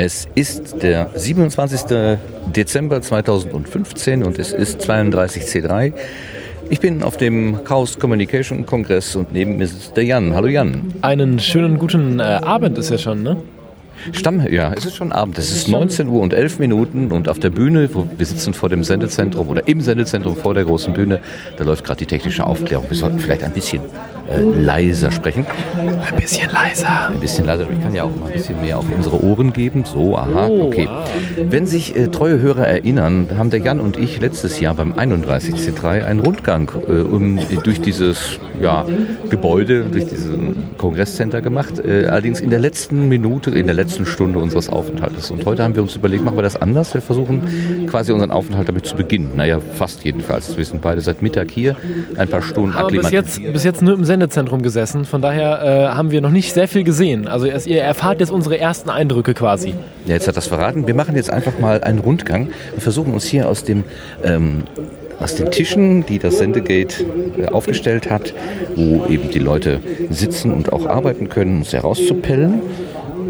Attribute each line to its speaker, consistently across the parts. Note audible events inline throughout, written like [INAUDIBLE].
Speaker 1: Es ist der 27. Dezember 2015 und es ist 32C3. Ich bin auf dem Chaos Communication Kongress und neben mir sitzt der Jan. Hallo Jan.
Speaker 2: Einen schönen guten äh, Abend ist ja schon, ne?
Speaker 1: Stamm, ja, es ist schon Abend. Es ist 19 Uhr und 11 Minuten und auf der Bühne, wo wir sitzen vor dem Sendezentrum oder im Sendezentrum vor der großen Bühne, da läuft gerade die technische Aufklärung. Wir sollten vielleicht ein bisschen äh, leiser sprechen.
Speaker 2: Ein bisschen leiser.
Speaker 1: Ein bisschen leiser. Ich kann ja auch mal ein bisschen mehr auf unsere Ohren geben. So, aha, okay. Wenn sich äh, treue Hörer erinnern, haben der Jan und ich letztes Jahr beim 31C3 einen Rundgang äh, um, durch dieses ja, Gebäude, durch dieses Kongresscenter gemacht. Äh, allerdings in der letzten Minute, in der letzten Stunde unseres Aufenthaltes. Und heute haben wir uns überlegt, machen wir das anders. Wir versuchen quasi unseren Aufenthalt damit zu beginnen. Naja, fast jedenfalls. Wir sind beide seit Mittag hier, ein paar Stunden
Speaker 2: Aber bis jetzt, bis jetzt nur im Sendezentrum gesessen. Von daher äh, haben wir noch nicht sehr viel gesehen. Also ihr erfahrt jetzt unsere ersten Eindrücke quasi.
Speaker 1: Ja, jetzt hat das verraten. Wir machen jetzt einfach mal einen Rundgang und versuchen uns hier aus dem ähm, aus den Tischen, die das Sendegate äh, aufgestellt hat, wo eben die Leute sitzen und auch arbeiten können, uns herauszupellen.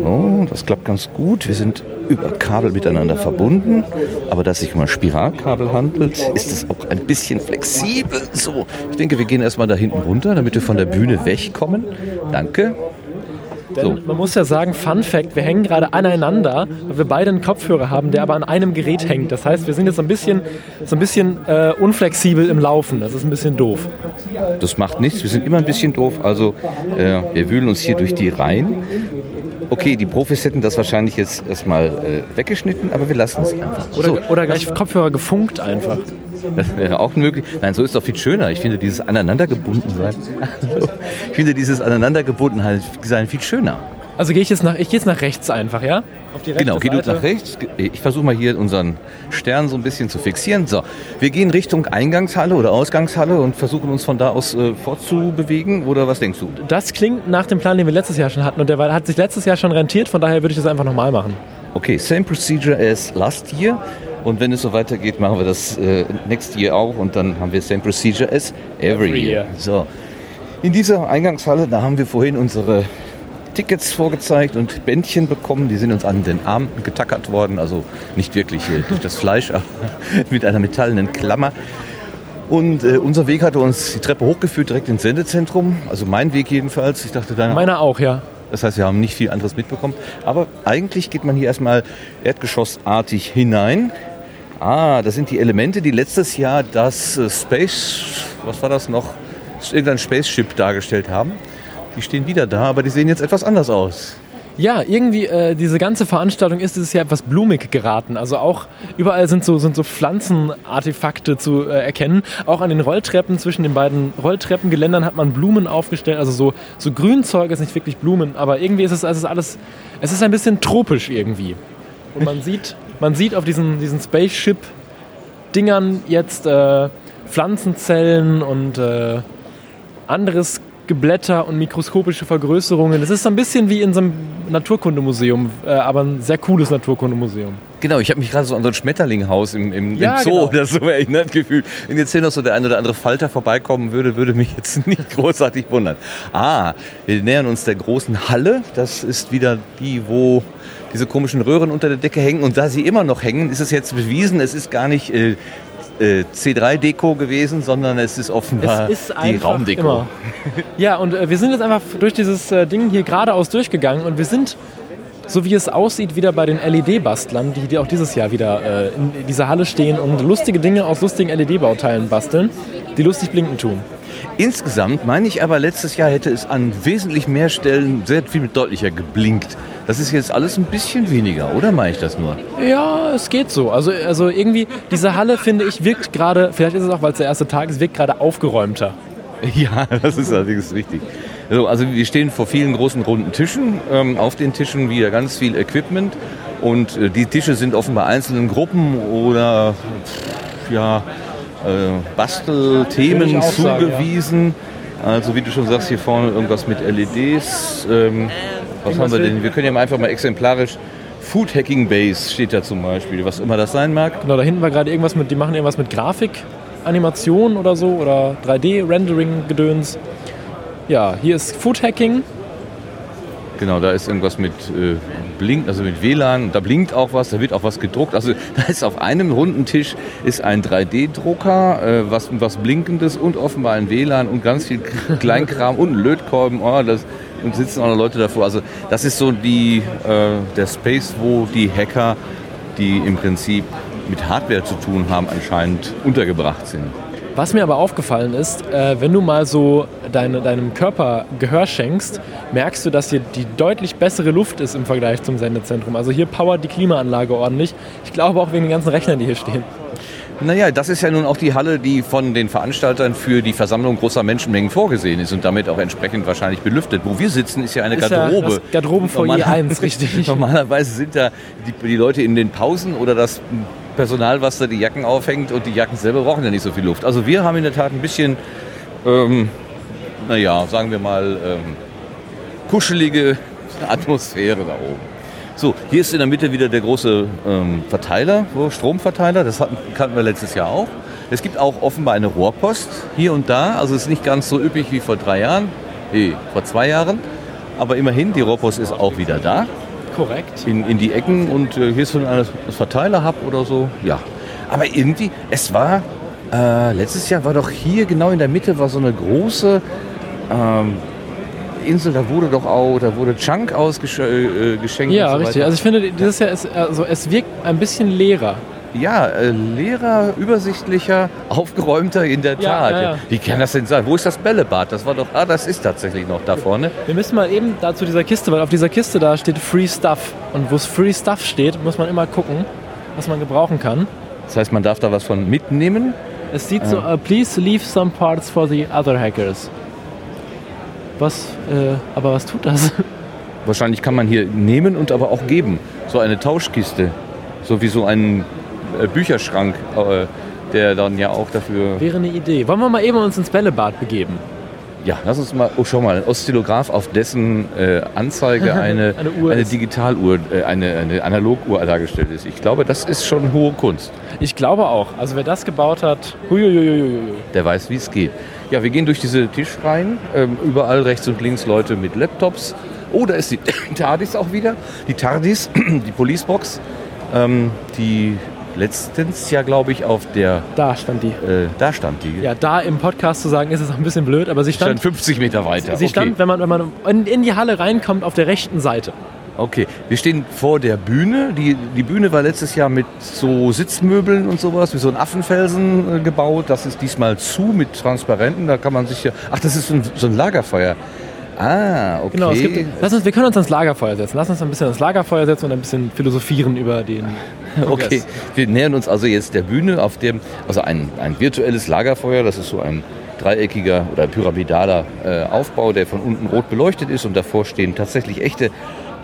Speaker 1: Oh, das klappt ganz gut. Wir sind über Kabel miteinander verbunden, aber da es sich um ein Spiralkabel handelt, ist es auch ein bisschen flexibel. So, ich denke, wir gehen erstmal da hinten runter, damit wir von der Bühne wegkommen. Danke.
Speaker 2: So. Man muss ja sagen, Fun Fact, wir hängen gerade aneinander, weil wir beide einen Kopfhörer haben, der aber an einem Gerät hängt. Das heißt, wir sind jetzt so ein bisschen, so ein bisschen äh, unflexibel im Laufen. Das ist ein bisschen doof.
Speaker 1: Das macht nichts, wir sind immer ein bisschen doof. Also äh, wir wühlen uns hier durch die Reihen. Okay, die Profis hätten das wahrscheinlich jetzt erstmal äh, weggeschnitten, aber wir lassen es einfach.
Speaker 2: Oder, so. oder gleich Kopfhörer gefunkt einfach. [LAUGHS]
Speaker 1: Das wäre auch möglich. Nein, so ist doch viel schöner. Ich finde dieses Aneinandergebundensein, [LAUGHS] ich finde dieses Aneinandergebundensein viel schöner.
Speaker 2: Also gehe ich jetzt nach, ich gehe jetzt nach rechts einfach, ja?
Speaker 1: Auf die rechte genau, geh du nach rechts. Ich versuche mal hier unseren Stern so ein bisschen zu fixieren. So, wir gehen Richtung Eingangshalle oder Ausgangshalle und versuchen uns von da aus äh, fortzubewegen. Oder was denkst du?
Speaker 2: Das klingt nach dem Plan, den wir letztes Jahr schon hatten und der hat sich letztes Jahr schon rentiert. Von daher würde ich das einfach nochmal machen.
Speaker 1: Okay, same procedure as last year. Und wenn es so weitergeht, machen wir das äh, next year auch und dann haben wir same procedure as every, every year. year. So. In dieser Eingangshalle, da haben wir vorhin unsere Tickets vorgezeigt und Bändchen bekommen. Die sind uns an den Arm getackert worden, also nicht wirklich durch das Fleisch, [LAUGHS] aber mit einer metallenen Klammer. Und äh, unser Weg hatte uns die Treppe hochgeführt, direkt ins Sendezentrum. Also mein Weg jedenfalls. Ich dachte, deiner
Speaker 2: Meiner auch, ja.
Speaker 1: Das heißt, wir haben nicht viel anderes mitbekommen. Aber eigentlich geht man hier erstmal erdgeschossartig hinein. Ah, das sind die Elemente, die letztes Jahr das äh, Space, was war das noch, irgendein Spaceship dargestellt haben. Die stehen wieder da, aber die sehen jetzt etwas anders aus.
Speaker 2: Ja, irgendwie äh, diese ganze Veranstaltung ist dieses Jahr etwas blumig geraten. Also auch überall sind so, sind so Pflanzenartefakte zu äh, erkennen. Auch an den Rolltreppen zwischen den beiden Rolltreppengeländern hat man Blumen aufgestellt. Also so, so Grünzeug ist nicht wirklich Blumen, aber irgendwie ist es, es ist alles, es ist ein bisschen tropisch irgendwie. Und man sieht, man sieht auf diesen, diesen Spaceship-Dingern jetzt äh, Pflanzenzellen und äh, anderes Geblätter und mikroskopische Vergrößerungen. Das ist so ein bisschen wie in so einem Naturkundemuseum, äh, aber ein sehr cooles Naturkundemuseum.
Speaker 1: Genau, ich habe mich gerade so an so ein Schmetterlinghaus im, im,
Speaker 2: ja,
Speaker 1: im Zoo
Speaker 2: genau.
Speaker 1: oder so erinnert gefühlt. Wenn jetzt hier noch so der eine oder andere Falter vorbeikommen würde, würde mich jetzt [LAUGHS] nicht großartig wundern. Ah, wir nähern uns der großen Halle. Das ist wieder die, wo diese komischen Röhren unter der Decke hängen. Und da sie immer noch hängen, ist es jetzt bewiesen, es ist gar nicht äh, äh, C3-Deko gewesen, sondern es ist offenbar
Speaker 2: es ist
Speaker 1: die Raumdeko.
Speaker 2: Immer. [LAUGHS] Ja, und äh, wir sind jetzt einfach durch dieses äh, Ding hier geradeaus durchgegangen und wir sind, so wie es aussieht, wieder bei den LED-Bastlern, die, die, auch dieses Jahr wieder äh, in dieser Halle stehen und lustige Dinge aus lustigen LED-Bauteilen basteln, die lustig blinken tun.
Speaker 1: Insgesamt meine ich aber, letztes Jahr hätte es an wesentlich mehr Stellen sehr viel deutlicher geblinkt. Das ist jetzt alles ein bisschen weniger, oder meine ich das nur?
Speaker 2: Ja, es geht so. Also, also irgendwie, diese Halle, finde ich, wirkt gerade, vielleicht ist es auch, weil es der erste Tag ist, wirkt gerade aufgeräumter. [LAUGHS]
Speaker 1: Ja, das ist allerdings richtig. Also, also wir stehen vor vielen großen runden Tischen. Ähm, auf den Tischen wieder ganz viel Equipment. Und äh, die Tische sind offenbar einzelnen Gruppen oder ja, äh, Bastelthemen zugewiesen. Ja. Also wie du schon sagst, hier vorne irgendwas mit LEDs. Ähm, was haben wir denn? Wir können ja einfach mal exemplarisch Food Hacking Base steht da zum Beispiel, was immer das sein mag.
Speaker 2: Genau, da hinten war gerade irgendwas mit, die machen irgendwas mit Grafik, Animation oder so oder 3D-Rendering-Gedöns. Ja, hier ist Food Hacking.
Speaker 1: Genau, da ist irgendwas mit äh, Blink, also mit WLAN, da blinkt auch was, da wird auch was gedruckt. Also [LAUGHS] da ist auf einem runden Tisch ist ein 3D-Drucker, äh, was, was Blinkendes und offenbar ein WLAN und ganz viel Kleinkram und ein Lötkolben. Oh, das, und sitzen auch noch Leute davor. Also das ist so die, äh, der Space, wo die Hacker, die im Prinzip mit Hardware zu tun haben, anscheinend untergebracht sind.
Speaker 2: Was mir aber aufgefallen ist, äh, wenn du mal so deine, deinem Körper Gehör schenkst, merkst du, dass hier die deutlich bessere Luft ist im Vergleich zum Sendezentrum. Also hier powert die Klimaanlage ordentlich. Ich glaube auch wegen den ganzen Rechnern, die hier stehen.
Speaker 1: Naja, das ist ja nun auch die Halle, die von den Veranstaltern für die Versammlung großer Menschenmengen vorgesehen ist und damit auch entsprechend wahrscheinlich belüftet. Wo wir sitzen, ist ja eine ist Garderobe. Ja
Speaker 2: Garderobenfoyer 1, richtig. [LAUGHS]
Speaker 1: Normalerweise sind da die, die Leute in den Pausen oder das Personal, was da die Jacken aufhängt und die Jacken selber brauchen ja nicht so viel Luft. Also wir haben in der Tat ein bisschen, ähm, naja, sagen wir mal, ähm, kuschelige Atmosphäre da oben. So, hier ist in der Mitte wieder der große ähm, Verteiler, Stromverteiler, das hatten, kannten wir letztes Jahr auch. Es gibt auch offenbar eine Rohrpost hier und da, also es ist nicht ganz so üppig wie vor drei Jahren, nee, vor zwei Jahren, aber immerhin, die Rohrpost ist auch wieder da.
Speaker 2: Korrekt.
Speaker 1: In, in die Ecken und äh, hier ist so ein Verteiler-Hub oder so, ja. Aber irgendwie, es war, äh, letztes Jahr war doch hier genau in der Mitte war so eine große ähm, Insel, da wurde doch auch, da wurde Chunk ausgeschenkt. Äh,
Speaker 2: ja, so richtig. Also ich finde, dieses Jahr ist, also es wirkt ein bisschen leerer.
Speaker 1: Ja, äh, leerer, übersichtlicher, [LAUGHS] aufgeräumter in der Tat. Ja, ja, ja. Wie kann das denn sein? Wo ist das Bällebad? Das war doch, ah, das ist tatsächlich noch da vorne.
Speaker 2: Wir müssen mal eben da zu dieser Kiste, weil auf dieser Kiste da steht Free Stuff. Und wo es Free Stuff steht, muss man immer gucken, was man gebrauchen kann.
Speaker 1: Das heißt, man darf da was von mitnehmen?
Speaker 2: Es sieht so, uh, please leave some parts for the other hackers. Was, äh, aber was tut das? [LAUGHS]
Speaker 1: Wahrscheinlich kann man hier nehmen und aber auch geben. So eine Tauschkiste. So wie so ein äh, Bücherschrank, äh, der dann ja auch dafür.
Speaker 2: Wäre eine Idee. Wollen wir mal eben uns ins Bällebad begeben?
Speaker 1: Ja, lass uns mal, oh schau mal, ein Oszillograph, auf dessen äh, Anzeige [LAUGHS] eine, eine, eine Digitaluhr, äh, eine, eine Analoguhr dargestellt ist. Ich glaube, das ist schon hohe Kunst.
Speaker 2: Ich glaube auch. Also wer das gebaut hat, huiuiuiui.
Speaker 1: der weiß, wie es geht. Ja, wir gehen durch diese Tischreihen, ähm, überall rechts und links Leute mit Laptops. Oh, da ist die [COUGHS] TARDIS auch wieder. Die TARDIS, [COUGHS] die Policebox, ähm, die letztens ja, glaube ich, auf der.
Speaker 2: Da stand die.
Speaker 1: Äh, da stand die.
Speaker 2: Ja, da im Podcast zu sagen, ist es auch ein bisschen blöd, aber sie stand.
Speaker 1: stand 50 Meter weiter.
Speaker 2: Sie okay. stand, wenn man, wenn man in, in die Halle reinkommt, auf der rechten Seite.
Speaker 1: Okay, wir stehen vor der Bühne. Die, die Bühne war letztes Jahr mit so Sitzmöbeln und sowas, wie so ein Affenfelsen äh, gebaut. Das ist diesmal zu mit Transparenten. Da kann man sich ja. Ach, das ist so ein, so ein Lagerfeuer. Ah, okay. Genau,
Speaker 2: gibt, lass uns, wir können uns ans Lagerfeuer setzen. Lass uns ein bisschen ans Lagerfeuer setzen und ein bisschen philosophieren über den.
Speaker 1: Okay, wir nähern uns also jetzt der Bühne, auf dem, also ein, ein virtuelles Lagerfeuer, das ist so ein dreieckiger oder pyramidaler äh, Aufbau, der von unten rot beleuchtet ist und davor stehen tatsächlich echte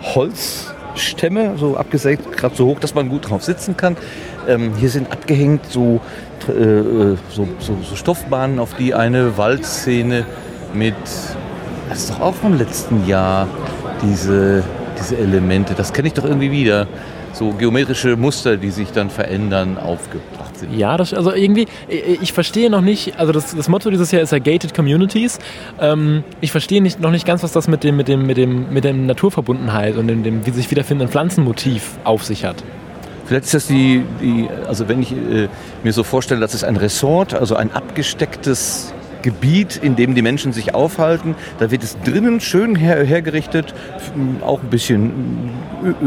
Speaker 1: Holzstämme, so abgesägt, gerade so hoch, dass man gut drauf sitzen kann. Ähm, hier sind abgehängt so, äh, so, so, so Stoffbahnen, auf die eine Waldszene mit das ist doch auch vom letzten Jahr, diese, diese Elemente. Das kenne ich doch irgendwie wieder. So geometrische Muster, die sich dann verändern, aufgebracht sind.
Speaker 2: Ja, das, also irgendwie, ich verstehe noch nicht, also das, das Motto dieses Jahr ist ja Gated Communities. Ähm, ich verstehe nicht, noch nicht ganz, was das mit dem, mit dem, mit dem, mit dem Naturverbundenheit und dem, dem wie sich wiederfindenden Pflanzenmotiv auf sich hat.
Speaker 1: Vielleicht ist das die, die also wenn ich äh, mir so vorstelle, das ist ein Ressort, also ein abgestecktes Gebiet, in dem die Menschen sich aufhalten. Da wird es drinnen schön her hergerichtet, auch ein bisschen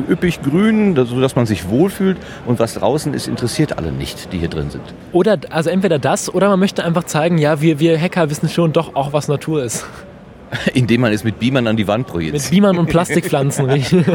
Speaker 1: üppig grün, sodass man sich wohlfühlt. Und was draußen ist, interessiert alle nicht, die hier drin sind.
Speaker 2: Oder also entweder das oder man möchte einfach zeigen, ja, wir, wir Hacker wissen schon doch auch, was Natur ist. [LAUGHS]
Speaker 1: Indem man es mit Beamern an die Wand projiziert.
Speaker 2: Mit Beamern und Plastikpflanzen, [LAUGHS] richtig.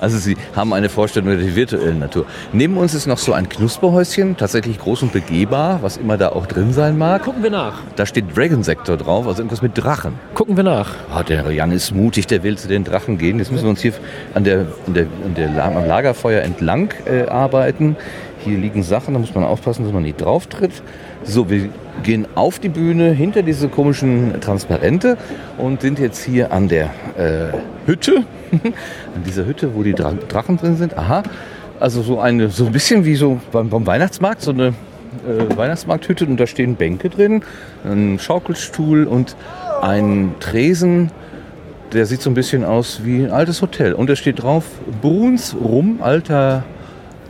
Speaker 1: Also Sie haben eine Vorstellung der virtuellen Natur. Neben uns ist noch so ein Knusperhäuschen, tatsächlich groß und begehbar, was immer da auch drin sein mag.
Speaker 2: Gucken wir nach.
Speaker 1: Da steht Dragon Sektor drauf, also irgendwas mit Drachen.
Speaker 2: Gucken wir nach.
Speaker 1: Oh, der Jan ist mutig, der will zu den Drachen gehen. Jetzt müssen wir uns hier an der, an der, an der am Lagerfeuer entlang äh, arbeiten. Hier liegen Sachen, da muss man aufpassen, dass man nicht drauf tritt. So, wir gehen auf die Bühne hinter diese komischen Transparente und sind jetzt hier an der äh, Hütte. [LAUGHS] an dieser Hütte, wo die Drachen drin sind. Aha. Also so eine, so ein bisschen wie so beim, beim Weihnachtsmarkt, so eine äh, Weihnachtsmarkthütte und da stehen Bänke drin, ein Schaukelstuhl und ein Tresen, der sieht so ein bisschen aus wie ein altes Hotel. Und da steht drauf, Bruns Rum, alter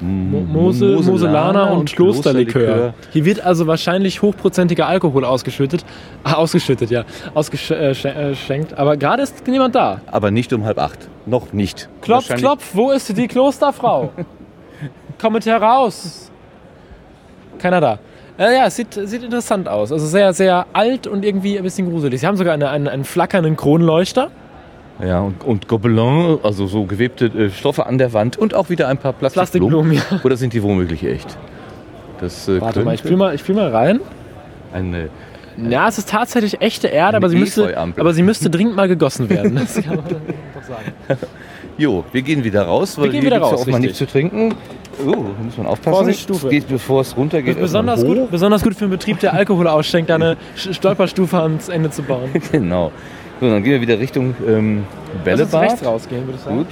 Speaker 2: Mo Mosel, Moselaner und, und Klosterlikör. Klosterlikör. Hier wird also wahrscheinlich hochprozentiger Alkohol ausgeschüttet. Ah, ausgeschüttet, ja. Ausgeschenkt. Äh, Aber gerade ist niemand da.
Speaker 1: Aber nicht um halb acht. Noch nicht.
Speaker 2: Klopf, klopf, wo ist die Klosterfrau? [LAUGHS] Kommet heraus. Keiner da. Äh, ja, es sieht, sieht interessant aus. Also sehr, sehr alt und irgendwie ein bisschen gruselig. Sie haben sogar eine, einen, einen flackernden Kronleuchter.
Speaker 1: Ja, und, und Gobelin, also so gewebte äh, Stoffe an der Wand und auch wieder ein paar Plastikblumen. Plastikblumen ja. Oder sind die womöglich echt?
Speaker 2: Das, äh, Warte mal, ich fühle mal, fühl mal rein.
Speaker 1: Eine,
Speaker 2: ja, es ist tatsächlich echte Erde, aber sie, müsste, aber sie müsste dringend mal gegossen [LAUGHS] werden. Das kann man
Speaker 1: doch sagen. [LAUGHS] Jo, wir gehen wieder raus,
Speaker 2: weil wir gehen wieder raus,
Speaker 1: auch mal nichts zu trinken. Oh, da muss man aufpassen.
Speaker 2: Vorsichtsstufe.
Speaker 1: Geht, bevor es runtergeht.
Speaker 2: Besonders gut, besonders gut für einen Betrieb, der Alkohol ausschenkt, eine [LAUGHS] Stolperstufe ans Ende zu bauen.
Speaker 1: genau. So, dann gehen wir wieder Richtung ähm, Bällebad. Lass
Speaker 2: rechts rausgehen, würde ich sagen. Gut.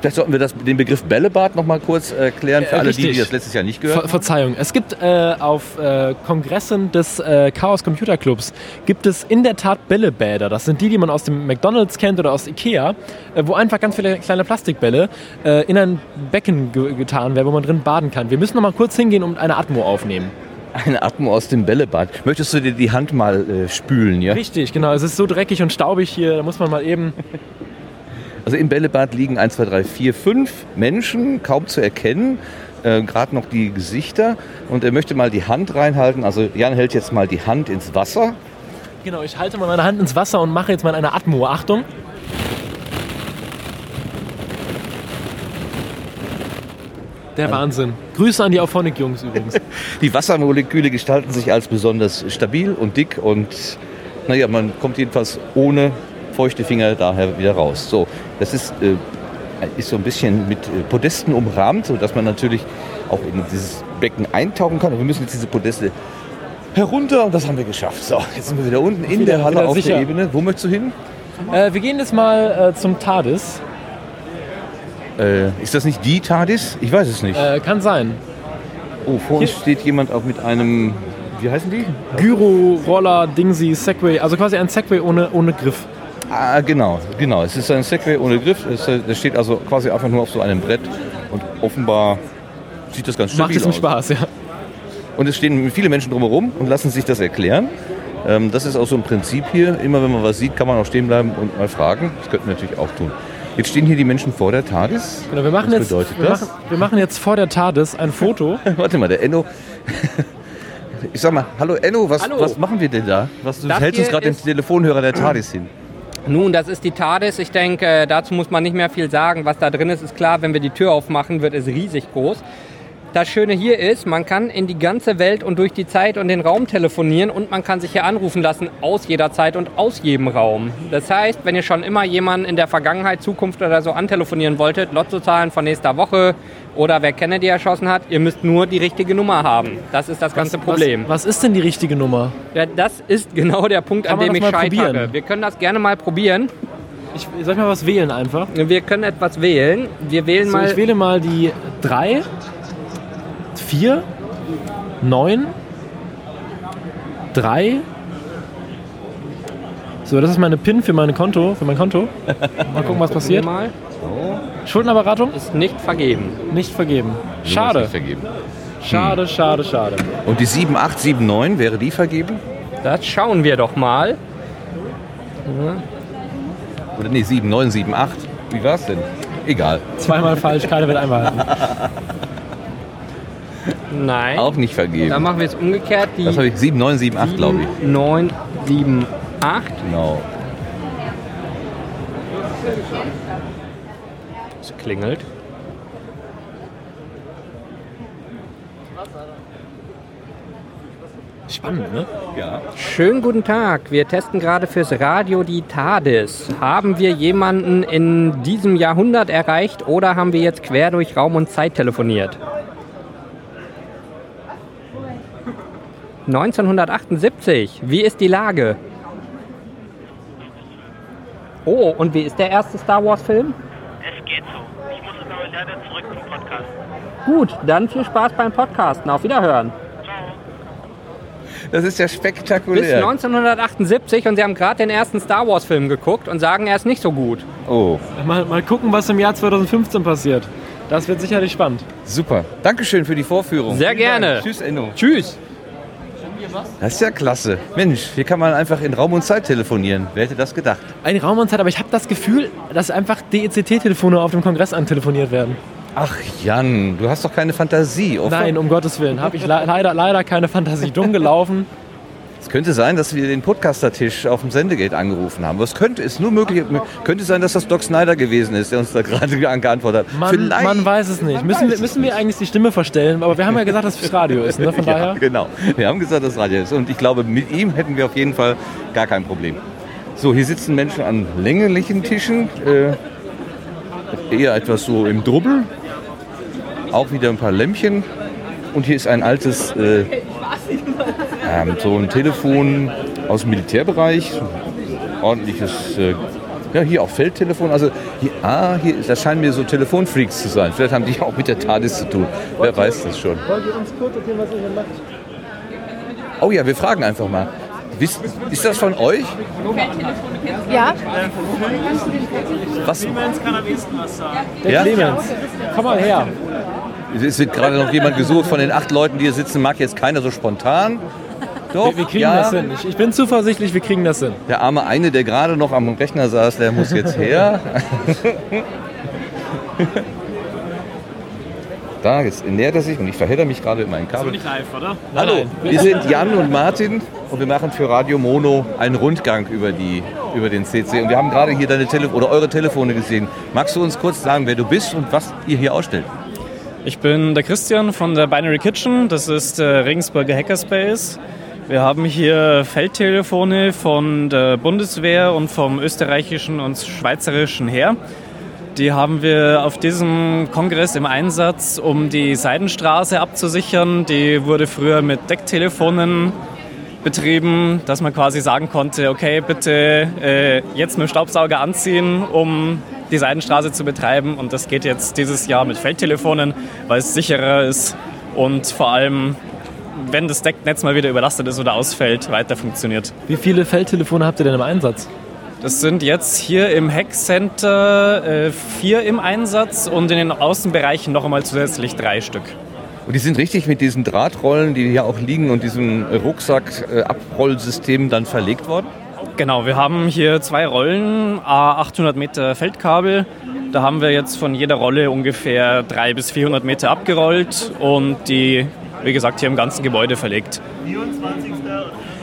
Speaker 1: Vielleicht sollten wir das, den Begriff Bällebad noch mal kurz erklären für äh, alle, die, die das letztes Jahr nicht gehört haben.
Speaker 2: Ver Verzeihung. Es gibt äh, auf äh, Kongressen des äh, Chaos Computer Clubs gibt es in der Tat Bällebäder. Das sind die, die man aus dem McDonalds kennt oder aus Ikea, äh, wo einfach ganz viele kleine Plastikbälle äh, in ein Becken ge getan werden, wo man drin baden kann. Wir müssen noch mal kurz hingehen und eine Atmo aufnehmen.
Speaker 1: Eine Atmo aus dem Bällebad. Möchtest du dir die Hand mal spülen, ja?
Speaker 2: Richtig, genau. Es ist so dreckig und staubig hier, da muss man mal eben [LAUGHS]
Speaker 1: Also im Bällebad liegen 1, 2, 3, 4, 5 Menschen, kaum zu erkennen. Äh, Gerade noch die Gesichter. Und er möchte mal die Hand reinhalten. Also Jan hält jetzt mal die Hand ins Wasser.
Speaker 2: Genau, ich halte mal meine Hand ins Wasser und mache jetzt mal eine Atmo. Achtung. Der Wahnsinn. Grüße an die Auphonic-Jungs übrigens. [LAUGHS]
Speaker 1: die Wassermoleküle gestalten sich als besonders stabil und dick und naja, man kommt jedenfalls ohne feuchte Finger daher wieder raus. So, das ist, äh, ist so ein bisschen mit äh, Podesten umrahmt, sodass man natürlich auch in dieses Becken eintauchen kann. Und wir müssen jetzt diese Podeste herunter und das haben wir geschafft. So, jetzt sind wir wieder unten in wieder, der Halle auf sicher. der Ebene. Wo möchtest du hin?
Speaker 2: Äh, wir gehen jetzt mal äh, zum TARDIS.
Speaker 1: Äh, ist das nicht die TARDIS? Ich weiß es nicht.
Speaker 2: Äh, kann sein.
Speaker 1: Oh, vor uns steht jemand auch mit einem, wie heißen die?
Speaker 2: Gyro, Roller, Dingsy, Segway. Also quasi ein Segway ohne, ohne Griff.
Speaker 1: Ah, genau, genau. Es ist ein Segway ohne Griff. Es, das steht also quasi einfach nur auf so einem Brett und offenbar sieht das ganz
Speaker 2: stabil
Speaker 1: Macht
Speaker 2: es aus. Spaß, ja.
Speaker 1: Und es stehen viele Menschen drumherum und lassen sich das erklären. Ähm, das ist auch so ein Prinzip hier. Immer wenn man was sieht, kann man auch stehen bleiben und mal fragen. Das könnten wir natürlich auch tun. Jetzt stehen hier die Menschen vor der TARDIS.
Speaker 2: Genau, wir machen, was jetzt, wir, machen, wir machen jetzt vor der TARDIS ein Foto. [LAUGHS]
Speaker 1: Warte mal, der Enno. [LAUGHS] Ich sag mal, hallo Enno, was, hallo. was machen wir denn da? Was, du das hältst uns gerade den Telefonhörer der TARDIS hin.
Speaker 3: Nun, das ist die TARDIS. Ich denke, dazu muss man nicht mehr viel sagen. Was da drin ist, ist klar. Wenn wir die Tür aufmachen, wird es riesig groß. Das Schöne hier ist, man kann in die ganze Welt und durch die Zeit und den Raum telefonieren und man kann sich hier anrufen lassen aus jeder Zeit und aus jedem Raum. Das heißt, wenn ihr schon immer jemanden in der Vergangenheit, Zukunft oder so antelefonieren wolltet, Lottozahlen von nächster Woche oder wer Kennedy erschossen hat, ihr müsst nur die richtige Nummer haben. Das ist das ganze
Speaker 2: was,
Speaker 3: Problem.
Speaker 2: Was, was, ist denn die richtige Nummer?
Speaker 3: Ja, das ist genau der Punkt, kann an dem ich scheitere. Probieren? Wir können das gerne mal probieren.
Speaker 2: Ich, soll ich mal was wählen einfach?
Speaker 3: Wir können etwas wählen. Wir wählen
Speaker 2: so,
Speaker 3: mal.
Speaker 2: Ich wähle mal die 3. 4, 9, 3. So, das ist meine PIN für, meine Konto, für mein Konto. [LAUGHS] Mal gucken, was passiert. Mal. Schuldenberatung?
Speaker 3: Ist nicht vergeben.
Speaker 2: Nicht vergeben. Schade. Nicht vergeben. Schade, hm. schade, schade.
Speaker 1: Und die 7879, wäre die vergeben?
Speaker 3: Das schauen wir doch mal.
Speaker 1: Oder nee, 7978. Wie war's denn? Egal.
Speaker 2: Zweimal falsch, keine wird einmal. [LAUGHS]
Speaker 3: Nein.
Speaker 1: Auch nicht vergeben.
Speaker 3: Dann machen wir es umgekehrt.
Speaker 1: Die das habe ich 7978, glaube ich.
Speaker 3: 978.
Speaker 1: Genau.
Speaker 3: Es klingelt.
Speaker 2: Spannend, ne?
Speaker 3: Ja. Schönen guten Tag. Wir testen gerade fürs Radio die TARDIS. Haben wir jemanden in diesem Jahrhundert erreicht oder haben wir jetzt quer durch Raum und Zeit telefoniert? 1978. Wie ist die Lage? Oh, und wie ist der erste Star Wars-Film?
Speaker 4: Es geht so. Ich muss jetzt aber leider zurück zum Podcast.
Speaker 3: Gut, dann viel Spaß beim Podcasten. Auf Wiederhören.
Speaker 1: Das ist ja
Speaker 3: Bis
Speaker 1: spektakulär.
Speaker 3: 1978 und sie haben gerade den ersten Star Wars Film geguckt und sagen, er ist nicht so gut.
Speaker 1: Oh,
Speaker 2: Mal, mal gucken, was im Jahr 2015 passiert. Das wird sicherlich spannend.
Speaker 1: super. Dankeschön für die Vorführung.
Speaker 3: Sehr
Speaker 1: Vielen
Speaker 3: gerne.
Speaker 1: Dank. Tschüss, Enno.
Speaker 3: Tschüss.
Speaker 1: Das ist ja klasse. Mensch, hier kann man einfach in Raum und Zeit telefonieren. Wer hätte das gedacht?
Speaker 2: Ein Raum und Zeit, aber ich habe das Gefühl, dass einfach DECT-Telefone auf dem Kongress antelefoniert werden.
Speaker 1: Ach, Jan, du hast doch keine Fantasie. Oder?
Speaker 2: Nein, um Gottes Willen. Habe ich le leider, leider keine Fantasie. Dumm gelaufen.
Speaker 1: Es könnte sein, dass wir den Podcaster-Tisch auf dem Sendegate angerufen haben. Was könnte, ist nur möglich, könnte sein, dass das Doc Snyder gewesen ist, der uns da [LAUGHS] gerade geantwortet hat.
Speaker 2: Man,
Speaker 1: Vielleicht.
Speaker 2: man weiß es nicht.
Speaker 1: Man
Speaker 2: Müssen, wir, müssen wir eigentlich die Stimme verstellen? Aber wir haben ja gesagt, dass es Radio ist. Ne? Von [LAUGHS]
Speaker 1: Ja,
Speaker 2: daher.
Speaker 1: genau. Wir haben gesagt, dass Radio ist. Und ich glaube, mit ihm hätten wir auf jeden Fall gar kein Problem. So, hier sitzen Menschen an länglichen Tischen. Äh, eher etwas so im Drubbel. Auch wieder ein paar Lämpchen. Und hier ist ein altes, äh, ähm, so ein Telefon aus dem Militärbereich. Ordentliches, äh, ja, hier auch Feldtelefon. Also, hier, ah, hier, das scheinen mir so Telefonfreaks zu sein. Vielleicht haben die auch mit der TARDIS zu tun. Wer weiß das schon.
Speaker 2: Wollt ihr uns kurz erzählen, was ihr hier macht?
Speaker 1: Oh ja, wir fragen einfach mal. Wisst, ist das von euch?
Speaker 5: Ja,
Speaker 1: Was?
Speaker 2: Der
Speaker 1: Ja?
Speaker 2: Clemens. Komm mal her.
Speaker 1: Es wird gerade noch jemand gesucht von den acht Leuten, die hier sitzen. Mag jetzt keiner so spontan. Doch,
Speaker 2: Wir, wir kriegen
Speaker 1: ja.
Speaker 2: das hin. Ich, ich bin zuversichtlich, wir kriegen das hin.
Speaker 1: Der arme eine, der gerade noch am Rechner saß, der muss jetzt her. [LAUGHS] Da, jetzt nähert er sich und ich verhedder mich gerade in meinen Kabel.
Speaker 2: live, oder?
Speaker 1: Hallo, wir sind Jan und Martin und wir machen für Radio Mono einen Rundgang über, die, über den CC. Und wir haben gerade hier deine Tele oder eure Telefone gesehen. Magst du uns kurz sagen, wer du bist und was ihr hier ausstellt?
Speaker 6: Ich bin der Christian von der Binary Kitchen. Das ist der Regensburger Hackerspace. Wir haben hier Feldtelefone von der Bundeswehr und vom österreichischen und schweizerischen Heer. Die haben wir auf diesem Kongress im Einsatz, um die Seidenstraße abzusichern. Die wurde früher mit Decktelefonen betrieben, dass man quasi sagen konnte, okay, bitte äh, jetzt mit dem Staubsauger anziehen, um die Seidenstraße zu betreiben. Und das geht jetzt dieses Jahr mit Feldtelefonen, weil es sicherer ist und vor allem, wenn das Decknetz mal wieder überlastet ist oder ausfällt, weiter funktioniert.
Speaker 2: Wie viele Feldtelefone habt ihr denn im Einsatz?
Speaker 6: Das sind jetzt hier im Hackcenter äh, vier im Einsatz und in den Außenbereichen noch einmal zusätzlich drei Stück.
Speaker 1: Und die sind richtig mit diesen Drahtrollen, die hier auch liegen und diesem Rucksack-Abrollsystem dann verlegt worden?
Speaker 6: Genau, wir haben hier zwei Rollen, a 800 Meter Feldkabel. Da haben wir jetzt von jeder Rolle ungefähr 300 bis 400 Meter abgerollt und die, wie gesagt, hier im ganzen Gebäude verlegt.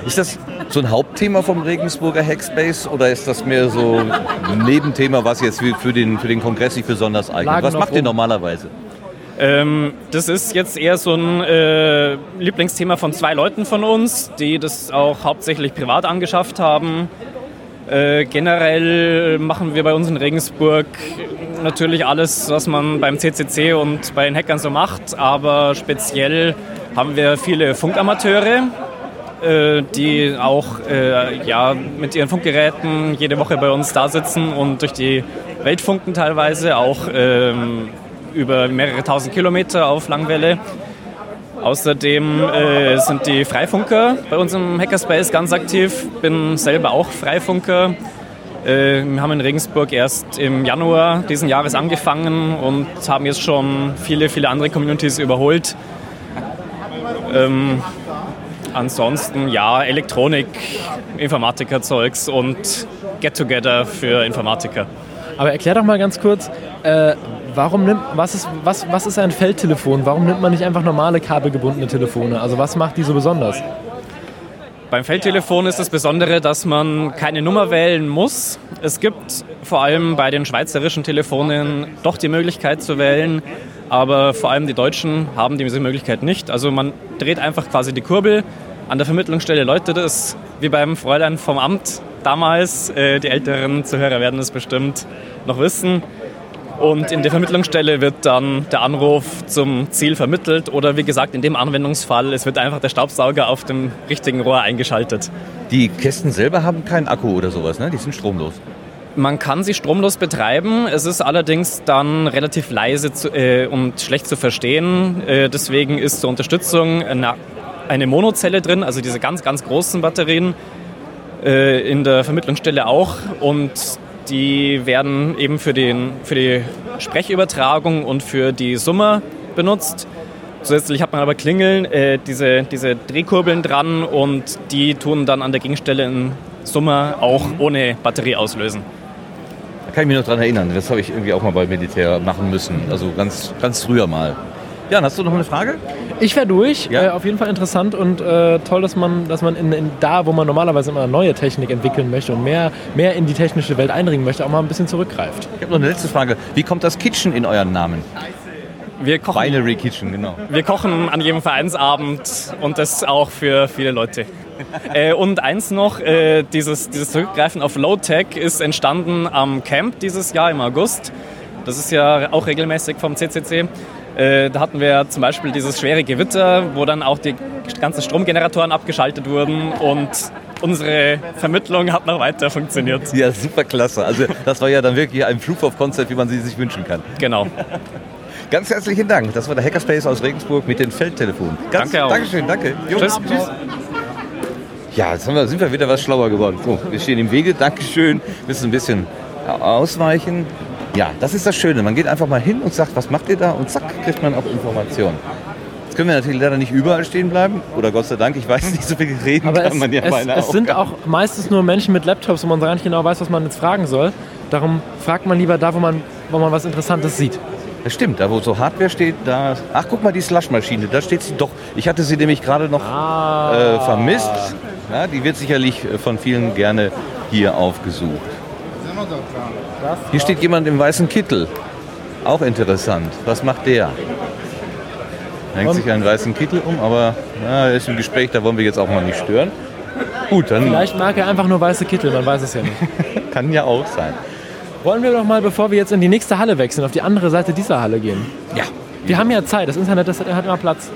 Speaker 1: Ist das so ein Hauptthema vom Regensburger Hackspace oder ist das mehr so ein Nebenthema, was jetzt für den, für den Kongress sich besonders eignet?
Speaker 2: Lagen
Speaker 1: Was macht ihr normalerweise?
Speaker 6: Ähm, das ist jetzt eher so ein äh, Lieblingsthema von zwei Leuten von uns, die das auch hauptsächlich privat angeschafft haben. Äh, generell machen wir bei uns in Regensburg natürlich alles, was man beim CCC und bei den Hackern so macht, aber speziell haben wir viele Funkamateure, äh, die auch äh, ja, mit ihren Funkgeräten jede Woche bei uns da sitzen und durch die Welt funken teilweise, auch ähm, über mehrere tausend Kilometer auf Langwelle. Außerdem äh, sind die Freifunker bei uns im Hackerspace ganz aktiv. Bin selber auch Freifunker. Äh, wir haben in Regensburg erst im Januar diesen Jahres angefangen und haben jetzt schon viele, viele andere Communities überholt. Ähm, ansonsten ja, Elektronik, Informatiker-Zeugs und Get-Together für Informatiker.
Speaker 2: Aber erklär doch mal ganz kurz, äh, warum nimmt, was, ist, was, was ist ein Feldtelefon? Warum nimmt man nicht einfach normale kabelgebundene Telefone? Also was macht die so besonders?
Speaker 6: Beim Feldtelefon ist das Besondere, dass man keine Nummer wählen muss. Es gibt vor allem bei den schweizerischen Telefonen doch die Möglichkeit zu wählen, aber vor allem die Deutschen haben diese Möglichkeit nicht. Also man dreht einfach quasi die Kurbel, an der Vermittlungsstelle läutet es, wie beim Fräulein vom Amt damals. Äh, Die älteren Zuhörer werden es bestimmt noch wissen. Und in der Vermittlungsstelle wird dann der Anruf zum Ziel vermittelt oder wie gesagt in dem Anwendungsfall, es wird einfach der Staubsauger auf dem richtigen Rohr eingeschaltet.
Speaker 1: Die Kästen selber haben keinen Akku oder sowas, ne? Die sind stromlos.
Speaker 6: Man kann sie stromlos betreiben, es ist allerdings dann relativ leise zu, äh, und schlecht zu verstehen. Äh, deswegen ist zur Unterstützung eine eine Monozelle drin, also diese ganz, ganz großen Batterien. Äh, in der Vermittlungsstelle auch. Und die werden eben für, den, für die Sprechübertragung und für die Summer benutzt. Zusätzlich hat man aber Klingeln, äh, diese, diese Drehkurbeln dran und die tun dann an der Gegenstelle in Summer auch ohne Batterie auslösen.
Speaker 1: Da kann ich mich noch dran erinnern. Das habe ich irgendwie auch mal bei Militär machen müssen. Also ganz, ganz früher mal. Jan, hast du noch eine Frage?
Speaker 2: Ich wäre durch.
Speaker 1: Ja.
Speaker 2: Äh, auf jeden Fall interessant und äh, toll, dass man, dass man in, in da, wo man normalerweise immer neue Technik entwickeln möchte und mehr, mehr in die technische Welt eindringen möchte, auch mal ein bisschen zurückgreift.
Speaker 1: Ich habe noch eine letzte Frage. Wie kommt das Kitchen in euren Namen?
Speaker 6: Wir kochen,
Speaker 1: Binary Kitchen, genau.
Speaker 6: wir kochen an jedem Vereinsabend und das auch für viele Leute. [LAUGHS] äh, und eins noch, äh, dieses, dieses Zurückgreifen auf Low-Tech ist entstanden am Camp dieses Jahr im August. Das ist ja auch regelmäßig vom CCC. Äh, da hatten wir zum Beispiel dieses schwere Gewitter, wo dann auch die ganzen Stromgeneratoren abgeschaltet wurden und unsere Vermittlung hat noch weiter funktioniert.
Speaker 1: Ja, super klasse. Also das war ja dann wirklich ein Proof of Concept, wie man sie sich wünschen kann.
Speaker 6: Genau.
Speaker 1: Ganz herzlichen Dank. Das war der Hackerspace aus Regensburg mit den Feldtelefonen. Ganz,
Speaker 6: Danke auch.
Speaker 1: Dankeschön, danke. Jo,
Speaker 6: Tschüss.
Speaker 1: Ja, jetzt wir, sind wir wieder was schlauer geworden. So, wir stehen im Wege. Dankeschön. Müssen ein bisschen ausweichen. Ja, das ist das Schöne. Man geht einfach mal hin und sagt, was macht ihr da? Und zack, kriegt man auch Informationen. Jetzt können wir natürlich leider nicht überall stehen bleiben. Oder Gott sei Dank, ich weiß nicht, so viel reden
Speaker 2: Aber
Speaker 1: kann
Speaker 2: es,
Speaker 1: man ja
Speaker 2: es,
Speaker 1: bei einer
Speaker 2: es sind
Speaker 1: Aufgabe.
Speaker 2: auch meistens nur Menschen mit Laptops, wo man gar nicht genau weiß, was man jetzt fragen soll. Darum fragt man lieber da, wo man, wo man was Interessantes sieht.
Speaker 1: Das stimmt, da wo so Hardware steht, da. Ach, guck mal, die Slushmaschine, da steht sie doch. Ich hatte sie nämlich gerade noch
Speaker 2: Ah.
Speaker 1: äh, vermisst. Ja, die wird sicherlich äh, von vielen gerne hier aufgesucht. Hier steht jemand im weißen Kittel. Auch interessant. Was macht der? Hängt
Speaker 2: Und-
Speaker 1: sich einen weißen Kittel um, aber na, er ist im Gespräch, da wollen wir jetzt auch mal nicht stören. Gut, dann
Speaker 2: Vielleicht mag er einfach nur weiße Kittel, man weiß es ja nicht. [LAUGHS]
Speaker 1: kann ja auch sein.
Speaker 2: Wollen wir doch mal, bevor wir jetzt in die nächste Halle wechseln, auf die andere Seite dieser Halle gehen?
Speaker 1: Ja.
Speaker 2: Wir haben ja Zeit, das Internet das hat immer Platz.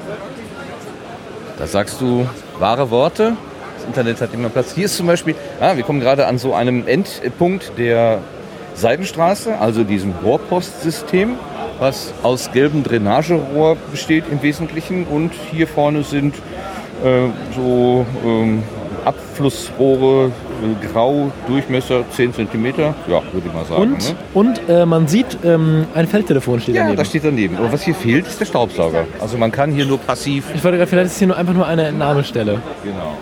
Speaker 1: Da sagst du wahre Worte. Das Internet hat immer Platz. Hier ist zum Beispiel, ah, wir kommen gerade an so einem Endpunkt der Seidenstraße, also diesem Rohrpostsystem, was aus gelbem Drainagerohr besteht im Wesentlichen. Und hier vorne sind äh, so ähm, Abflussrohre, äh, grau, Durchmesser 10 cm. Ja, würde ich mal sagen.
Speaker 2: Und,
Speaker 1: ne?
Speaker 2: und äh, man sieht, ähm, ein Feldtelefon steht
Speaker 1: Ja,
Speaker 2: daneben.
Speaker 1: das steht daneben. Aber was hier fehlt, ist der Staubsauger. Also man kann hier nur passiv
Speaker 2: ich wollte gerade, vielleicht ist hier nur einfach nur eine Entnahmestelle.
Speaker 1: Genau.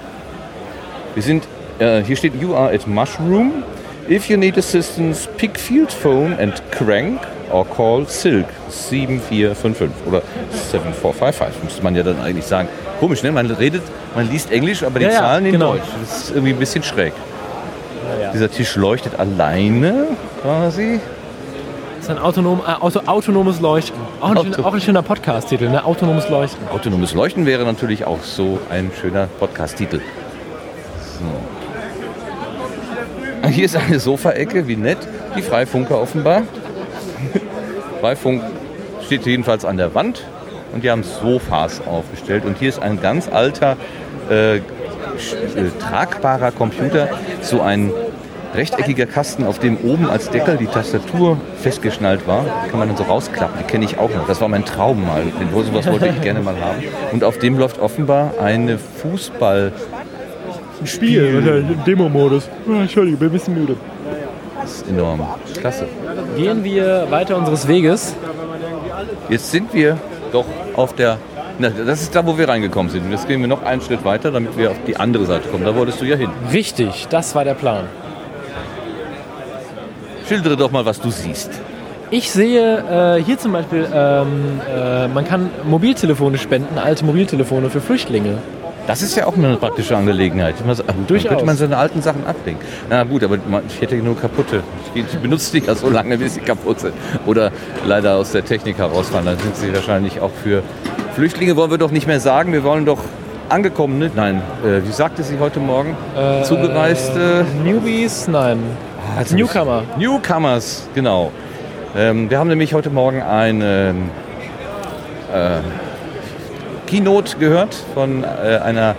Speaker 1: Wir sind, äh, hier steht, you are at Mushroom. If you need assistance, pick Field Phone and Crank or call Silk 7455 oder 7455, müsste man ja dann eigentlich sagen. Komisch, ne? Man redet, man liest Englisch, aber die
Speaker 2: Ja, ja,
Speaker 1: Zahlen in
Speaker 2: genau.
Speaker 1: Deutsch. Das ist irgendwie ein bisschen schräg.
Speaker 2: ja.
Speaker 1: Dieser Tisch leuchtet alleine quasi.
Speaker 2: Das ist ein autonom, äh, auto, autonomes Leuchten. Auch ein,
Speaker 1: Auto-
Speaker 2: schöner, auch ein schöner Podcast-Titel, ne? Autonomes Leuchten.
Speaker 1: Autonomes Leuchten wäre natürlich auch so ein schöner Podcast-Titel. So. Hier ist eine Sofaecke, wie nett. Die Freifunker offenbar. [LAUGHS] Freifunk steht jedenfalls an der Wand und die haben Sofas aufgestellt. Und hier ist ein ganz alter, äh, äh, tragbarer Computer, so ein rechteckiger Kasten, auf dem oben als Deckel die Tastatur festgeschnallt war. Kann man dann so rausklappen. Die kenne ich auch noch. Das war mein Traum mal. Den sowas wollte ich gerne mal haben. Und auf dem läuft offenbar eine Fußball.
Speaker 2: Spiel, im Demo-Modus. Entschuldigung, bin ein bisschen müde.
Speaker 1: Das ist enorm. Klasse.
Speaker 2: Gehen wir weiter unseres Weges.
Speaker 1: Jetzt sind wir doch auf der. Na, das ist da, wo wir reingekommen sind. Jetzt gehen wir noch einen Schritt weiter, damit wir auf die andere Seite kommen. Da wolltest du ja hin.
Speaker 2: Richtig, das war der Plan.
Speaker 1: Schildere doch mal, was du siehst.
Speaker 2: Ich sehe äh, hier zum Beispiel, ähm, äh, man kann Mobiltelefone spenden, alte Mobiltelefone für Flüchtlinge.
Speaker 1: Das ist ja auch eine praktische Angelegenheit. Dann
Speaker 2: Durchaus.
Speaker 1: könnte man seine alten Sachen ablegen. Na gut, aber man- ich hätte nur kaputte. Ich benutze die ja so lange, bis sie kaputt sind. Oder leider aus der Technik herausfallen. Dann sind sie wahrscheinlich auch für Flüchtlinge, wollen wir doch nicht mehr sagen. Wir wollen doch Angekommene, nein, äh, wie sagte sie heute Morgen?
Speaker 2: Äh,
Speaker 1: Zugereiste.
Speaker 2: Newbies? Nein.
Speaker 1: Ah,
Speaker 2: Newcomer.
Speaker 1: Newcomers, genau. Ähm, wir haben nämlich heute Morgen eine äh, Keynote gehört von äh, einer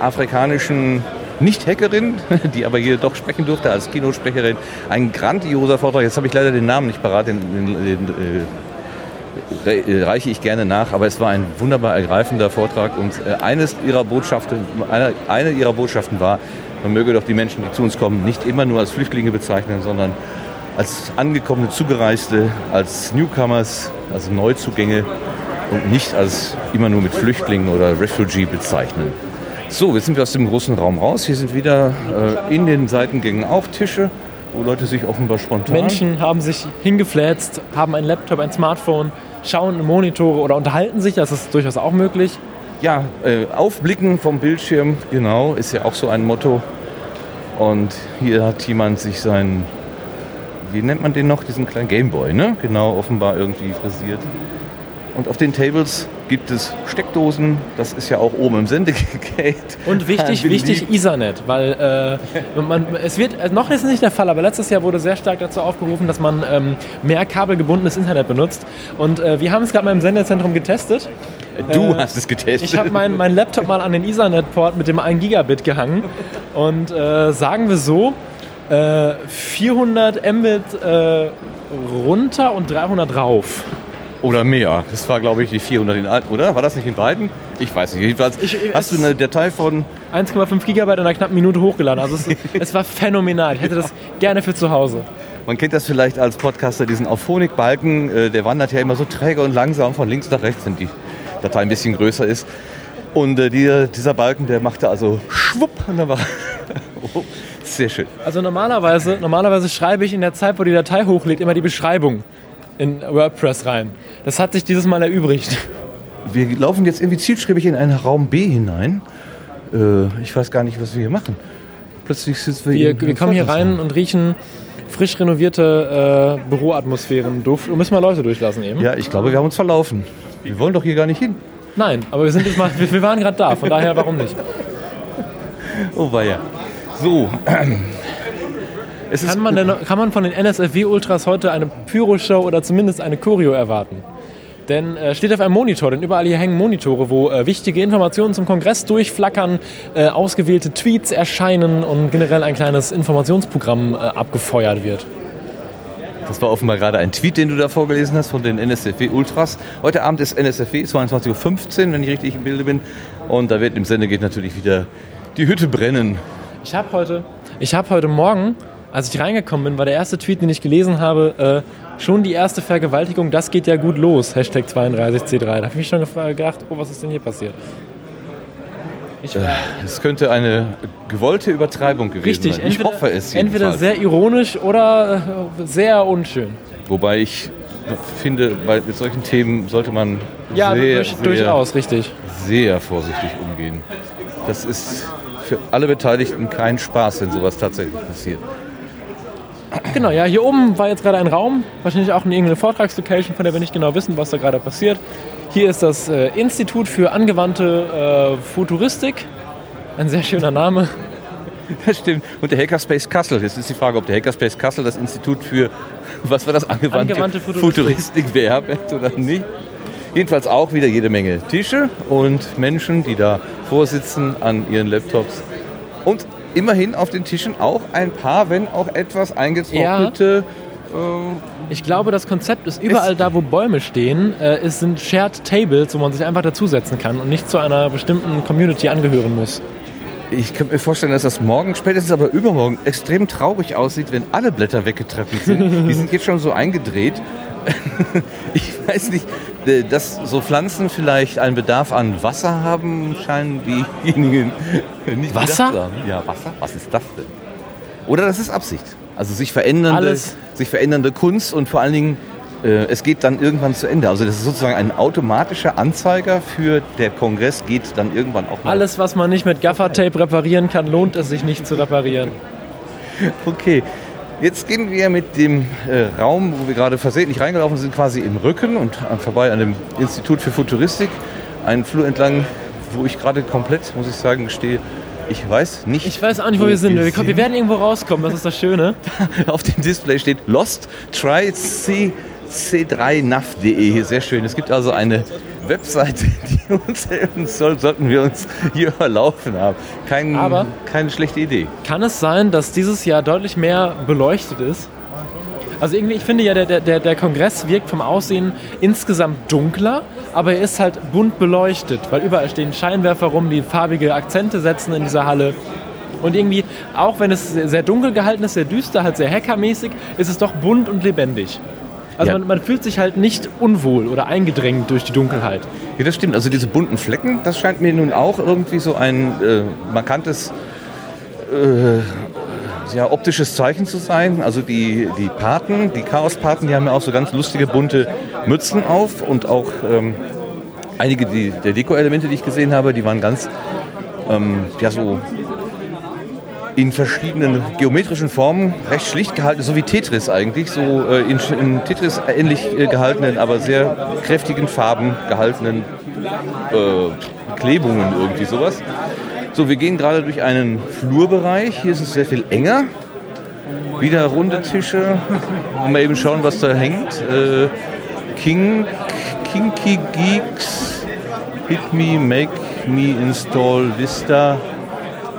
Speaker 1: afrikanischen Nicht-Hackerin, [LAUGHS] die aber hier doch sprechen durfte als Keynote-Sprecherin. Ein grandioser Vortrag. Jetzt habe ich leider den Namen nicht parat, den, den, den, äh, re- reiche ich gerne nach, aber es war ein wunderbar ergreifender Vortrag und äh, eines ihrer Botschaften, eine, eine ihrer Botschaften war, man möge doch die Menschen, die zu uns kommen, nicht immer nur als Flüchtlinge bezeichnen, sondern als angekommene Zugereiste, als Newcomers, als Neuzugänge und nicht als immer nur mit Flüchtlingen oder Refugee bezeichnen. So, jetzt sind wir aus dem großen Raum raus. Hier sind wieder äh, in den Seitengängen auch Tische, wo Leute sich offenbar spontan...
Speaker 2: Menschen haben sich hingefläzt, haben einen Laptop, ein Smartphone, schauen in Monitore oder unterhalten sich, das ist durchaus auch möglich.
Speaker 1: Ja, äh, aufblicken vom Bildschirm, genau, ist ja auch so ein Motto. Und hier hat jemand sich seinen, wie nennt man den noch, diesen kleinen Gameboy, ne? Genau, offenbar irgendwie frisiert. Und auf den Tables gibt es Steckdosen, das ist ja auch oben im Sendegate.
Speaker 2: Und wichtig, [LAUGHS] wichtig Ethernet, weil äh, man, es wird, äh, noch ist es nicht der Fall, aber letztes Jahr wurde sehr stark dazu aufgerufen, dass man ähm, mehr kabelgebundenes Internet benutzt. Und äh, wir haben es gerade mal im Sendezentrum getestet.
Speaker 1: Du
Speaker 2: Äh,
Speaker 1: hast es getestet.
Speaker 2: Ich habe meinen mein Laptop mal an den Ethernet-Port mit dem 1 Gigabit gehangen und äh, sagen wir so, äh, 400 Mbit äh, runter und 300 rauf.
Speaker 1: Oder mehr. Das war, glaube ich, die 400 in alten, oder? War das nicht in beiden? Ich weiß nicht. Jedenfalls
Speaker 2: Ich- ich-
Speaker 1: hast du eine Datei von
Speaker 2: 1,5 Gigabyte in einer knappen Minute hochgeladen. Also es, [LAUGHS] es war phänomenal. Ich hätte das gerne für zu Hause.
Speaker 1: Man kennt das vielleicht als Podcaster, diesen Auphonic-Balken, äh, der wandert ja immer so träge und langsam von links nach rechts, wenn die Datei ein bisschen größer ist. Und äh, die, dieser Balken, der machte also schwupp und dann war [LAUGHS] oh, sehr schön.
Speaker 2: Also normalerweise, normalerweise schreibe ich in der Zeit, wo die Datei hochlädt, immer die Beschreibung in WordPress rein. Das hat sich dieses Mal erübrigt.
Speaker 1: Wir laufen jetzt irgendwie zielstrebig in einen Raum B hinein. Äh, ich weiß gar nicht, was wir hier machen. Plötzlich sitzen wir, in-
Speaker 2: wir kommen hier rein und riechen frisch renovierte äh, Büroatmosphären. Duft. Und müssen mal Leute durchlassen eben.
Speaker 1: Ja, ich glaube, wir haben uns verlaufen. Wir wollen doch hier gar nicht hin.
Speaker 2: Nein, aber wir sind jetzt mal, wir, wir waren gerade da, von daher warum nicht?
Speaker 1: Oh, war ja. So. Es
Speaker 2: Kann man, denn, kann man von den NSFW Ultras heute eine Pyro-Show oder zumindest eine Choreo erwarten? Denn äh, steht auf einem Monitor, denn überall hier hängen Monitore, wo äh, wichtige Informationen zum Kongress durchflackern, äh, ausgewählte Tweets erscheinen und generell ein kleines Informationsprogramm äh, abgefeuert wird.
Speaker 1: Das war offenbar gerade ein Tweet, den du da vorgelesen hast von den NSFW Ultras. Heute Abend ist NSFW, 22.15 Uhr, wenn ich richtig im Bilde bin. Und da wird im Sende geht natürlich wieder die Hütte brennen.
Speaker 2: Ich habe heute, ich habe heute Morgen, als ich reingekommen bin, war der erste Tweet, den ich gelesen habe, äh, schon die erste Vergewaltigung, das geht ja gut los, Hashtag 32C3. Da habe ich mich schon gefra- gedacht, oh, was ist denn hier passiert? Ich,
Speaker 1: Es könnte eine gewollte Übertreibung gewesen
Speaker 2: richtig,
Speaker 1: sein. Ich
Speaker 2: entweder,
Speaker 1: hoffe es
Speaker 2: entweder sehr ironisch oder äh, sehr unschön.
Speaker 1: Wobei ich finde, bei, mit solchen Themen sollte man
Speaker 2: Ja,
Speaker 1: sehr,
Speaker 2: durch,
Speaker 1: sehr,
Speaker 2: durchaus, richtig.
Speaker 1: sehr vorsichtig umgehen. Das ist für alle Beteiligten kein Spaß, wenn sowas tatsächlich passiert.
Speaker 2: Genau, ja, hier oben war jetzt gerade ein Raum, wahrscheinlich auch eine irgendeine Vortragslocation, von der wir nicht genau wissen, was da gerade passiert. Hier ist das äh, Institut für angewandte äh, Futuristik. Ein sehr schöner Name. [LAUGHS]
Speaker 1: Das stimmt. Und der Hackerspace Kassel. Jetzt ist die Frage, ob der Hackerspace Kassel das Institut für, [LAUGHS] was war das, angewandte,
Speaker 2: Angewandte Futuristik.
Speaker 1: Futuristik beherbergt oder nicht. Jedenfalls auch wieder jede Menge Tische und Menschen, die da vorsitzen an ihren Laptops. Und immerhin auf den Tischen auch ein paar, wenn auch etwas eingetrocknete.
Speaker 2: Ich glaube, das Konzept ist überall da, wo Bäume stehen, äh, es sind Shared Tables, wo man sich einfach dazusetzen kann und nicht zu einer bestimmten Community angehören muss.
Speaker 1: Ich kann mir vorstellen, dass das morgen, spätestens aber übermorgen, extrem traurig aussieht, wenn alle Blätter weggetreffelt sind. [LAUGHS] Die sind jetzt schon so eingedreht. [LAUGHS] Ich weiß nicht, äh, dass so Pflanzen vielleicht einen Bedarf an Wasser haben, scheinen diejenigen [LAUGHS] nicht
Speaker 2: Wasser?
Speaker 1: haben. Ja, Wasser? Was ist das denn? Oder das ist Absicht. Also sich verändernde,
Speaker 2: Alles.
Speaker 1: sich verändernde Kunst und vor allen Dingen, äh, es geht dann irgendwann zu Ende. Also das ist sozusagen ein automatischer Anzeiger für der Kongress geht dann irgendwann auch mal.
Speaker 2: Alles, was man nicht mit Gaffertape reparieren kann, lohnt es sich nicht zu reparieren.
Speaker 1: Okay, jetzt gehen wir mit dem äh, Raum, wo wir gerade versehentlich reingelaufen sind, quasi im Rücken und äh, vorbei an dem Institut für Futuristik. Einen Flur entlang, wo ich gerade komplett, muss ich sagen, gestehe, ich weiß nicht.
Speaker 2: Ich weiß auch nicht, wo wir sind. Wir, wir werden irgendwo rauskommen, das ist das Schöne. [LAUGHS]
Speaker 1: Auf dem Display steht Lost Try C, C3nav.de. Sehr schön. Es gibt also eine Webseite, [LAUGHS] die uns helfen soll, sollten wir uns hier verlaufen haben. Kein,
Speaker 2: Aber-
Speaker 1: keine schlechte Idee.
Speaker 2: Kann es sein, dass dieses Jahr deutlich mehr beleuchtet ist? Also irgendwie, ich finde ja, der, der, der Kongress wirkt vom Aussehen insgesamt dunkler, aber er ist halt bunt beleuchtet, weil überall stehen Scheinwerfer rum, die farbige Akzente setzen in dieser Halle. Und irgendwie, auch wenn es sehr dunkel gehalten ist, sehr düster, halt sehr hackermäßig, ist es doch bunt und lebendig. Also
Speaker 1: Ja.
Speaker 2: man, man fühlt sich halt nicht unwohl oder eingedrängt durch die Dunkelheit.
Speaker 1: Ja, das stimmt. Also diese bunten Flecken, das scheint mir nun auch irgendwie so ein äh, markantes äh, ja, optisches Zeichen zu sein. Also die, die Paten, die Chaos-Paten, die haben ja auch so ganz lustige bunte Mützen auf und auch ähm, einige die, der Deko-Elemente, die ich gesehen habe, die waren ganz ähm, ja, so in verschiedenen geometrischen Formen recht schlicht gehalten, so wie Tetris eigentlich, so äh, in, in Tetris ähnlich äh, gehaltenen, aber sehr kräftigen Farben gehaltenen äh, Klebungen, irgendwie sowas. So, wir gehen gerade durch einen Flurbereich. Hier ist es sehr viel enger. Wieder runde Tische. Mal eben schauen, was da hängt. Äh, King, Kinky Geeks, Hit Me, Make Me Install Vista.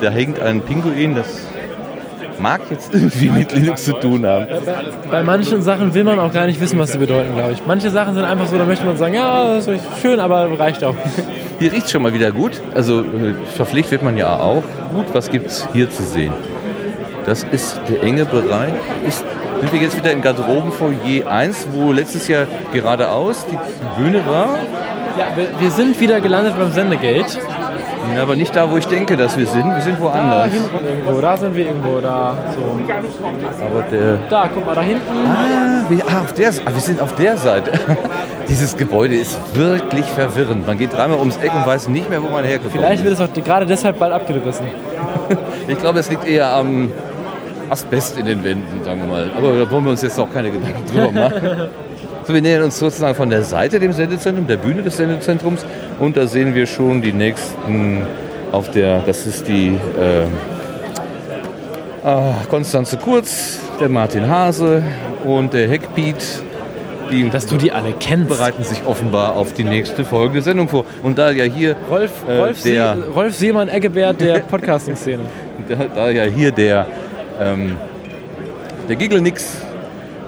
Speaker 1: Da hängt ein Pinguin, das mag jetzt irgendwie mit Linux zu tun haben.
Speaker 2: Bei manchen Sachen will man auch gar nicht wissen, was sie bedeuten, glaube ich. Manche Sachen sind einfach so, da möchte man sagen, ja, das ist schön, aber reicht auch.
Speaker 1: Hier riecht schon mal wieder gut. Also äh, verpflegt wird man ja auch. Gut, was gibt es hier zu sehen? Das ist der enge Bereich. Ist, sind wir jetzt wieder im Garderobenfoyer 1, wo letztes Jahr geradeaus die Bühne war?
Speaker 2: Ja, wir, wir sind wieder gelandet beim Sendegate.
Speaker 1: Ja, aber nicht da, wo ich denke, dass wir sind. Wir sind
Speaker 2: Da
Speaker 1: woanders.
Speaker 2: hinten irgendwo, da sind wir irgendwo, da. So.
Speaker 1: Aber der.
Speaker 2: Da, guck mal, da hinten.
Speaker 1: Ah, wir, ah, auf der, ah, wir sind auf der Seite. [LAUGHS] Dieses Gebäude ist wirklich verwirrend. Man geht dreimal ums Eck und weiß nicht mehr, wo man hergekommen
Speaker 2: Vielleicht wird es auch gerade deshalb bald abgerissen. [LAUGHS]
Speaker 1: Ich glaube, es liegt eher am Asbest in den Wänden, sagen wir mal. Aber da wollen wir uns jetzt auch keine Gedanken drüber machen. [LAUGHS] Wir nähern uns sozusagen von der Seite dem Sendezentrum, der Bühne des Sendezentrums. Und da sehen wir schon die nächsten auf der, das ist die äh, ah, Konstanze Kurz, der Martin Hase und der Heckpiet. Die
Speaker 2: Dass du die alle kennst.
Speaker 1: bereiten sich offenbar auf die nächste folgende Sendung vor. Und da ja hier
Speaker 2: Rolf,
Speaker 1: Äh,
Speaker 2: Rolf,
Speaker 1: der-
Speaker 2: See, Rolf Seemann-Eggebert der [LAUGHS] Podcasting-Szene.
Speaker 1: da, da ja hier der, ähm, der Gigelnix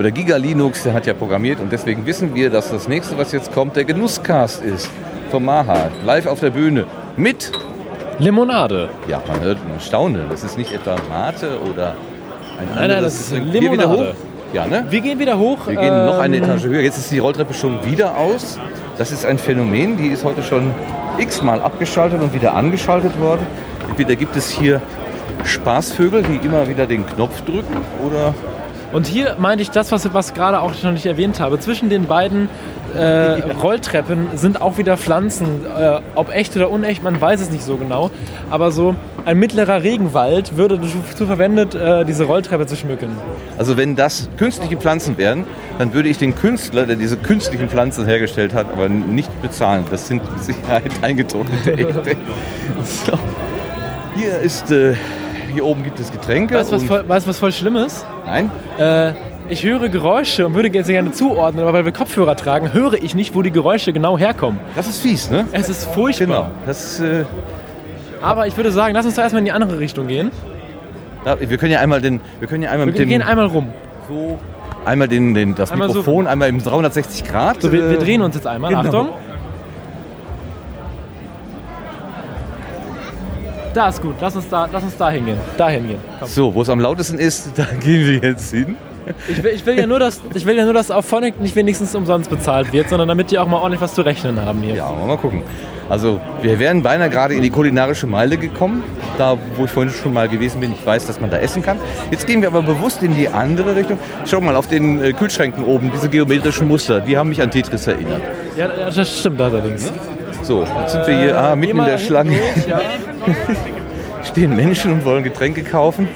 Speaker 1: oder Giga Linux, der hat ja programmiert und deswegen wissen wir, dass das nächste, was jetzt kommt, der Genusscast ist. Vom Maha, live auf der Bühne mit,
Speaker 2: Limonade.
Speaker 1: ja, man hört ein Staunen, das ist nicht etwa Mate oder ein
Speaker 2: Nein, nein, das ist
Speaker 1: Getränk. Hier wieder
Speaker 2: Limonade.
Speaker 1: hoch? Ja, ne?
Speaker 2: Wir gehen wieder hoch.
Speaker 1: Wir gehen noch eine
Speaker 2: ähm,
Speaker 1: Etage höher. Jetzt ist die Rolltreppe schon wieder aus. Das ist ein Phänomen, die ist heute schon x-mal abgeschaltet und wieder angeschaltet worden. Entweder gibt es hier Spaßvögel, die immer wieder den Knopf drücken, oder
Speaker 2: Und hier meinte ich das, was, was gerade auch schon nicht erwähnt habe. Zwischen den beiden äh, Rolltreppen sind auch wieder Pflanzen. Äh, ob echt oder unecht, man weiß es nicht so genau. Aber so ein mittlerer Regenwald würde dazu verwendet, äh, diese Rolltreppe zu schmücken.
Speaker 1: Also wenn das künstliche Pflanzen wären, dann würde ich den Künstler, der diese künstlichen Pflanzen hergestellt hat, aber nicht bezahlen. Das sind mit Sicherheit [LAUGHS] eingetrocknete echte. So. Hier ist, äh, hier oben gibt es Getränke.
Speaker 2: Weißt du, was voll, weißt, was voll schlimm ist?
Speaker 1: Nein?
Speaker 2: Äh, ich höre Geräusche und würde jetzt gerne zuordnen, aber weil wir Kopfhörer tragen, höre ich nicht, wo die Geräusche genau herkommen.
Speaker 1: Das ist fies, ne?
Speaker 2: Es ist furchtbar.
Speaker 1: Genau. Das, äh,
Speaker 2: Aber ich würde sagen, lass uns da erstmal in die andere Richtung gehen.
Speaker 1: da, wir können ja einmal den, wir können ja einmal
Speaker 2: Wir
Speaker 1: mit dem,
Speaker 2: gehen einmal rum.
Speaker 1: so, einmal den, den, das
Speaker 2: Einmal so-
Speaker 1: Mikrofon, einmal im 360 Grad.
Speaker 2: So, wir, wir
Speaker 1: äh,
Speaker 2: drehen uns jetzt einmal.
Speaker 1: genau.
Speaker 2: Achtung. Da ist gut. Lass uns da, lass uns da hingehen. Da hingehen. Komm.
Speaker 1: So, wo es am lautesten ist, [LAUGHS] da gehen wir jetzt hin.
Speaker 2: Ich, will, ich, will ja nur, dass, ich will ja nur, dass auf Phonic nicht wenigstens umsonst bezahlt wird, sondern damit die auch mal ordentlich was zu rechnen haben hier.
Speaker 1: Ja, mal gucken. Also, wir wären beinahe gerade in die kulinarische Meile gekommen, da wo ich vorhin schon mal gewesen bin. Ich weiß, dass man da essen kann. Jetzt gehen wir aber bewusst in die andere Richtung. Schau mal auf den äh, Kühlschränken oben, diese geometrischen Muster, die haben mich an Tetris erinnert.
Speaker 2: Ja, ja, das stimmt allerdings.
Speaker 1: So, jetzt sind wir hier ah, mitten in der Schlange.
Speaker 2: durch, ja. [LAUGHS]
Speaker 1: stehen Menschen und wollen Getränke kaufen.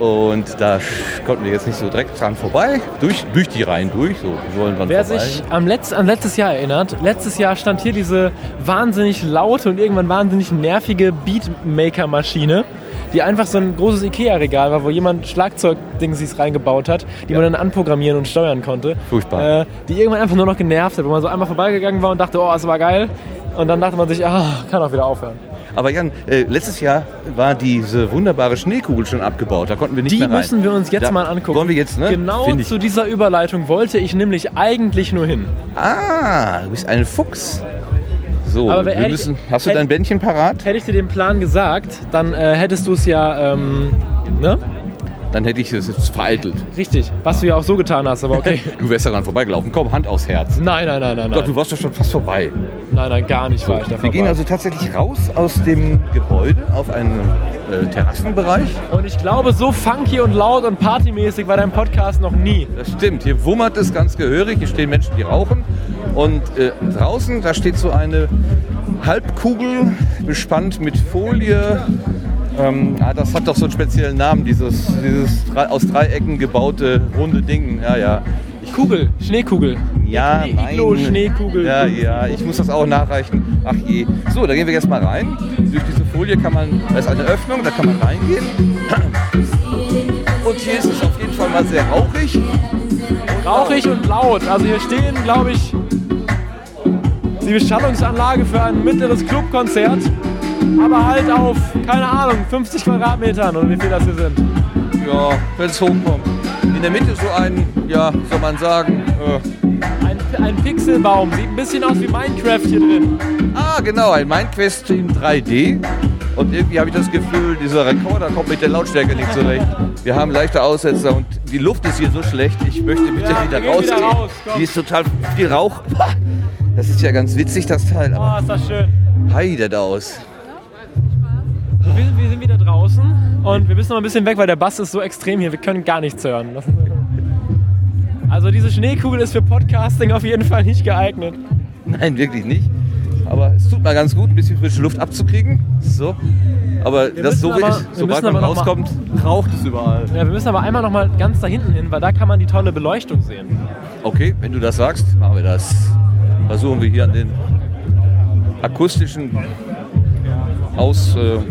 Speaker 1: Und da konnten wir jetzt nicht so direkt dran vorbei. Durch, durch die Reihen durch. So, wir wollen dran
Speaker 2: Wer
Speaker 1: vorbei.
Speaker 2: sich am Letz-, an letztes Jahr erinnert, letztes Jahr stand hier diese wahnsinnig laute und irgendwann wahnsinnig nervige Beatmaker-Maschine, die einfach so ein großes Ikea-Regal war, wo jemand Schlagzeug-Dingsies reingebaut hat, die man dann anprogrammieren und steuern konnte.
Speaker 1: Furchtbar.
Speaker 2: Äh, die irgendwann einfach nur noch genervt hat, wo man so einmal vorbeigegangen war und dachte, oh, es war geil. Und dann dachte man sich, ah, kann auch wieder aufhören.
Speaker 1: Aber Jan, äh, letztes Jahr war diese wunderbare Schneekugel schon abgebaut. Da konnten wir nicht
Speaker 2: Die
Speaker 1: mehr rein.
Speaker 2: müssen wir uns jetzt
Speaker 1: Da
Speaker 2: mal angucken.
Speaker 1: Wollen wir jetzt, ne?
Speaker 2: Genau zu dieser Überleitung wollte ich nämlich eigentlich nur hin.
Speaker 1: Ah, du bist ein Fuchs. So,
Speaker 2: Aber
Speaker 1: wir müssen, hast du dein Bändchen parat?
Speaker 2: Hätte ich dir den Plan gesagt, dann äh, hättest du es ja, ähm, ne?
Speaker 1: Dann hätte ich es jetzt vereitelt.
Speaker 2: Richtig. Was du ja auch so getan hast, aber okay. [LAUGHS]
Speaker 1: Du wärst daran vorbeigelaufen. Komm, Hand aufs Herz.
Speaker 2: nein, nein, nein, nein,
Speaker 1: Doch, du warst doch schon fast vorbei.
Speaker 2: Nein, nein, gar nicht war ich da
Speaker 1: Wir gehen
Speaker 2: vorbei.
Speaker 1: also tatsächlich raus aus dem Gebäude auf einen äh, Terrassenbereich.
Speaker 2: Und ich glaube, so funky und laut und partymäßig war dein Podcast noch nie.
Speaker 1: Das stimmt, hier wummert es ganz gehörig. Hier stehen Menschen, die rauchen. Und äh, draußen, da steht so eine Halbkugel bespannt mit Folie. Ähm, ah, das hat doch so einen speziellen Namen, dieses, dieses drei, aus Dreiecken gebaute runde Ding. Ja, ja. Ich,
Speaker 2: Kugel, Schneekugel.
Speaker 1: ja, nein.
Speaker 2: Iglo-Schneekugel.
Speaker 1: Ja, ja, ich muss das auch nachreichen. Ach je. So, da gehen wir jetzt mal rein. Durch diese Folie kann man, da ist eine Öffnung, da kann man reingehen. Und hier ist es auf jeden Fall mal sehr rauchig.
Speaker 2: Rauchig und laut. Also hier stehen, glaube ich, die Beschallungsanlage für ein mittleres Clubkonzert. Aber halt auf, keine Ahnung, 50 Quadratmetern oder wie viel das hier sind.
Speaker 1: Ja, wenn es hochkommt. In der Mitte so ein, ja, soll man sagen, äh,
Speaker 2: Ein, ein Pixelbaum. Sieht ein bisschen aus wie Minecraft hier drin.
Speaker 1: ah genau, ein Mindquest in 3D. Und irgendwie habe ich das Gefühl, dieser Rekorder kommt mit der Lautstärke nicht zurecht. Wir haben leichte Aussetzer und die Luft ist hier so schlecht. Ich möchte bitte
Speaker 2: Ja,
Speaker 1: wieder
Speaker 2: wir gehen wieder
Speaker 1: rausgehen.
Speaker 2: raus.
Speaker 1: Hier ist total viel Rauch. [LAUGHS] Das ist ja ganz witzig, das Teil. Aber
Speaker 2: Oh, ist das schön.
Speaker 1: heidet aus.
Speaker 2: So, wir, sind, wir sind wieder draußen und wir müssen noch ein bisschen weg, weil der Bass ist so extrem hier. Wir können gar nichts hören. Das Also diese Schneekugel ist für Podcasting auf jeden Fall nicht geeignet.
Speaker 1: Nein, wirklich nicht. Aber es tut mal ganz gut, ein bisschen frische Luft abzukriegen. So. Aber das
Speaker 2: müssen
Speaker 1: so
Speaker 2: aber-
Speaker 1: wenig,
Speaker 2: wir
Speaker 1: sobald man rauskommt, raucht es überall.
Speaker 2: Ja, wir müssen aber einmal noch mal ganz da hinten hin, weil da kann man die tolle Beleuchtung sehen.
Speaker 1: Okay, wenn du das sagst, machen wir das. Versuchen wir hier an den akustischen Ausbüchsen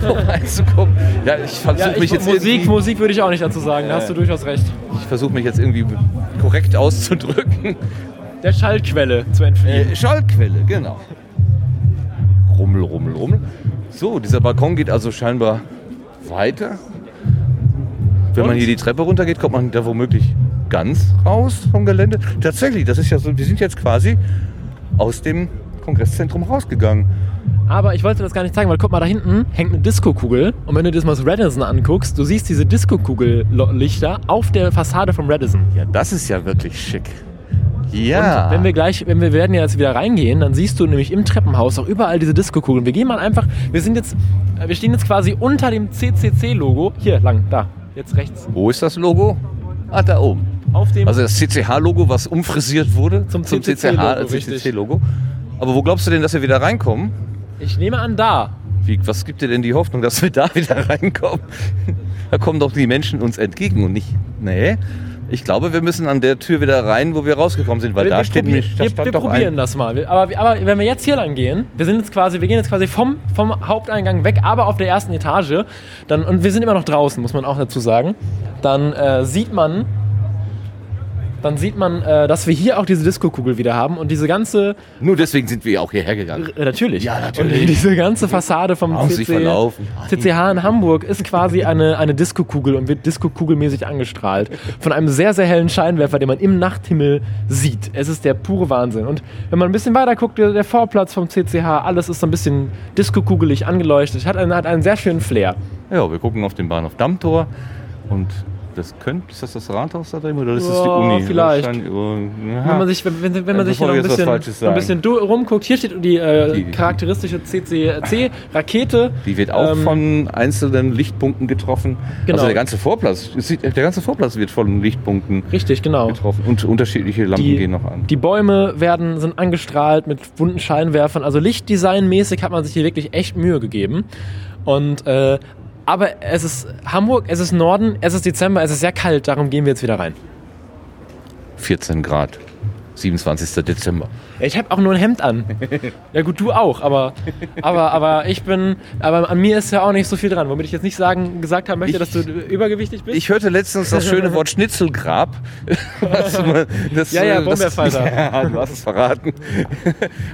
Speaker 1: vorbeizukommen. [LAUGHS] Ja, ich versuche
Speaker 2: Ja,
Speaker 1: mich jetzt
Speaker 2: Musik, Musik würde ich auch nicht dazu sagen, da hast du durchaus recht.
Speaker 1: ich versuche mich jetzt irgendwie korrekt auszudrücken.
Speaker 2: Der Schallquelle zu entfliehen.
Speaker 1: Äh, Schallquelle, genau. Rummel, rummel, rummel. So, dieser Balkon geht also scheinbar weiter. Wenn man hier die Treppe runtergeht, kommt man da womöglich ganz raus vom Gelände. Tatsächlich, das ist ja so, wir sind jetzt quasi aus dem Kongresszentrum rausgegangen.
Speaker 2: Aber ich wollte das gar nicht zeigen, weil guck mal, da hinten hängt eine Diskokugel. Und wenn du dir das mal das Radisson anguckst, du siehst diese Diskokugel-Lichter auf der Fassade vom Radisson.
Speaker 1: Ja, das ist ja wirklich schick. Ja.
Speaker 2: Und wenn wir gleich, wenn wir werden ja jetzt wieder reingehen, dann siehst du nämlich im Treppenhaus auch überall diese Diskokugeln. Wir gehen mal einfach, wir sind jetzt, äh, wir stehen jetzt quasi unter dem CCC-Logo. Hier lang, da, jetzt rechts.
Speaker 1: Wo ist das Logo? Ah, da oben.
Speaker 2: Auf dem,
Speaker 1: Also das CCH-Logo, was umfrisiert wurde
Speaker 2: Zum
Speaker 1: zum
Speaker 2: CCC-Logo,
Speaker 1: CCC-Logo. Aber wo glaubst du denn, dass wir wieder reinkommen?
Speaker 2: Ich nehme an, da.
Speaker 1: Wie, was gibt dir denn die Hoffnung, dass wir da [LAUGHS] wieder reinkommen? Da kommen doch die Menschen uns entgegen und nicht. Nee. Ich glaube, wir müssen an der Tür wieder rein, wo wir rausgekommen sind, weil
Speaker 2: wir,
Speaker 1: da
Speaker 2: wir
Speaker 1: steht nämlich,
Speaker 2: wir, wir probieren
Speaker 1: ein.
Speaker 2: das mal. Aber, aber wenn wir jetzt hier lang gehen, wir sind jetzt quasi, wir gehen jetzt quasi vom, vom Haupteingang weg, aber auf der ersten Etage, dann, und wir sind immer noch draußen, muss man auch dazu sagen, dann äh, sieht man, dann sieht man, äh, dass wir hier auch diese Disco-Kugel wieder haben und diese ganze,
Speaker 1: Nur deswegen sind wir auch hierher gegangen.
Speaker 2: äh, natürlich,
Speaker 1: Ja, natürlich.
Speaker 2: Und diese ganze Fassade vom CC. CCH in Hamburg ist quasi eine, eine Disco-Kugel und wird Disco-Kugelmäßig angestrahlt. Von einem sehr, sehr hellen Scheinwerfer, den man im Nachthimmel sieht. Es ist der pure Wahnsinn. Und wenn man ein bisschen weiter guckt, der, der Vorplatz vom CCH, alles ist so ein bisschen Disco-kugelig angeleuchtet. Hat einen, hat einen sehr schönen Flair.
Speaker 1: Ja, wir gucken auf den Bahnhof Dammtor und das könnte, ist das das Rathaus da drin oder ist das die Uni?
Speaker 2: vielleicht.
Speaker 1: Oh, ja.
Speaker 2: Wenn man sich, wenn, wenn, wenn man sich hier noch ein bisschen, ein bisschen rumguckt, hier steht die, äh,
Speaker 1: Die-
Speaker 2: charakteristische CCC-Rakete.
Speaker 1: Die wird auch
Speaker 2: Ähm,
Speaker 1: von einzelnen Lichtpunkten getroffen.
Speaker 2: Genau.
Speaker 1: Also der ganze Vorplatz, der ganze Vorplatz wird von Lichtpunkten
Speaker 2: Richtig, genau.
Speaker 1: getroffen und unterschiedliche Lampen
Speaker 2: Die,
Speaker 1: gehen noch an.
Speaker 2: die Bäume werden, sind angestrahlt mit bunten Scheinwerfern. Also Lichtdesignmäßig hat man sich hier wirklich echt Mühe gegeben. Und äh, aber es ist Hamburg, es ist Norden, es ist Dezember, es ist sehr kalt, darum gehen wir jetzt wieder rein.
Speaker 1: 14 Grad. 27. Dezember.
Speaker 2: Ja, ich habe auch nur ein Hemd an. Ja gut, du auch, aber, aber, aber ich bin, aber an mir ist ja auch nicht so viel dran, womit ich jetzt nicht sagen, gesagt haben möchte,
Speaker 1: Ich-
Speaker 2: dass du übergewichtig bist.
Speaker 1: Ich hörte letztens das schöne Wort Schnitzelgrab. [LAUGHS] Was das,
Speaker 2: Ja, ja,
Speaker 1: äh,
Speaker 2: Brombeerfalter. [LAUGHS]
Speaker 1: Ja, du hast es verraten.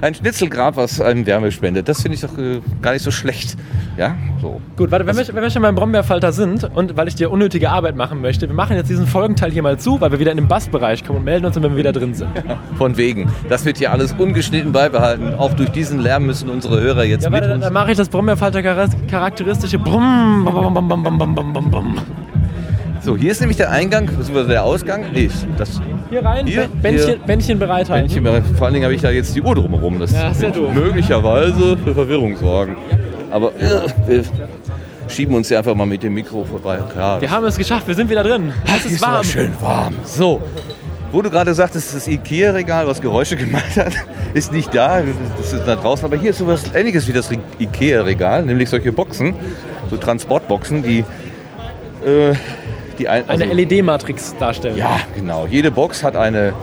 Speaker 1: Ein Schnitzelgrab, was einem Wärme spendet. Das finde ich doch äh, gar nicht so schlecht. Ja, so.
Speaker 2: Gut, warte, wenn wir, wenn wir schon beim Brombeerfalter sind und weil ich dir unnötige Arbeit machen möchte, wir machen jetzt diesen Folgenteil hier mal zu, weil wir wieder in den Bassbereich kommen und melden uns, wenn wir wieder drin sind.
Speaker 1: Von wegen. Das wird hier alles ungeschnitten beibehalten. Auch durch diesen Lärm müssen unsere Hörer jetzt
Speaker 2: Ja,
Speaker 1: mit
Speaker 2: warte, dann,
Speaker 1: uns.
Speaker 2: dann mache ich das Brombeerfalter chara- charakteristische Brumm, bum, bum, bum, bum, bum, bum, bum, bum.
Speaker 1: So, hier ist nämlich der Eingang, beziehungsweise der Ausgang. Nee, das
Speaker 2: Hier rein,
Speaker 1: Hier,
Speaker 2: Bä- Bändchen,
Speaker 1: hier.
Speaker 2: Bändchen bereithalten.
Speaker 1: Bändchen, vor allen Dingen habe ich da jetzt die Uhr drumherum. Das,
Speaker 2: Ja, ist ja doof.
Speaker 1: möglicherweise für Verwirrung sorgen. Aber äh, wir schieben uns hier einfach mal mit dem Mikro vorbei. Klar,
Speaker 2: Wir haben es geschafft, wir sind wieder drin. Es ist warm.
Speaker 1: aber schön warm. So, wo du gerade sagtest, das Ikea-Regal, was Geräusche gemacht hat, [LAUGHS] ist nicht da. Das ist da draußen. Aber hier ist sowas ähnliches wie das Re- Ikea-Regal, nämlich solche Boxen, so Transportboxen, die, äh, die ein,
Speaker 2: Eine
Speaker 1: also-
Speaker 2: LED-Matrix darstellen.
Speaker 1: Ja, genau. Jede Box hat eine,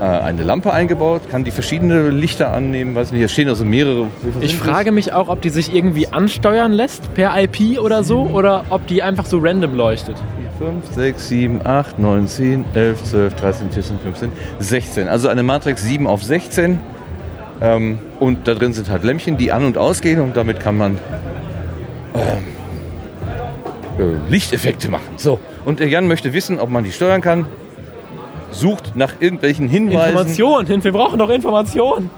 Speaker 1: äh, eine Lampe eingebaut, kann die verschiedene Lichter annehmen. Weiß nicht, hier stehen also mehrere.
Speaker 2: Ich frage mich auch, ob die sich irgendwie ansteuern lässt per IP oder so oder ob die einfach so random leuchtet.
Speaker 1: Das? 5, 6, 7, 8, 9, 10, 11, 12, 13, 14, 15, 16. Also eine Matrix 7 auf 16. Ähm, und da drin sind halt Lämpchen, die an- und ausgehen und damit kann man ähm, äh, Lichteffekte machen. So, und Jan möchte wissen, ob man die steuern kann. Sucht nach irgendwelchen Hinweisen.
Speaker 2: Information, wir brauchen doch Information.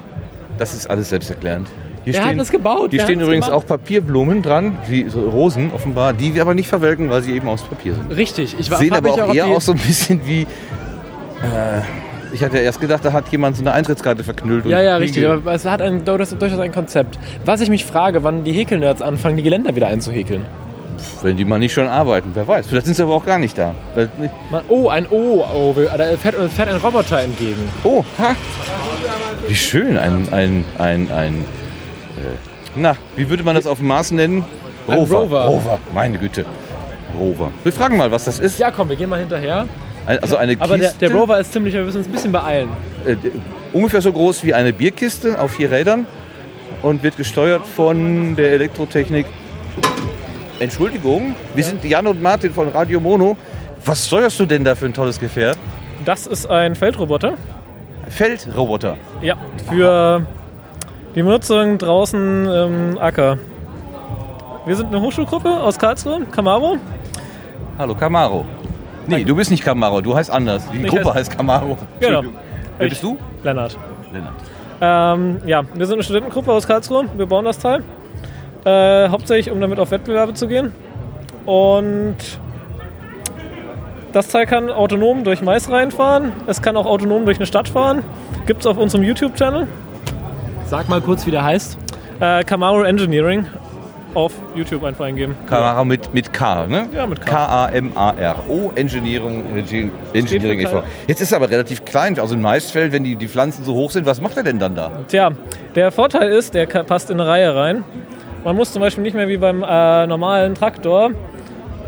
Speaker 1: Das ist alles selbsterklärend. Hier
Speaker 2: Wer hat das gebaut?
Speaker 1: Hier stehen übrigens
Speaker 2: gemacht?
Speaker 1: auch Papierblumen dran, wie so Rosen offenbar, die wir aber nicht verwelken, weil sie eben aus Papier sind.
Speaker 2: Richtig, ich war
Speaker 1: Sehen aber auch
Speaker 2: ob
Speaker 1: eher aus so ein bisschen wie. Äh, ich hatte erst gedacht, da hat jemand so eine Eintrittskarte verknüllt.
Speaker 2: Ja, ja, richtig, aber es hat ein, durchaus ein Konzept. Was ich mich frage, wann die Häkelnerds anfangen, die Geländer wieder einzuhäkeln.
Speaker 1: Wenn die mal nicht schon arbeiten, wer weiß. Vielleicht sind sie aber auch gar nicht da.
Speaker 2: Man, oh, ein O, oh, wir- da fährt, fährt ein Roboter entgegen.
Speaker 1: Oh, ha. Wie schön, ein, ein, ein, ein na, wie würde man das auf dem Mars nennen?
Speaker 2: Ein Rover.
Speaker 1: Rover, meine Güte. Rover. Wir fragen mal, was das ist.
Speaker 2: Ja, komm, wir gehen mal hinterher.
Speaker 1: Ein- Also eine
Speaker 2: Aber der,
Speaker 1: Kiste,
Speaker 2: der Rover ist ziemlich, wir müssen uns ein bisschen beeilen.
Speaker 1: äh, ungefähr so groß wie eine Bierkiste auf vier Rädern und wird gesteuert von der Elektrotechnik. Entschuldigung, wir sind Jan und Martin von Radio Mono. Was steuerst du denn da für ein tolles Gefährt?
Speaker 7: Das ist ein Feldroboter.
Speaker 1: Feldroboter.
Speaker 7: Ja, für die Benutzung draußen im Acker. Wir sind eine Hochschulgruppe aus Karlsruhe, Camaro.
Speaker 1: Hallo, Camaro. Nee, du bist nicht Camaro, du heißt anders. Die
Speaker 7: Ich
Speaker 1: Gruppe
Speaker 7: heiß-
Speaker 1: heißt Camaro.
Speaker 7: Genau.
Speaker 1: Wer bist du?
Speaker 7: Lennart.
Speaker 1: Lennart.
Speaker 7: Ähm, ja, wir sind eine Studentengruppe aus Karlsruhe. Wir bauen das Teil. Äh, hauptsächlich, um damit auf Wettbewerbe zu gehen. Und das Teil kann autonom durch Mais reinfahren. Es kann auch autonom durch eine Stadt fahren. Gibt es auf unserem YouTube-Channel.
Speaker 2: Sag mal kurz, wie der heißt.
Speaker 7: Äh, Camaro Engineering. Auf YouTube einfach eingeben.
Speaker 1: Camaro mit, mit K, ne?
Speaker 7: Ja, mit K.
Speaker 1: K-A-M-A-R-O, Engineering, Engi- Engineering e.V. Jetzt ist er aber relativ klein, also im Maisfeld, wenn die, die Pflanzen so hoch sind, was macht er denn dann da?
Speaker 7: Tja, der Vorteil ist, der passt in eine Reihe rein. Man muss zum Beispiel nicht mehr wie beim äh, normalen Traktor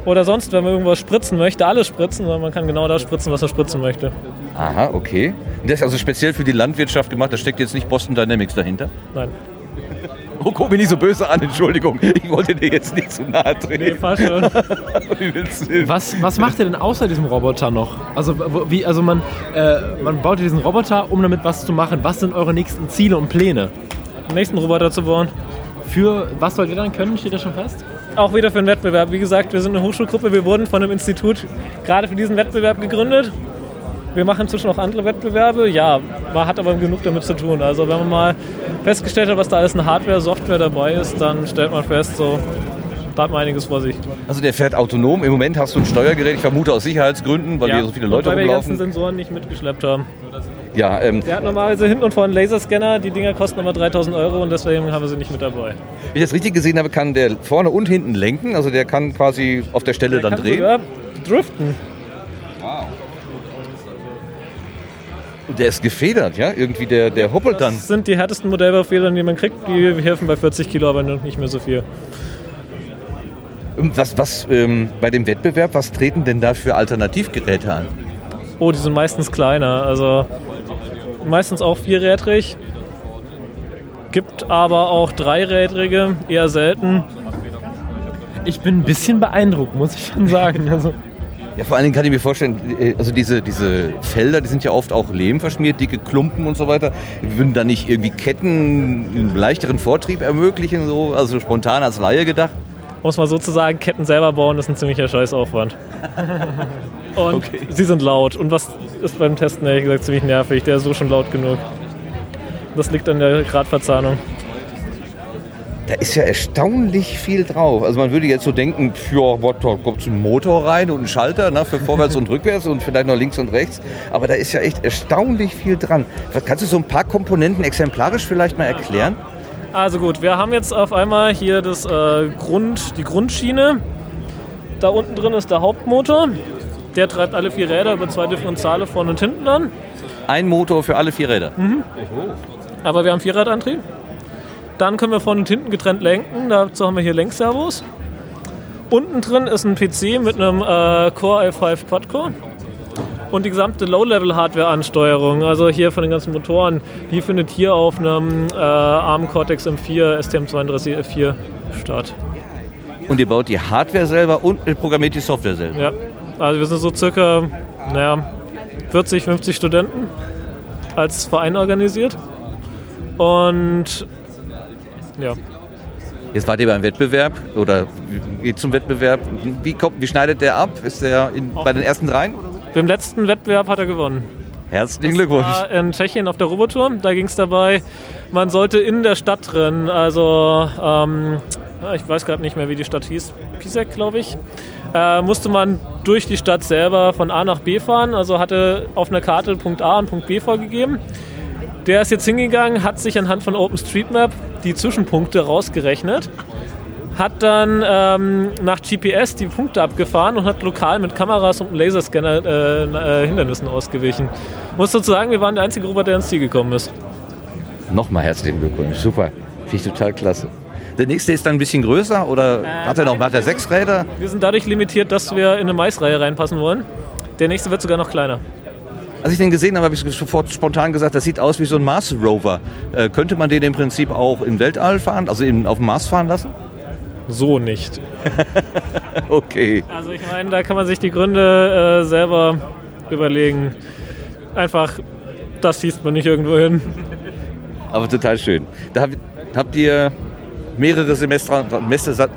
Speaker 7: oder sonst, wenn man irgendwas spritzen möchte, alles spritzen, sondern man kann genau das spritzen, was er spritzen möchte.
Speaker 1: Aha, okay. Das ist also speziell für die Landwirtschaft gemacht, da steckt jetzt nicht Boston Dynamics dahinter.
Speaker 7: Nein.
Speaker 1: Oh, guck mich nicht so böse an, Entschuldigung. Ich wollte dir jetzt nicht zu nahe
Speaker 7: Nee,
Speaker 1: treten.
Speaker 7: fast schon. [LAUGHS]
Speaker 2: Was, was macht ihr denn außer diesem Roboter noch? Also, wie, also man, äh, man baut diesen Roboter, um damit was zu machen. Was sind eure nächsten Ziele und Pläne?
Speaker 7: Den nächsten Roboter zu bauen.
Speaker 2: Für was sollt ihr dann können? Steht das schon fest?
Speaker 7: Auch wieder für einen Wettbewerb. Wie gesagt, wir sind eine Hochschulgruppe. Wir wurden von einem Institut gerade für diesen Wettbewerb gegründet. Wir machen inzwischen auch andere Wettbewerbe. Ja, man hat aber genug damit zu tun. Also wenn man mal festgestellt hat, was da alles an Hardware, Software dabei ist, dann stellt man fest, so, da hat man einiges vor sich.
Speaker 1: Also der fährt autonom. Im Moment hast du ein Steuergerät, ich vermute aus Sicherheitsgründen, weil hier so viele
Speaker 7: Und
Speaker 1: Leute
Speaker 7: weil wir die ganzen
Speaker 1: rumlaufen.
Speaker 7: Sensoren nicht mitgeschleppt haben.
Speaker 1: Ja, ähm,
Speaker 7: Der hat normalerweise hinten und vorne einen Laserscanner. Die Dinger kosten aber 3000 Euro und deswegen haben wir sie nicht mit dabei.
Speaker 1: wenn ich das richtig gesehen habe, kann der vorne und hinten lenken. Also der kann quasi auf der Stelle
Speaker 7: Der
Speaker 1: dann drehen.
Speaker 7: driften.
Speaker 1: Der ist gefedert, ja? Irgendwie der, der hoppelt dann.
Speaker 7: Das sind die härtesten Modellbaufedern, die man kriegt. Die helfen bei 40 Kilo, aber nicht mehr so viel.
Speaker 1: Was, was ähm, bei dem Wettbewerb, was treten denn da für Alternativgeräte an?
Speaker 7: Oh, die sind meistens kleiner. Also meistens auch vierrädrig. Gibt aber auch dreirädrige, eher selten.
Speaker 2: Ich bin ein bisschen beeindruckt, muss ich schon sagen. Also,
Speaker 1: Ja, vor allen Dingen kann ich mir vorstellen, äh, also diese, diese Felder, die sind ja oft auch Lehm verschmiert, dicke Klumpen und so weiter. Würden da nicht irgendwie Ketten einen leichteren Vortrieb ermöglichen, so, also spontan als Laie gedacht?
Speaker 7: Muss man sozusagen Ketten selber bauen, ist ein ziemlicher Scheißaufwand. [LAUGHS] Und
Speaker 1: Okay.
Speaker 7: sie sind laut. Und was ist beim Testen ehrlich gesagt ziemlich nervig? Der ist so schon laut genug. Das liegt an der Gradverzahnung.
Speaker 1: Da ist ja erstaunlich viel drauf. Also man würde jetzt so denken, ja, what, da kommt ein Motor rein und ein Schalter ne, für vorwärts und rückwärts und vielleicht noch links und rechts. Aber da ist ja echt erstaunlich viel dran. Was, kannst du so ein paar Komponenten exemplarisch vielleicht mal erklären?
Speaker 7: Also gut, wir haben jetzt auf einmal hier das, äh, Grund, die Grundschiene. Da unten drin ist der Hauptmotor. Der treibt alle vier Räder über zwei Differentiale vorne und hinten an.
Speaker 1: Ein Motor für alle vier Räder.
Speaker 7: Aber wir haben Vierradantrieb. Dann können wir vorne und hinten getrennt lenken. Dazu haben wir hier Lenkservos. Unten drin ist ein PC mit einem äh, Core i5 Quad-Core. Und die gesamte Low-Level-Hardware-Ansteuerung, also hier von den ganzen Motoren, die findet hier auf einem äh, ARM Cortex M4 STM32F4 statt.
Speaker 1: Und ihr baut die Hardware selber und programmiert die Software selber.
Speaker 7: Ja, also wir sind so circa naja, 40, 50 Studenten als Verein organisiert. Und ja,
Speaker 1: Jetzt wart ihr beim Wettbewerb oder geht zum Wettbewerb. Wie, kommt, wie schneidet der ab? Ist der in, bei den ersten dreien?
Speaker 7: beim letzten Wettbewerb hat er gewonnen.
Speaker 1: Herzlichen Glückwunsch.
Speaker 7: war in Tschechien auf der Robotour. Da ging es dabei, man sollte in der Stadt drin, also ähm, ich weiß gerade nicht mehr, wie die Stadt hieß, Pisek, glaube ich, äh, musste man durch die Stadt selber von A nach B fahren, also hatte auf einer Karte Punkt A und Punkt B vorgegeben. Der ist jetzt hingegangen, hat sich anhand von OpenStreetMap die Zwischenpunkte rausgerechnet, hat dann ähm, nach GPS die Punkte abgefahren und hat lokal mit Kameras und einem Laserscanner äh, äh, Hindernissen ausgewichen. Muss dazu sagen, wir waren der einzige Roboter, der ins Ziel gekommen ist.
Speaker 1: Nochmal herzlichen Glückwunsch. Super. Finde ich total klasse. Der nächste ist dann ein bisschen größer oder hat er noch hat er sechs Räder?
Speaker 7: Wir sind dadurch limitiert, dass wir in eine Maisreihe reinpassen wollen. Der nächste wird sogar noch kleiner.
Speaker 1: Als ich den gesehen habe, habe ich sofort spontan gesagt, das sieht aus wie so ein Mars Rover. Äh, könnte man den im Prinzip auch im Weltall fahren, also in, auf dem Mars fahren lassen?
Speaker 7: So nicht. [LAUGHS]
Speaker 1: Okay.
Speaker 7: Also ich meine, da kann man sich die Gründe äh, selber überlegen. Einfach, das schießt man nicht irgendwo hin. [LAUGHS]
Speaker 1: Aber total schön. Da habt, habt ihr mehrere Semester, Semester,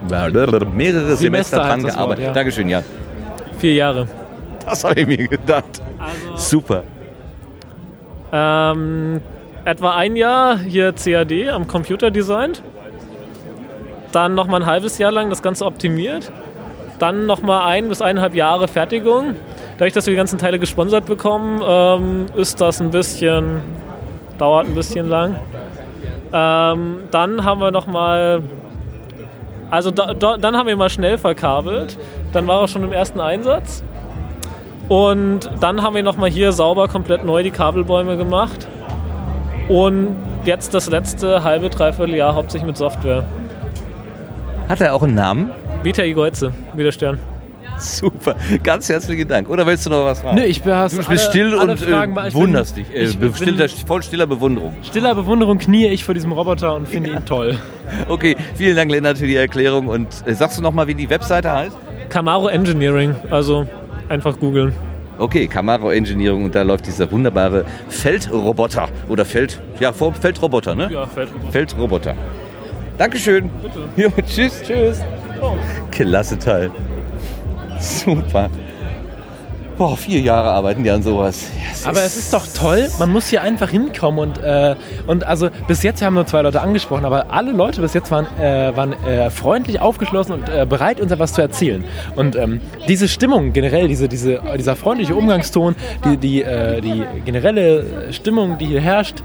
Speaker 1: mehrere Semester dran
Speaker 2: heißt das
Speaker 1: gearbeitet.
Speaker 2: Wort, ja.
Speaker 1: Dankeschön, ja.
Speaker 7: Vier Jahre. [LAUGHS]
Speaker 1: Das habe ich mir gedacht. Super.
Speaker 7: Ähm, etwa ein Jahr hier CAD am Computer designt. Dann nochmal ein halbes Jahr lang das Ganze optimiert. Dann nochmal ein bis eineinhalb Jahre Fertigung. Dadurch, dass wir die ganzen Teile gesponsert bekommen, ähm, ist das ein bisschen, dauert ein bisschen lang. Ähm, dann haben wir nochmal, also da, da, dann haben wir mal schnell verkabelt. Dann war er schon im ersten Einsatz. Und dann haben wir nochmal hier sauber komplett neu die Kabelbäume gemacht. Und jetzt das letzte halbe, dreiviertel Jahr hauptsächlich mit Software.
Speaker 1: Hat er auch einen Namen?
Speaker 7: Vita Igoize, wie der Stern.
Speaker 1: Super. Ganz herzlichen Dank. Oder willst du noch was fragen?
Speaker 2: Nö, ich bin
Speaker 1: Du bist still und
Speaker 2: Fragen,
Speaker 1: äh,
Speaker 2: ich bin-
Speaker 1: wunderst dich. Äh,
Speaker 2: ich
Speaker 1: be-
Speaker 2: bin-
Speaker 1: stiller, voll stiller Bewunderung.
Speaker 2: Stiller Bewunderung knie ich vor diesem Roboter und finde ihn toll. [LAUGHS]
Speaker 1: Okay, vielen Dank, Lennart, für die Erklärung. Und äh, sagst du noch mal, wie die Webseite heißt?
Speaker 7: Camaro Engineering, also einfach googeln.
Speaker 1: Okay, Camaro Engineering und da läuft dieser wunderbare Feldroboter oder Feld, ja, Feldroboter, ne?
Speaker 7: Ja, fällt.
Speaker 1: Feldroboter. Dankeschön. Bitte. Jo, tschüss. Tschüss. Klasse Teil. Super. Boah, vier Jahre arbeiten die an sowas. Ja,
Speaker 2: Aber es ist doch toll, man muss hier einfach hinkommen und, äh, und also bis jetzt wir haben nur zwei Leute angesprochen, aber alle Leute bis jetzt waren, äh, waren äh, freundlich aufgeschlossen und äh, bereit, uns etwas zu erzählen. Und ähm, diese Stimmung generell, diese, diese, dieser freundliche Umgangston, die, die, äh, die generelle Stimmung, die hier herrscht,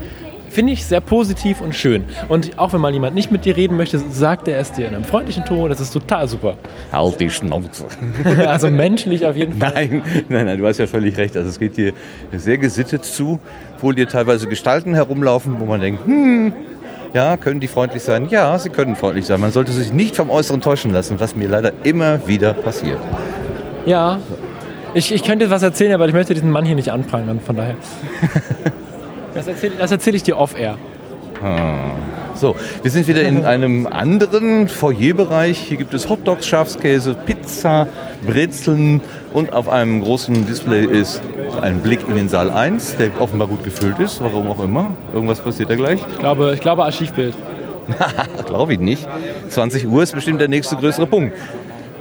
Speaker 2: finde ich sehr positiv und schön. Und auch wenn mal jemand nicht mit dir reden möchte, sagt er es dir in einem freundlichen Ton, das ist total super.
Speaker 1: Halt die Schnauze. [LAUGHS]
Speaker 2: Also menschlich auf jeden Fall.
Speaker 1: Nein, nein, nein, du hast ja völlig recht. Also es geht hier sehr gesittet zu, obwohl hier teilweise Gestalten herumlaufen, wo man denkt, hm, ja, können die freundlich sein? Ja, sie können freundlich sein. Man sollte sich nicht vom Äußeren täuschen lassen, was mir leider immer wieder passiert.
Speaker 2: Ja. Ich, ich könnte was erzählen, aber ich möchte diesen Mann hier nicht anprangern, von daher. [LAUGHS] Das erzähle erzähl ich dir off-air.
Speaker 1: So, wir sind wieder in [LAUGHS] einem anderen Foyerbereich. Hier gibt es Hotdogs, Schafskäse, Pizza, Brezeln und auf einem großen Display ist ein Blick in den Saal 1, der offenbar gut gefüllt ist, warum auch immer. Irgendwas passiert da gleich.
Speaker 2: Ich glaube, ich glaube Archivbild. [LAUGHS]
Speaker 1: Glaube ich nicht. 20 Uhr ist bestimmt der nächste größere Punkt.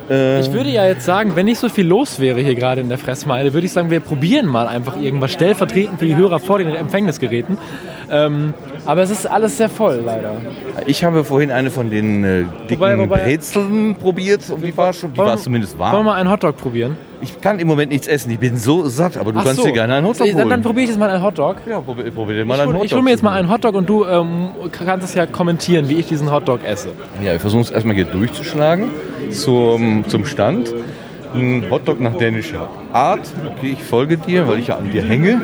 Speaker 2: Ich würde ja jetzt sagen, wenn nicht so viel los wäre hier gerade in der Fressmeile, würde ich sagen, wir probieren mal einfach irgendwas stellvertretend für die Hörer vor den Empfängnisgeräten. Ähm, aber es ist alles sehr voll, leider.
Speaker 1: Ich habe vorhin eine von den äh, dicken
Speaker 2: Wobei- wobei-
Speaker 1: Brezeln probiert und die war schon, die war zumindest
Speaker 2: Wollen wir
Speaker 1: warm.
Speaker 2: mal einen Hotdog probieren?
Speaker 1: Ich kann im Moment nichts essen, ich bin so satt, aber du
Speaker 2: Ach
Speaker 1: kannst
Speaker 2: so.
Speaker 1: dir gerne einen Hotdog
Speaker 2: Dann, dann
Speaker 1: holen.
Speaker 2: probiere ich jetzt mal einen Hotdog.
Speaker 1: Ja, probier, probier mal
Speaker 2: Ich
Speaker 1: einen
Speaker 2: hole
Speaker 1: Hotdog.
Speaker 2: hol mir jetzt mal einen Hotdog und du ähm, kannst es ja kommentieren, wie ich diesen Hotdog esse.
Speaker 1: Ja, wir versuchen es erstmal hier durchzuschlagen zum, zum Stand. Ein Hotdog nach dänischer Art. Okay, ich folge dir, weil ich ja an dir hänge.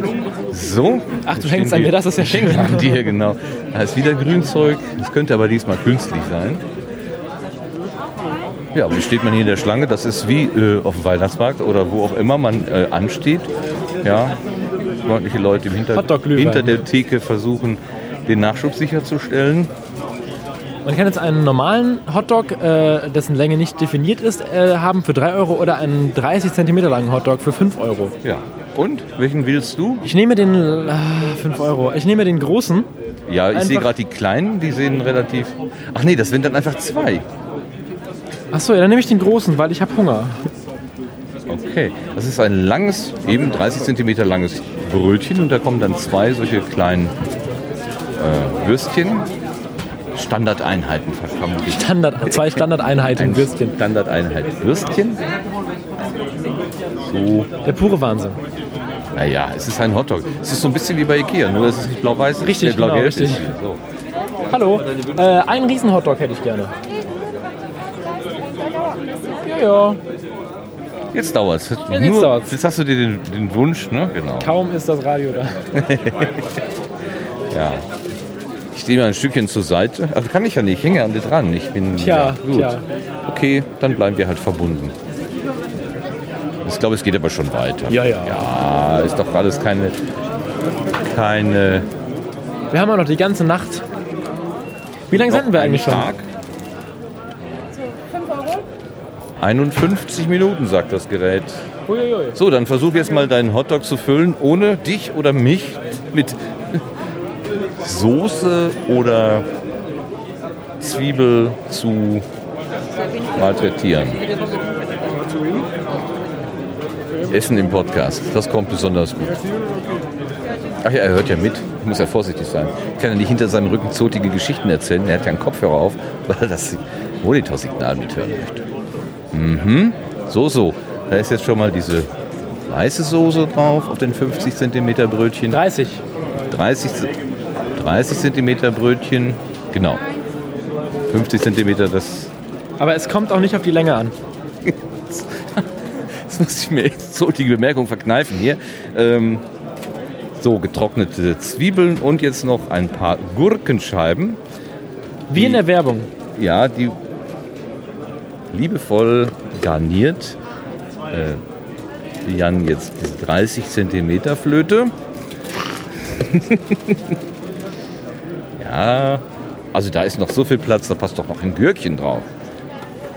Speaker 1: So.
Speaker 2: Ach, du hängst an mir, das ist ja schön. [LAUGHS]
Speaker 1: an dir, genau. Da ist wieder Grünzeug. Das könnte aber diesmal künstlich sein. Ja, wie steht man hier in der Schlange? Das ist wie äh, auf dem Weihnachtsmarkt oder wo auch immer man äh, ansteht. Ja, freundliche Leute im Hinter hinter der Theke versuchen, den Nachschub sicherzustellen.
Speaker 2: Man kann jetzt einen normalen Hotdog, äh, dessen Länge nicht definiert ist, äh, haben für 3 Euro oder einen 30 cm langen Hotdog für 5 Euro.
Speaker 1: Ja. Und welchen willst du?
Speaker 2: Ich nehme den, äh, 5 Euro, ich nehme den großen.
Speaker 1: Ja, ich sehe
Speaker 2: Einfach-
Speaker 1: gerade die kleinen, die sehen relativ. Ach nee, das sind dann einfach zwei.
Speaker 2: Achso, ja, dann nehme ich den großen, weil ich habe Hunger.
Speaker 1: Okay. Das ist ein langes, eben 30 cm langes Brötchen und da kommen dann zwei solche kleinen äh, Würstchen. Standardeinheiten vermutlich.
Speaker 2: Standard, zwei Standardeinheiten
Speaker 1: Ein
Speaker 2: Würstchen.
Speaker 1: Standardeinheit Würstchen. So,
Speaker 2: Der pure Wahnsinn.
Speaker 1: naja, es ist ein Hotdog. Es ist so ein bisschen wie bei Ikea, nur es ist nicht blau-weiß.
Speaker 2: Richtig,
Speaker 1: blau-gelb
Speaker 2: genau, richtig.
Speaker 1: ist. So.
Speaker 2: Hallo, äh, einen riesen Hotdog hätte ich gerne. Ja, ja.
Speaker 1: Jetzt dauert's.
Speaker 2: jetzt
Speaker 1: Nur,
Speaker 2: dauert's.
Speaker 1: Jetzt hast du dir den, den Wunsch, ne? Genau.
Speaker 2: Kaum ist das Radio da. [LAUGHS]
Speaker 1: Ja. Ich stehe mal ein Stückchen zur Seite. Also kann ich ja nicht, ich hänge an dir dran. Ich bin.
Speaker 2: Tja,
Speaker 1: ja, gut.
Speaker 2: tja.
Speaker 1: Okay, dann bleiben wir halt verbunden. Ich glaube, es geht aber schon weiter.
Speaker 2: Ja, ja.
Speaker 1: Ja, ist doch alles keine. keine.
Speaker 2: Wir haben auch noch die ganze Nacht. Wie lange senden wir eigentlich schon?
Speaker 1: Tag. 51 Minuten, sagt das Gerät.
Speaker 2: Uiuiui.
Speaker 1: So, dann versuch jetzt mal deinen Hotdog zu füllen, ohne dich oder mich mit Soße oder Zwiebel zu malträtieren. Essen im Podcast, das kommt besonders gut. Ach ja, er hört ja mit. Ich muss ja vorsichtig sein. Ich kann ja nicht hinter seinem Rücken zotige Geschichten erzählen. Er hat ja einen Kopfhörer auf, [LAUGHS] weil er das Monitorsignal mithören möchte. Mhm. So, so. Da ist jetzt schon mal diese weiße Soße drauf auf den 50 cm Brötchen.
Speaker 2: 30.
Speaker 1: 30, 30 cm Brötchen. Genau. 50 cm, das,
Speaker 2: Aber es kommt auch nicht auf die Länge an. [LAUGHS]
Speaker 1: das muss ich mir echt so die Bemerkung verkneifen hier. Ähm, so, getrocknete Zwiebeln und jetzt noch ein paar Gurkenscheiben.
Speaker 2: Wie in der Werbung.
Speaker 1: Ja, die liebevoll garniert. Äh, die Jan jetzt diese 30 cm Flöte. [LAUGHS] ja, also da ist noch so viel Platz, da passt doch noch ein Gürkchen drauf.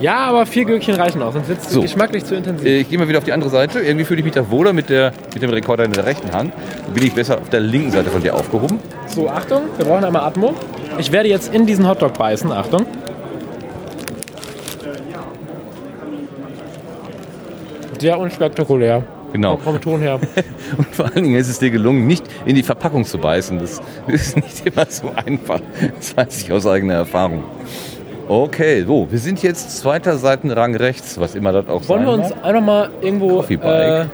Speaker 2: Ja, aber vier Gürkchen reichen auch, sonst wird es
Speaker 1: So.
Speaker 2: geschmacklich zu intensiv.
Speaker 1: Äh, Ich gehe mal wieder auf die andere Seite. Irgendwie fühle ich mich da wohler mit, der, mit dem Rekorder in der rechten Hand. Bin ich besser auf der linken Seite von dir aufgehoben.
Speaker 2: So, Achtung, wir brauchen einmal Atmo. Ich werde jetzt in diesen Hotdog beißen, Achtung. Sehr unspektakulär.
Speaker 1: Genau.
Speaker 2: Vom Ton her. [LAUGHS]
Speaker 1: Und vor allen Dingen ist es dir gelungen, nicht in die Verpackung zu beißen. Das ist nicht immer so einfach. Das weiß ich aus eigener Erfahrung. Okay, so, wir sind jetzt zweiter Seitenrang rechts, was immer das auch
Speaker 2: Wollen
Speaker 1: sein
Speaker 2: wir uns einfach mal irgendwo.
Speaker 1: Coffee Bike.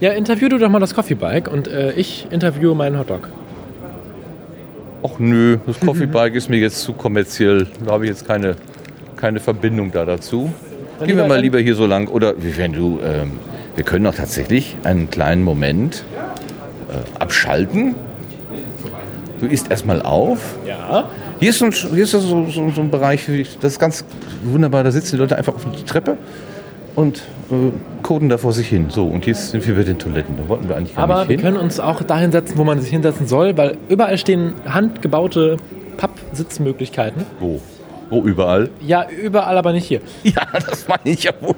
Speaker 2: Äh, ja, interview du doch mal das Coffee Bike und äh, ich interviewe meinen Hotdog.
Speaker 1: Ach nö, das [LAUGHS] Coffee Bike ist mir jetzt zu kommerziell. Da habe ich jetzt keine, keine Verbindung da dazu. Gehen wir mal lieber hier so lang. Oder wenn du, ähm, wir können auch tatsächlich einen kleinen Moment äh, abschalten. Du isst erstmal auf.
Speaker 2: Ja.
Speaker 1: Hier ist, so ein, hier ist so, so, so ein Bereich, das ist ganz wunderbar. Da sitzen die Leute einfach auf der Treppe und äh, koden da vor sich hin. So, und jetzt sind wir bei den Toiletten. Da wollten wir eigentlich gar
Speaker 2: Aber
Speaker 1: nicht
Speaker 2: wir
Speaker 1: hin.
Speaker 2: können uns auch dahin setzen, wo man sich hinsetzen soll, weil überall stehen handgebaute Pappsitzmöglichkeiten.
Speaker 1: Wo? Wo überall?
Speaker 2: Ja, überall, aber nicht hier. [LAUGHS]
Speaker 1: Ja, das meine ich ja wohl.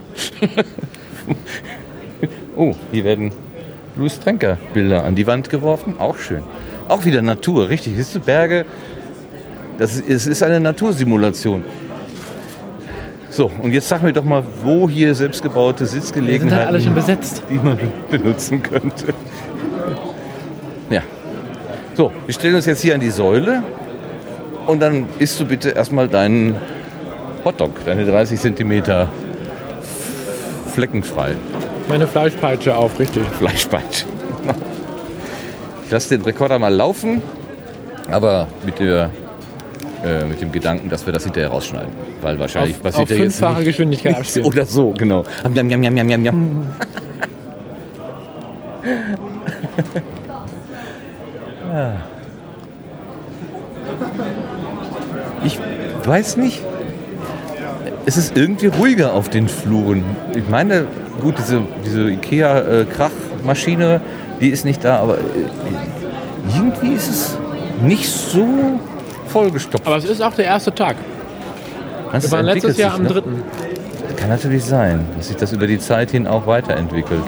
Speaker 1: Oh, hier werden Louis Trenker Bilder an die Wand geworfen. Auch schön. Auch wieder Natur, richtig. Siehst du, Berge, das ist, es ist eine Natursimulation. So, und jetzt sag mir doch mal, wo hier selbstgebaute
Speaker 2: halt
Speaker 1: Sitzgelegenheiten,
Speaker 2: alle schon besetzt.
Speaker 1: die man [LAUGHS] benutzen könnte. Ja. So, wir stellen uns jetzt hier an die Säule und dann isst du bitte erstmal deinen Hotdog, deine 30 Zentimeter fleckenfrei
Speaker 2: Meine Fleischpeitsche auf, richtig.
Speaker 1: Fleischband. Ich lasse den Rekorder mal laufen, aber mit, der, äh, mit dem Gedanken, dass wir das hinterher rausschneiden. Weil wahrscheinlich
Speaker 2: Auf,
Speaker 1: passiert
Speaker 2: auf
Speaker 1: ja jetzt
Speaker 2: fünffache Geschwindigkeit abspielen.
Speaker 1: oder so, genau. Jam, jam, jam, jam, jam, jam. Ich weiß nicht. Es ist irgendwie ruhiger auf den Fluren. Ich meine, gut, diese, diese IKEA-Krachmaschine, die ist nicht da, aber äh, irgendwie ist es nicht so vollgestopft.
Speaker 2: Aber es ist auch der erste Tag.
Speaker 1: Das
Speaker 2: Wir waren letztes Jahr am
Speaker 1: ne?
Speaker 2: dritten.
Speaker 1: Kann natürlich sein, dass sich das über die Zeit hin auch weiterentwickelt.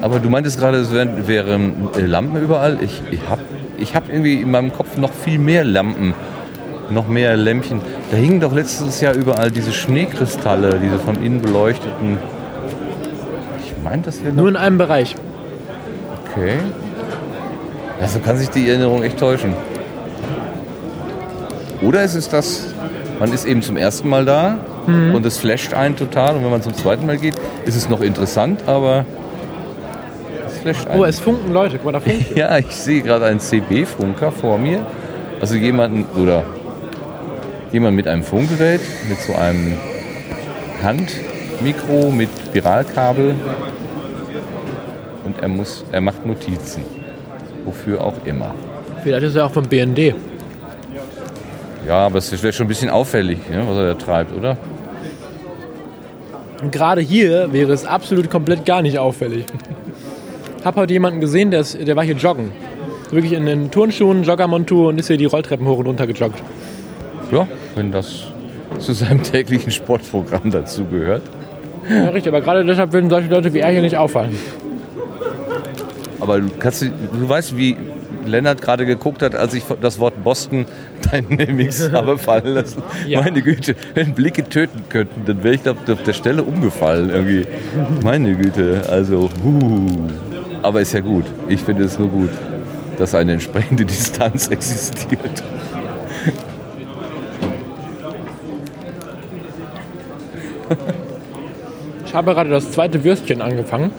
Speaker 1: Aber du meintest gerade, es wären, wären äh, Lampen überall. Ich, ich habe ich hab irgendwie in meinem Kopf noch viel mehr Lampen, noch mehr Lämpchen. Da hingen doch letztes Jahr überall diese Schneekristalle, diese von innen beleuchteten. Ich meine, das noch
Speaker 2: Nur in einem Bereich.
Speaker 1: Okay. Also kann sich die Erinnerung echt täuschen. Oder ist es das, man ist eben zum ersten Mal da und es flasht einen total und wenn man zum zweiten Mal geht, ist es noch interessant, aber flasht einen.
Speaker 2: Oh, es funken Leute. Guck mal, da funken.
Speaker 1: ja, ich sehe gerade einen CB-Funker vor mir. Also jemanden oder jemand mit einem Funkgerät, mit so einem Handmikro mit Spiralkabel und er muss, er macht Notizen. Wofür auch immer.
Speaker 2: Vielleicht ist er auch vom BND.
Speaker 1: Ja, aber es wäre schon ein bisschen auffällig, ne, was er da treibt, oder?
Speaker 2: Und gerade hier wäre es absolut komplett gar nicht auffällig. Hab heute jemanden gesehen, der, ist, der war hier joggen. Wirklich in den Turnschuhen, Joggermontur und ist hier die Rolltreppen hoch und runter gejoggt.
Speaker 1: Ja, wenn das zu seinem [LAUGHS] täglichen Sportprogramm dazu gehört.
Speaker 2: Ja, richtig, aber gerade deshalb würden solche Leute wie er hier nicht auffallen.
Speaker 1: Aber du, kannst, du weißt, wie Lennart gerade geguckt hat, als ich das Wort Boston [LAUGHS] Mix habe fallen lassen.
Speaker 2: Ja.
Speaker 1: Meine Güte, wenn Blicke töten könnten, dann wäre ich da auf der Stelle umgefallen irgendwie. Meine Güte, also, huh. Aber ist ja gut. Ich finde es nur gut, dass eine entsprechende [LAUGHS] Distanz existiert.
Speaker 2: Ich habe gerade das zweite Würstchen angefangen.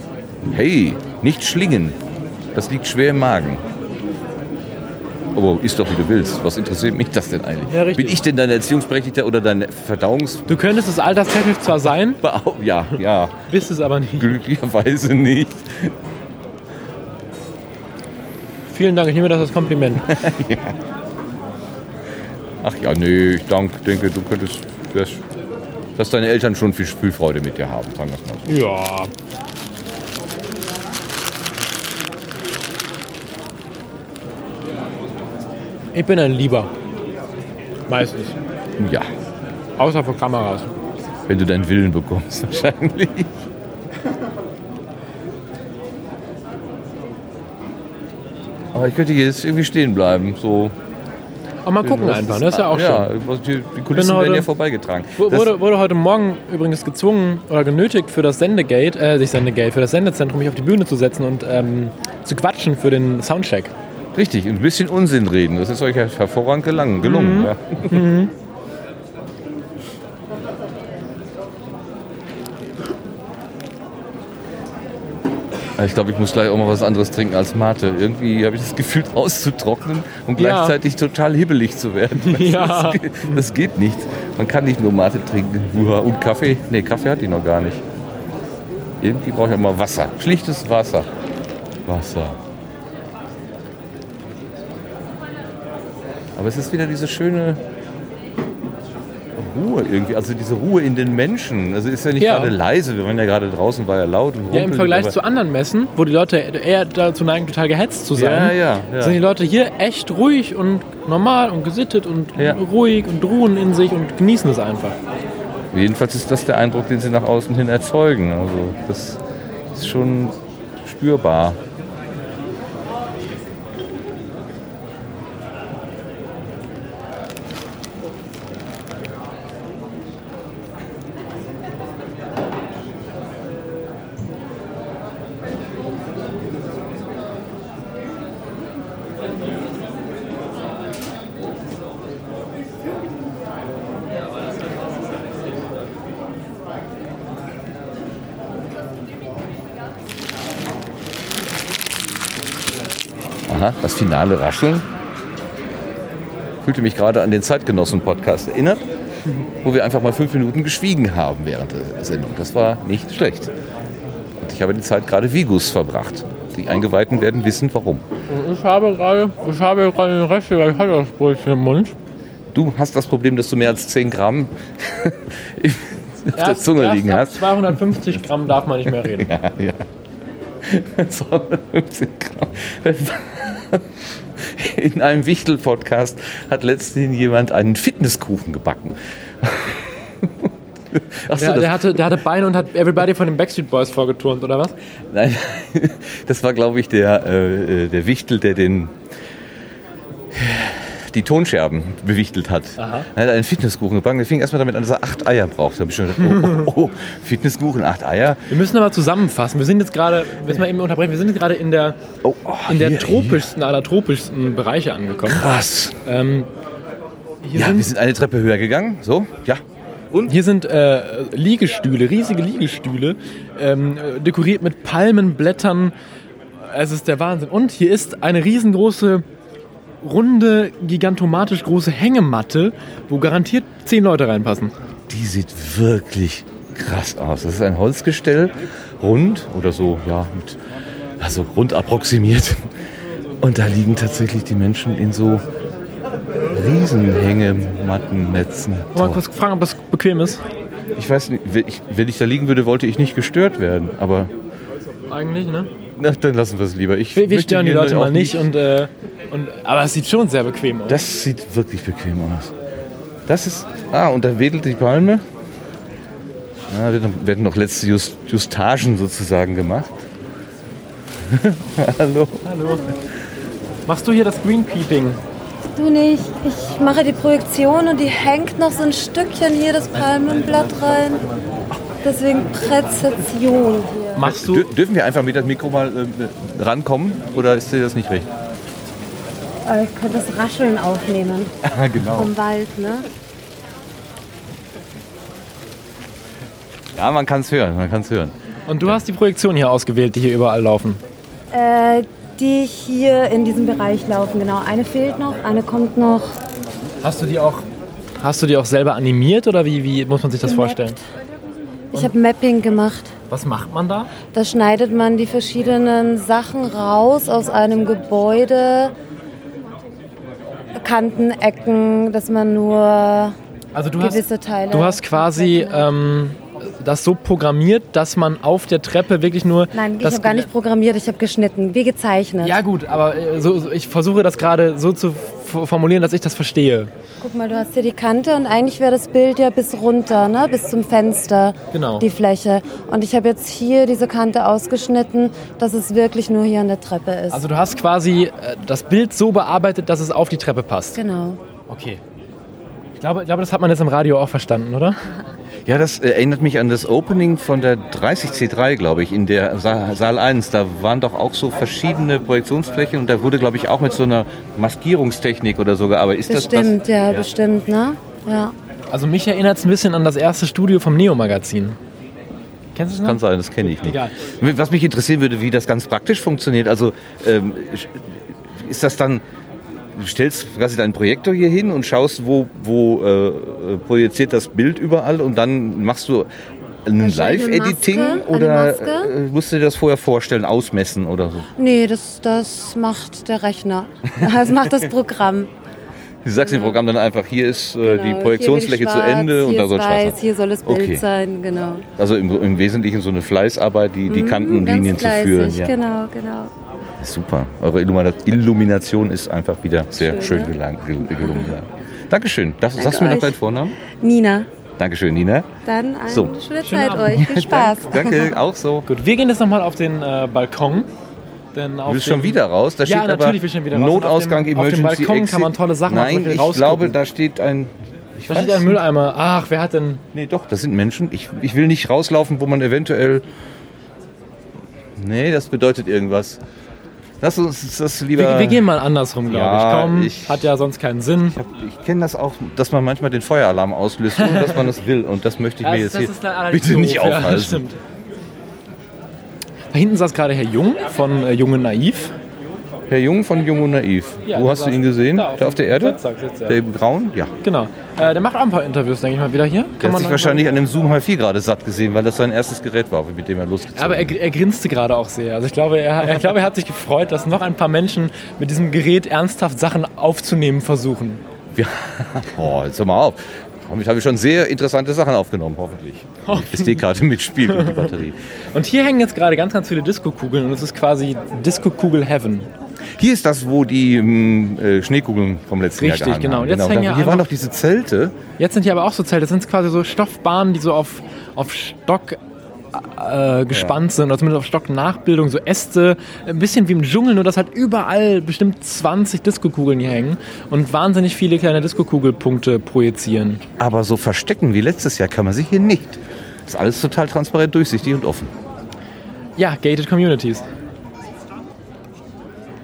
Speaker 1: Hey, nicht schlingen. Das liegt schwer im Magen. Aber isst doch, wie du willst. Was interessiert mich das denn eigentlich?
Speaker 2: Ja.
Speaker 1: Bin ich denn dein Erziehungsberechtigter oder dein Verdauungs...
Speaker 2: Du könntest es alterstechnisch zwar sein, [LAUGHS]
Speaker 1: Ja, ja,
Speaker 2: bist es aber nicht.
Speaker 1: glücklicherweise nicht.
Speaker 2: Vielen Dank, ich nehme das als Kompliment. [LAUGHS]
Speaker 1: Ach ja, nee, ich dank, denke, du könntest... Das, dass deine Eltern schon viel Spielfreude mit dir haben, sagen wir mal so.
Speaker 2: Ja. Ich bin ein Lieber. Meistens.
Speaker 1: Ja,
Speaker 2: Außer vor Kameras.
Speaker 1: wenn du deinen Willen bekommst, [LAUGHS] wahrscheinlich. Aber ich könnte hier jetzt irgendwie stehen bleiben, so...
Speaker 2: Aber mal gucken einfach, das ist ja auch
Speaker 1: ja,
Speaker 2: schön.
Speaker 1: Die, die Kulissen
Speaker 2: heute-
Speaker 1: werden ja vorbeigetragen.
Speaker 2: Wurde, wurde heute Morgen übrigens gezwungen oder genötigt für das Sendegate, äh, nicht Sendegate, für das Sendezentrum mich auf die Bühne zu setzen und ähm, zu quatschen für den Soundcheck.
Speaker 1: Richtig, ein bisschen Unsinn reden. Das ist euch ja hervorragend gelangen, gelungen. Ja. [LAUGHS] Ich glaube, ich muss gleich auch mal was anderes trinken als Mate. Irgendwie habe ich das Gefühl, [LAUGHS] auszutrocknen und
Speaker 2: Ja.
Speaker 1: gleichzeitig total hibbelig zu werden. [LAUGHS]
Speaker 2: Ja.
Speaker 1: Das, geht, das geht nicht. Man kann nicht nur Mate trinken. Und Kaffee? Nee, Kaffee hat die noch gar nicht. Irgendwie brauche ich auch mal Wasser. Schlichtes Wasser. Wasser. Aber es ist wieder diese schöne Ruhe irgendwie, also diese Ruhe in den Menschen. Also ist ja nicht
Speaker 2: Ja.
Speaker 1: gerade leise, wir waren ja gerade draußen, war ja laut und
Speaker 2: Ja, im
Speaker 1: rumpelig,
Speaker 2: Vergleich zu anderen Messen, wo die Leute eher dazu neigen, total gehetzt zu sein,
Speaker 1: Ja, ja, ja.
Speaker 2: sind die Leute hier echt ruhig und normal und gesittet und ruhig und ruhen in sich und genießen es einfach.
Speaker 1: Jedenfalls ist das der Eindruck, den sie nach außen hin erzeugen. Also das ist schon spürbar. Aha, das finale Rascheln. Fühlte mich gerade an den Zeitgenossen-Podcast erinnert, wo wir einfach mal fünf Minuten geschwiegen haben während der Sendung. Das war nicht schlecht. Und ich habe die Zeit gerade Vigus verbracht. Die Eingeweihten werden wissen, warum.
Speaker 2: Ich habe gerade, ich habe gerade den Rest der Kaltersbrötchen im Mund.
Speaker 1: Du hast das Problem, dass du mehr als 10 Gramm [LAUGHS] auf der Zunge
Speaker 2: erst
Speaker 1: liegen hast.
Speaker 2: 250 Gramm darf man nicht mehr reden. [LAUGHS]
Speaker 1: Ja, ja. [LAUGHS] 250 Gramm. [LAUGHS] In einem Wichtel-Podcast hat letztens jemand einen Fitnesskuchen gebacken. [LAUGHS] Achso,
Speaker 2: Der,
Speaker 1: das,
Speaker 2: der, hatte, der hatte Beine und hat Everybody von den Backstreet Boys vorgeturnt, oder was?
Speaker 1: nein, [LAUGHS] das war, glaube ich, der, äh, der Wichtel, der den die Tonscherben bewichtelt hat.
Speaker 2: Aha.
Speaker 1: Er hat einen Fitnesskuchen gebacken. Der fing erstmal damit an, dass er acht Eier braucht. Da habe ich schon gedacht, oh, oh, oh, [LAUGHS] Fitnesskuchen, acht Eier.
Speaker 2: Wir müssen aber zusammenfassen. Wir sind jetzt gerade, müssen wir eben unterbrechen, wir sind jetzt gerade in der,
Speaker 1: Oh, oh,
Speaker 2: in der
Speaker 1: hier,
Speaker 2: tropischsten aller tropischsten Bereiche angekommen.
Speaker 1: Krass.
Speaker 2: Ähm,
Speaker 1: Ja,
Speaker 2: sind,
Speaker 1: wir sind eine Treppe höher gegangen. So, ja. Und?
Speaker 2: Hier sind äh, Liegestühle, riesige Liegestühle, ähm, äh, dekoriert mit Palmenblättern. Es ist der Wahnsinn. Und hier ist eine riesengroße, runde, gigantomatisch große Hängematte, wo garantiert zehn Leute reinpassen.
Speaker 1: Die sieht wirklich krass aus. Das ist ein Holzgestell, rund oder so, ja, mit, also rund approximiert. Und da liegen tatsächlich die Menschen in so Riesenhängemattennetzen.
Speaker 2: Mal kurz fragen, ob das bequem ist.
Speaker 1: Ich weiß nicht, wenn ich, wenn ich da liegen würde, wollte ich nicht gestört werden. Aber
Speaker 2: Eigentlich, ne?
Speaker 1: Na, dann lassen wir es lieber. Ich
Speaker 2: Wir, wir
Speaker 1: möchte
Speaker 2: stören die Leute
Speaker 1: auch
Speaker 2: mal nicht. Und, äh, und, aber es sieht schon sehr bequem aus.
Speaker 1: Das sieht wirklich bequem aus. Das ist. Ah, und da wedelt die Palme. Ja, werden- werden noch letzte Just, Justagen sozusagen gemacht. [LAUGHS] Hallo.
Speaker 2: Hallo. Machst du hier das Greenpeeping?
Speaker 5: Du nicht. Ich mache die Projektion und die hängt noch so ein Stückchen hier das Palmenblatt rein. Deswegen Präzision hier.
Speaker 2: Machst du,
Speaker 1: Dür dürfen wir einfach mit das Mikro mal äh, rankommen? Oder ist dir das nicht recht?
Speaker 5: Äh, Ich könnte das Rascheln aufnehmen [LAUGHS]
Speaker 1: Ah, genau.
Speaker 5: vom Wald, ne?
Speaker 1: Ja, man kann es hören, man kann es hören.
Speaker 2: und du hast die Projektion hier ausgewählt, die hier überall laufen.
Speaker 5: Äh, die hier in diesem Bereich laufen, genau. Eine fehlt noch, eine kommt noch.
Speaker 2: Hast du die auch, hast du die auch selber animiert oder wie, wie muss man sich das
Speaker 5: Gemappt.
Speaker 2: vorstellen?
Speaker 5: Ich habe Mapping gemacht.
Speaker 2: Was macht man da?
Speaker 5: Da schneidet man die verschiedenen Sachen raus aus einem Gebäude. Kanten, Ecken, dass man nur
Speaker 2: Also du hast,
Speaker 5: gewisse Teile.
Speaker 2: du hast quasi ähm, das so programmiert, dass man auf der Treppe wirklich nur.
Speaker 5: Nein, ich habe gar nicht programmiert, ich habe geschnitten, wie gezeichnet.
Speaker 2: Ja gut, aber äh, so, so, ich versuche das gerade so zu formulieren, dass ich das verstehe.
Speaker 5: Guck mal, du hast hier die Kante und eigentlich wäre das Bild ja bis runter, ne? bis zum Fenster,
Speaker 2: Genau.
Speaker 5: die Fläche. Und ich habe jetzt hier diese Kante ausgeschnitten, dass es wirklich nur hier an der Treppe ist.
Speaker 2: Also du hast quasi äh, das Bild so bearbeitet, dass es auf die Treppe passt.
Speaker 5: genau.
Speaker 2: Okay. Ich glaube, ich glaube, das hat man jetzt im Radio auch verstanden, oder? [LAUGHS]
Speaker 1: Ja, das äh, erinnert mich an das Opening von der 30C3, glaube ich, in der Sa Saal 1. Da waren doch auch so verschiedene Projektionsflächen und da wurde, glaube ich, auch mit so einer Maskierungstechnik oder so gearbeitet. Ist
Speaker 5: Bestimmt,
Speaker 1: das,
Speaker 5: ja, bestimmt, ne? Ja.
Speaker 2: Also mich erinnert es ein bisschen an das erste Studio vom Neo-Magazin. Kennst du es noch?
Speaker 1: Kann sein, das kenne ich nicht.
Speaker 2: Egal.
Speaker 1: Was mich interessieren würde, wie das ganz praktisch funktioniert. Also ähm, ist das dann, stellst quasi deinen Projektor hier hin und schaust, wo, wo äh, äh, projiziert das Bild überall und dann machst du ein Live-Editing oder
Speaker 5: Maske.
Speaker 1: äh, musst du dir das vorher vorstellen, ausmessen oder so?
Speaker 5: Nee, das, das macht der Rechner. [LAUGHS] Das macht das Programm.
Speaker 1: Du sagst dem Programm dann einfach, hier ist äh,
Speaker 5: Genau,
Speaker 1: die Projektionsfläche
Speaker 5: ich
Speaker 1: zu Ende
Speaker 5: schwarz,
Speaker 1: und da soll Spaß
Speaker 5: weiß. Hier soll das Bild
Speaker 1: Okay.
Speaker 5: sein, genau.
Speaker 1: Also im, im Wesentlichen so eine Fleißarbeit, die, die Kanten und
Speaker 5: Mhm,
Speaker 1: Linien zu führen. Ja.
Speaker 5: Genau, genau.
Speaker 1: Super. Eure Illumina- Illumination ist einfach wieder sehr schön,
Speaker 5: Schön, ne?
Speaker 1: gelang, gel- gelungen. Dankeschön. Das,
Speaker 5: Danke
Speaker 1: sagst du mir noch deinen Vornamen?
Speaker 5: Nina,
Speaker 1: Dankeschön, Nina.
Speaker 5: dann eine
Speaker 1: So.
Speaker 5: schöne
Speaker 2: Schönen
Speaker 5: Zeit
Speaker 2: Abend.
Speaker 5: euch. Viel [LAUGHS] Spaß.
Speaker 1: Danke, auch so.
Speaker 2: Gut, wir gehen jetzt nochmal auf den äh, Balkon. Denn auf
Speaker 1: Du bist
Speaker 2: dem-
Speaker 1: schon wieder raus. Da
Speaker 2: Ja,
Speaker 1: steht aber
Speaker 2: natürlich ich schon wieder raus.
Speaker 1: Notausgang,
Speaker 2: Auf dem- auf dem
Speaker 1: Emergency
Speaker 2: Balkon
Speaker 1: Exit.
Speaker 2: kann man tolle Sachen
Speaker 1: Nein, ich
Speaker 2: rausgucken.
Speaker 1: glaube, da steht ein... Ich
Speaker 2: Da steht ein Mülleimer. Ach, wer hat denn.
Speaker 1: Nee, doch, das sind Menschen. Ich, ich will nicht rauslaufen, wo man eventuell... Nee, das bedeutet irgendwas. Lass uns das lieber...
Speaker 2: Wir, wir gehen mal andersrum, glaube
Speaker 1: Ja,
Speaker 2: ich. Komm,
Speaker 1: ich-
Speaker 2: hat ja sonst keinen Sinn.
Speaker 1: Ich kenne das auch, dass man manchmal den Feueralarm auslöst, ohne dass man das will. Und das möchte ich mir jetzt hier bitte nicht
Speaker 2: doof. Ja,
Speaker 1: aufhalten.
Speaker 2: das stimmt. Da hinten saß gerade Herr Jung von äh, Junge Naiv.
Speaker 1: Herr Jung von Jung und Naiv.
Speaker 2: Ja,
Speaker 1: Wo hast du ihn gesehen?
Speaker 2: da auf
Speaker 1: Da auf der Erde?
Speaker 2: Er.
Speaker 1: Der im Braun? Ja.
Speaker 2: Genau. Äh, der macht auch ein paar Interviews, denke ich mal, wieder hier.
Speaker 1: Der hat sich wahrscheinlich an dem Zoom H4 gerade satt gesehen, weil das sein erstes Gerät war, mit dem er losgezogen
Speaker 2: Aber er, er grinste gerade auch sehr. Also ich glaube, er, er, glaube, er hat sich gefreut, dass noch ein paar Menschen mit diesem Gerät ernsthaft Sachen aufzunehmen versuchen.
Speaker 1: Ja. [LAUGHS] Oh, jetzt hör mal auf. Damit habe ich schon sehr interessante Sachen aufgenommen, hoffentlich. Die SD-Karte mitspielt und die Batterie.
Speaker 2: Und hier hängen jetzt gerade ganz, ganz viele Disco-Kugeln und es ist quasi Disco-Kugel Heaven.
Speaker 1: Hier ist das, wo die ähm, äh, Schneekugeln vom letzten
Speaker 2: Richtig,
Speaker 1: Jahr gehangen
Speaker 2: genau.
Speaker 1: haben.
Speaker 2: Und jetzt hängen ja
Speaker 1: hier waren doch diese Zelte.
Speaker 2: Jetzt sind hier aber auch so Zelte. Das sind quasi so Stoffbahnen, die so auf, auf Stock äh, gespannt sind, oder zumindest auf Stocknachbildung, so Äste, ein bisschen wie im Dschungel, nur dass halt überall bestimmt 20 Disco-Kugeln hier hängen und wahnsinnig viele kleine Disco-Kugelpunkte projizieren.
Speaker 1: Aber so verstecken wie letztes Jahr kann man sich hier nicht. Ist alles total transparent, durchsichtig und offen.
Speaker 2: Ja, Gated Communities.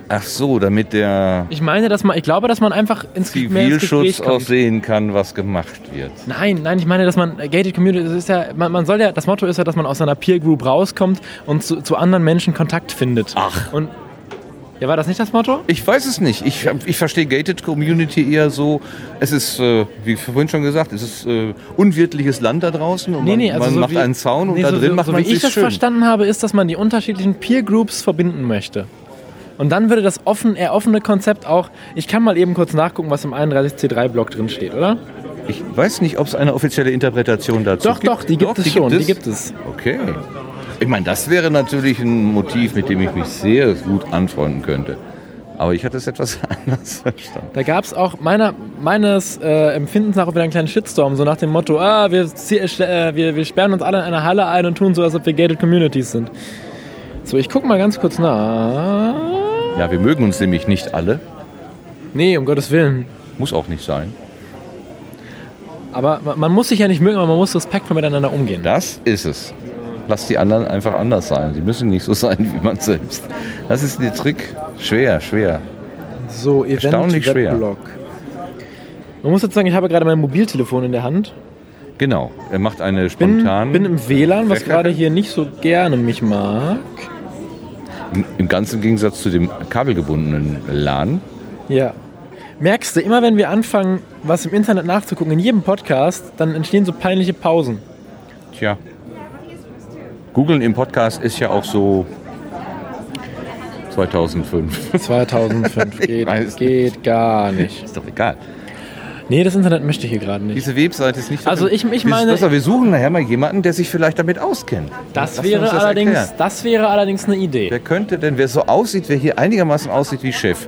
Speaker 1: Ach so, damit der
Speaker 2: Ich meine, dass man, ich glaube, dass man einfach ins
Speaker 1: Zivilschutz auch sehen kann, was gemacht wird.
Speaker 2: Nein, nein, ich meine, dass man äh, Gated Community, das ist ja, man, man soll ja, das Motto ist ja, dass man aus seiner Peer Group rauskommt und zu, zu anderen Menschen Kontakt findet.
Speaker 1: Ach.
Speaker 2: Und ja, war das nicht das Motto?
Speaker 1: Ich weiß es nicht. Ich, ich verstehe Gated Community eher so, es ist, äh, wie vorhin schon gesagt, es ist äh, unwirtliches Land da draußen und man, man
Speaker 2: so
Speaker 1: macht
Speaker 2: wie-
Speaker 1: einen Zaun und
Speaker 2: nee,
Speaker 1: da
Speaker 2: so,
Speaker 1: drin
Speaker 2: so,
Speaker 1: macht
Speaker 2: so
Speaker 1: man
Speaker 2: wie ich das
Speaker 1: schön.
Speaker 2: verstanden habe, ist, dass man die unterschiedlichen Peer Groups verbinden möchte. Und dann würde das offen, eher offene Konzept auch, ich kann mal eben kurz nachgucken, was im 31C3-Blog drin steht, oder?
Speaker 1: Ich weiß nicht, ob es eine offizielle Interpretation dazu
Speaker 2: Doch,
Speaker 1: gibt.
Speaker 2: doch, die gibt es schon, die gibt es.
Speaker 1: Okay. Ich meine, das wäre natürlich ein Motiv, mit dem ich mich sehr gut anfreunden könnte. Aber ich hatte es etwas [LAUGHS] anders verstanden.
Speaker 2: Da gab es auch meiner, meines äh, Empfindens nach wieder einen kleinen Shitstorm, so nach dem Motto, ah, wir, zie- äh, wir, wir sperren uns alle in einer Halle ein und tun so, als ob wir Gated Communities sind. So, ich gucke mal ganz kurz nach.
Speaker 1: Ja, wir mögen uns nämlich nicht alle.
Speaker 2: Nee, um Gottes Willen.
Speaker 1: Muss auch nicht sein.
Speaker 2: Aber man, muss sich ja nicht mögen, aber man muss respektvoll miteinander umgehen.
Speaker 1: Das ist es. Lass die anderen einfach anders sein. Sie müssen nicht so sein wie man selbst. Das ist der Trick. Schwer, schwer.
Speaker 2: So, Event
Speaker 1: Erstaunlich schwer.
Speaker 2: Weblog. Man muss jetzt sagen, ich habe gerade mein Mobiltelefon in der Hand.
Speaker 1: Genau. Er macht eine
Speaker 2: Bin,
Speaker 1: spontan.
Speaker 2: bin im WLAN, was gerade hier nicht so gerne mich mag.
Speaker 1: Im, ganzen Gegensatz zu dem kabelgebundenen LAN.
Speaker 2: Ja. Merkst du, immer wenn wir anfangen, was im Internet nachzugucken, in jedem Podcast, dann entstehen so peinliche Pausen.
Speaker 1: Tja. Googeln im Podcast ist ja auch so 2005.
Speaker 2: 2005 [LAUGHS] geht, geht gar nicht.
Speaker 1: ist doch egal.
Speaker 2: Nee, das Internet möchte ich hier gerade nicht.
Speaker 1: Diese Webseite ist nicht.
Speaker 2: Also ich- ich
Speaker 1: Wir-
Speaker 2: meine-
Speaker 1: Besser, wir suchen nachher mal jemanden, der sich vielleicht damit auskennt.
Speaker 2: Das
Speaker 1: Lass
Speaker 2: wäre,
Speaker 1: das
Speaker 2: allerdings,
Speaker 1: erklären.
Speaker 2: das wäre allerdings eine Idee.
Speaker 1: Wer könnte denn, wer so aussieht, wer hier einigermaßen aussieht wie Chef,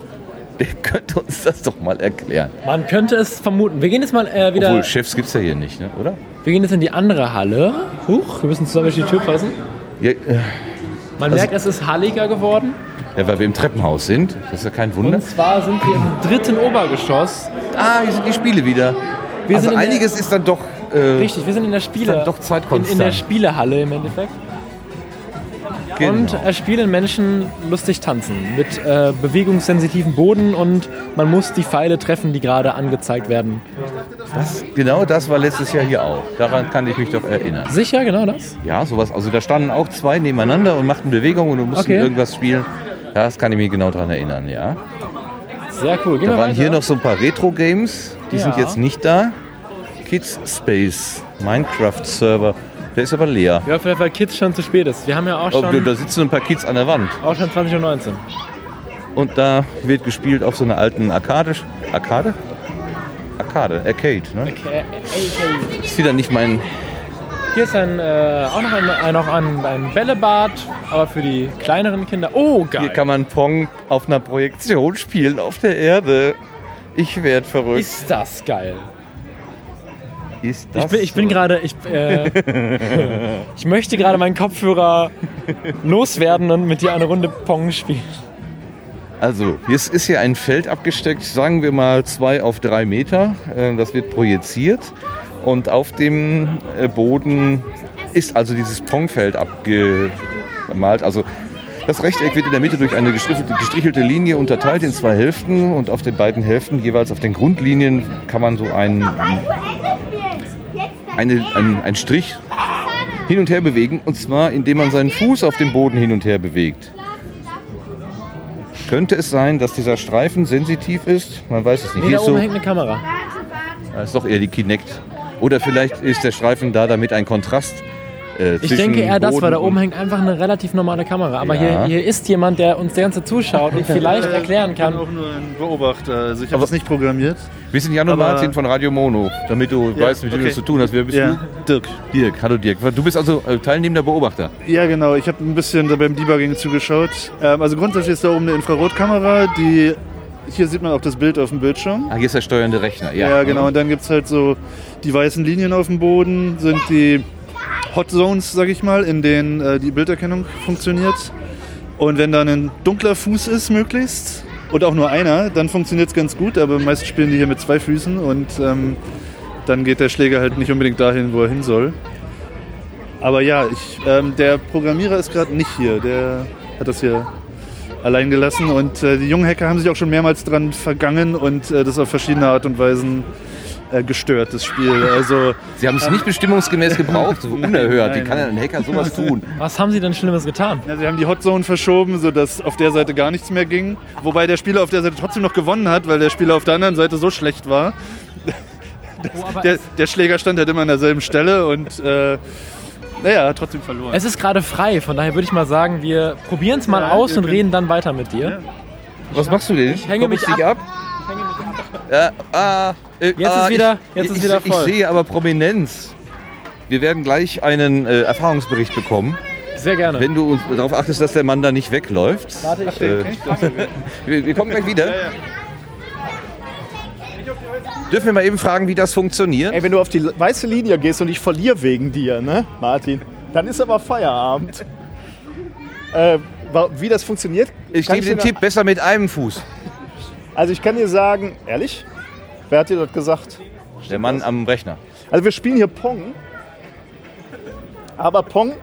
Speaker 1: der [LAUGHS] könnte uns das doch mal erklären.
Speaker 2: Man könnte es vermuten. Wir gehen jetzt mal äh, wieder.
Speaker 1: Obwohl, Chefs gibt es ja hier nicht, ne? oder?
Speaker 2: Wir gehen jetzt in die andere Halle. Huch, wir müssen zusammen durch die Tür passen.
Speaker 1: Ja, äh,
Speaker 2: Man
Speaker 1: Also-
Speaker 2: merkt, es ist halliger geworden.
Speaker 1: Ja, weil wir im Treppenhaus sind. Das ist ja kein Wunder.
Speaker 2: Und zwar sind wir im dritten Obergeschoss.
Speaker 1: Ah, hier sind die Spiele wieder.
Speaker 2: Wir
Speaker 1: also
Speaker 2: in der-
Speaker 1: einiges ist dann doch. Äh,
Speaker 2: Richtig, wir sind in der Spiele.
Speaker 1: Doch
Speaker 2: in,
Speaker 1: zeitkonstant.
Speaker 2: in der Spielehalle im Endeffekt.
Speaker 1: genau.
Speaker 2: Und äh, spielen Menschen lustig tanzen. Mit äh, bewegungssensitiven Boden und man muss die Pfeile treffen, die gerade angezeigt werden.
Speaker 1: das, genau das war letztes Jahr hier auch. Daran kann ich mich doch erinnern.
Speaker 2: Sicher, genau das?
Speaker 1: Ja, sowas. Also da standen auch zwei nebeneinander und machten Bewegungen und mussten
Speaker 2: Okay.
Speaker 1: irgendwas spielen. Das kann ich mich genau daran erinnern, ja.
Speaker 2: Sehr cool. Gehen
Speaker 1: Da waren
Speaker 2: weiter.
Speaker 1: hier noch so ein paar Retro-Games. Die
Speaker 2: Ja.
Speaker 1: sind jetzt nicht da. Kids Space, Minecraft-Server. Der ist aber leer.
Speaker 2: Ja, vielleicht weil Kids schon zu spät ist. Wir haben ja auch
Speaker 1: Oh,
Speaker 2: schon,
Speaker 1: da sitzen ein paar Kids an der Wand.
Speaker 2: auch schon 20.19 Uhr.
Speaker 1: Und da wird gespielt auf so einer alten Arcade. Arcade? Arcade, Arcade. Ne?
Speaker 2: Okay.
Speaker 1: Ist wieder nicht mein.
Speaker 2: Hier ist ein, äh, auch noch ein, ein, noch ein, ein Bällebad, aber für die kleineren Kinder. Oh, geil.
Speaker 1: Hier kann man Pong auf einer Projektion spielen auf der Erde. Ich werd verrückt.
Speaker 2: ist das geil.
Speaker 1: Ist das
Speaker 2: Ich bin, ich bin
Speaker 1: so?
Speaker 2: gerade, ich, äh, [LAUGHS] ich möchte gerade meinen Kopfhörer loswerden und mit dir eine Runde Pong spielen.
Speaker 1: Also, jetzt ist hier ein Feld abgesteckt, sagen wir mal zwei auf drei Meter. Äh, Das wird projiziert. Und auf dem äh, Boden ist also dieses Pongfeld abgemalt. Also das Rechteck wird in der Mitte durch eine gestrichelte, Linie unterteilt in zwei Hälften und auf den beiden Hälften jeweils auf den Grundlinien kann man so einen, eine, einen, einen Strich hin und her bewegen und zwar indem man seinen Fuß auf dem Boden hin und her bewegt. Könnte es sein, dass dieser Streifen sensitiv ist? Man weiß es nicht.
Speaker 2: Nee,
Speaker 1: Hier
Speaker 2: da
Speaker 1: ist,
Speaker 2: oben
Speaker 1: so,
Speaker 2: hängt eine Kamera.
Speaker 1: das ist doch eher die Kinect. Oder vielleicht ist der Streifen da, damit ein Kontrast äh,
Speaker 2: Ich denke eher das, weil da oben hängt einfach eine relativ normale Kamera. Aber
Speaker 1: Ja.
Speaker 2: hier, hier ist jemand, der uns die ganze zuschaut und [LAUGHS] vielleicht erklären
Speaker 8: Ich bin
Speaker 2: kann.
Speaker 8: auch nur ein Beobachter. Also ich habe das nicht programmiert.
Speaker 1: Wir sind Jan und Martin von Radio Mono, damit du
Speaker 8: Ja,
Speaker 1: weißt, mit wem du
Speaker 8: okay.
Speaker 1: es zu tun hast. Wer bist
Speaker 8: Ja, Dirk.
Speaker 1: du? Dirk. Hallo Dirk. Du bist also äh, teilnehmender Beobachter.
Speaker 8: Ja, genau. Ich habe ein bisschen beim Debugging zugeschaut. Ähm, also grundsätzlich ist da oben eine Infrarotkamera, die hier sieht man auch das Bild auf dem Bildschirm.
Speaker 1: Ah, hier ist der steuernde Rechner.
Speaker 8: Ja,
Speaker 1: Ja,
Speaker 8: genau. Und dann gibt es halt so die weißen Linien auf dem Boden, sind die Hot Zones, sag ich mal, in denen äh, die Bilderkennung funktioniert. Und wenn da ein dunkler Fuß ist, möglichst, und auch nur einer, dann funktioniert es ganz gut. Aber meist spielen die hier mit zwei Füßen und ähm, dann geht der Schläger halt nicht unbedingt dahin, wo er hin soll. Aber ja, ich, ähm, der Programmierer ist gerade nicht hier. Der hat das hier allein gelassen. Und äh, die jungen Hacker haben sich auch schon mehrmals dran vergangen und äh, das auf verschiedene Art und Weisen äh, gestört, das Spiel. Also
Speaker 1: Sie haben es nicht bestimmungsgemäß [LAUGHS] gebraucht, so unerhört. Wie
Speaker 8: Nein,
Speaker 1: kann ein Hacker sowas tun? [LAUGHS]
Speaker 2: Was haben sie denn Schlimmes getan?
Speaker 8: ja, sie haben die Hotzone verschoben, sodass auf der Seite gar nichts mehr ging. Wobei der Spieler auf der Seite trotzdem noch gewonnen hat, weil der Spieler auf der anderen Seite so schlecht war. [LAUGHS]
Speaker 2: Oh, aber
Speaker 8: Der, der Schläger stand halt immer an derselben Stelle und äh, naja, hat trotzdem verloren.
Speaker 2: es ist gerade frei, von daher würde ich mal sagen, wir probieren es mal
Speaker 8: Ja,
Speaker 2: aus und reden dann weiter mit dir.
Speaker 1: Was machst du denn? Ich
Speaker 2: hänge mich
Speaker 1: ab. Ja, ah, äh,
Speaker 2: Jetzt
Speaker 1: ah,
Speaker 2: ist wieder-
Speaker 1: ich,
Speaker 2: jetzt ist
Speaker 1: ich,
Speaker 2: wieder
Speaker 1: ich,
Speaker 2: voll.
Speaker 1: Ich sehe aber Prominenz. Wir werden gleich einen äh, Erfahrungsbericht bekommen,
Speaker 2: Sehr gerne.
Speaker 1: wenn du uns darauf achtest, dass der Mann da nicht wegläuft.
Speaker 2: Warte, ich
Speaker 1: Äh, [LAUGHS] wir, wir kommen gleich wieder. Dürfen wir mal eben fragen, wie das funktioniert?
Speaker 9: Ey, wenn du auf die weiße Linie gehst und ich verliere wegen dir, ne, Martin, dann ist aber Feierabend. Äh, wie das funktioniert?
Speaker 1: Ich gebe den Tipp, besser mit einem Fuß.
Speaker 9: Also ich kann dir sagen, ehrlich, wer hat dir das gesagt?
Speaker 1: Der Mann am Rechner.
Speaker 9: Also wir spielen hier Pong, aber Pong...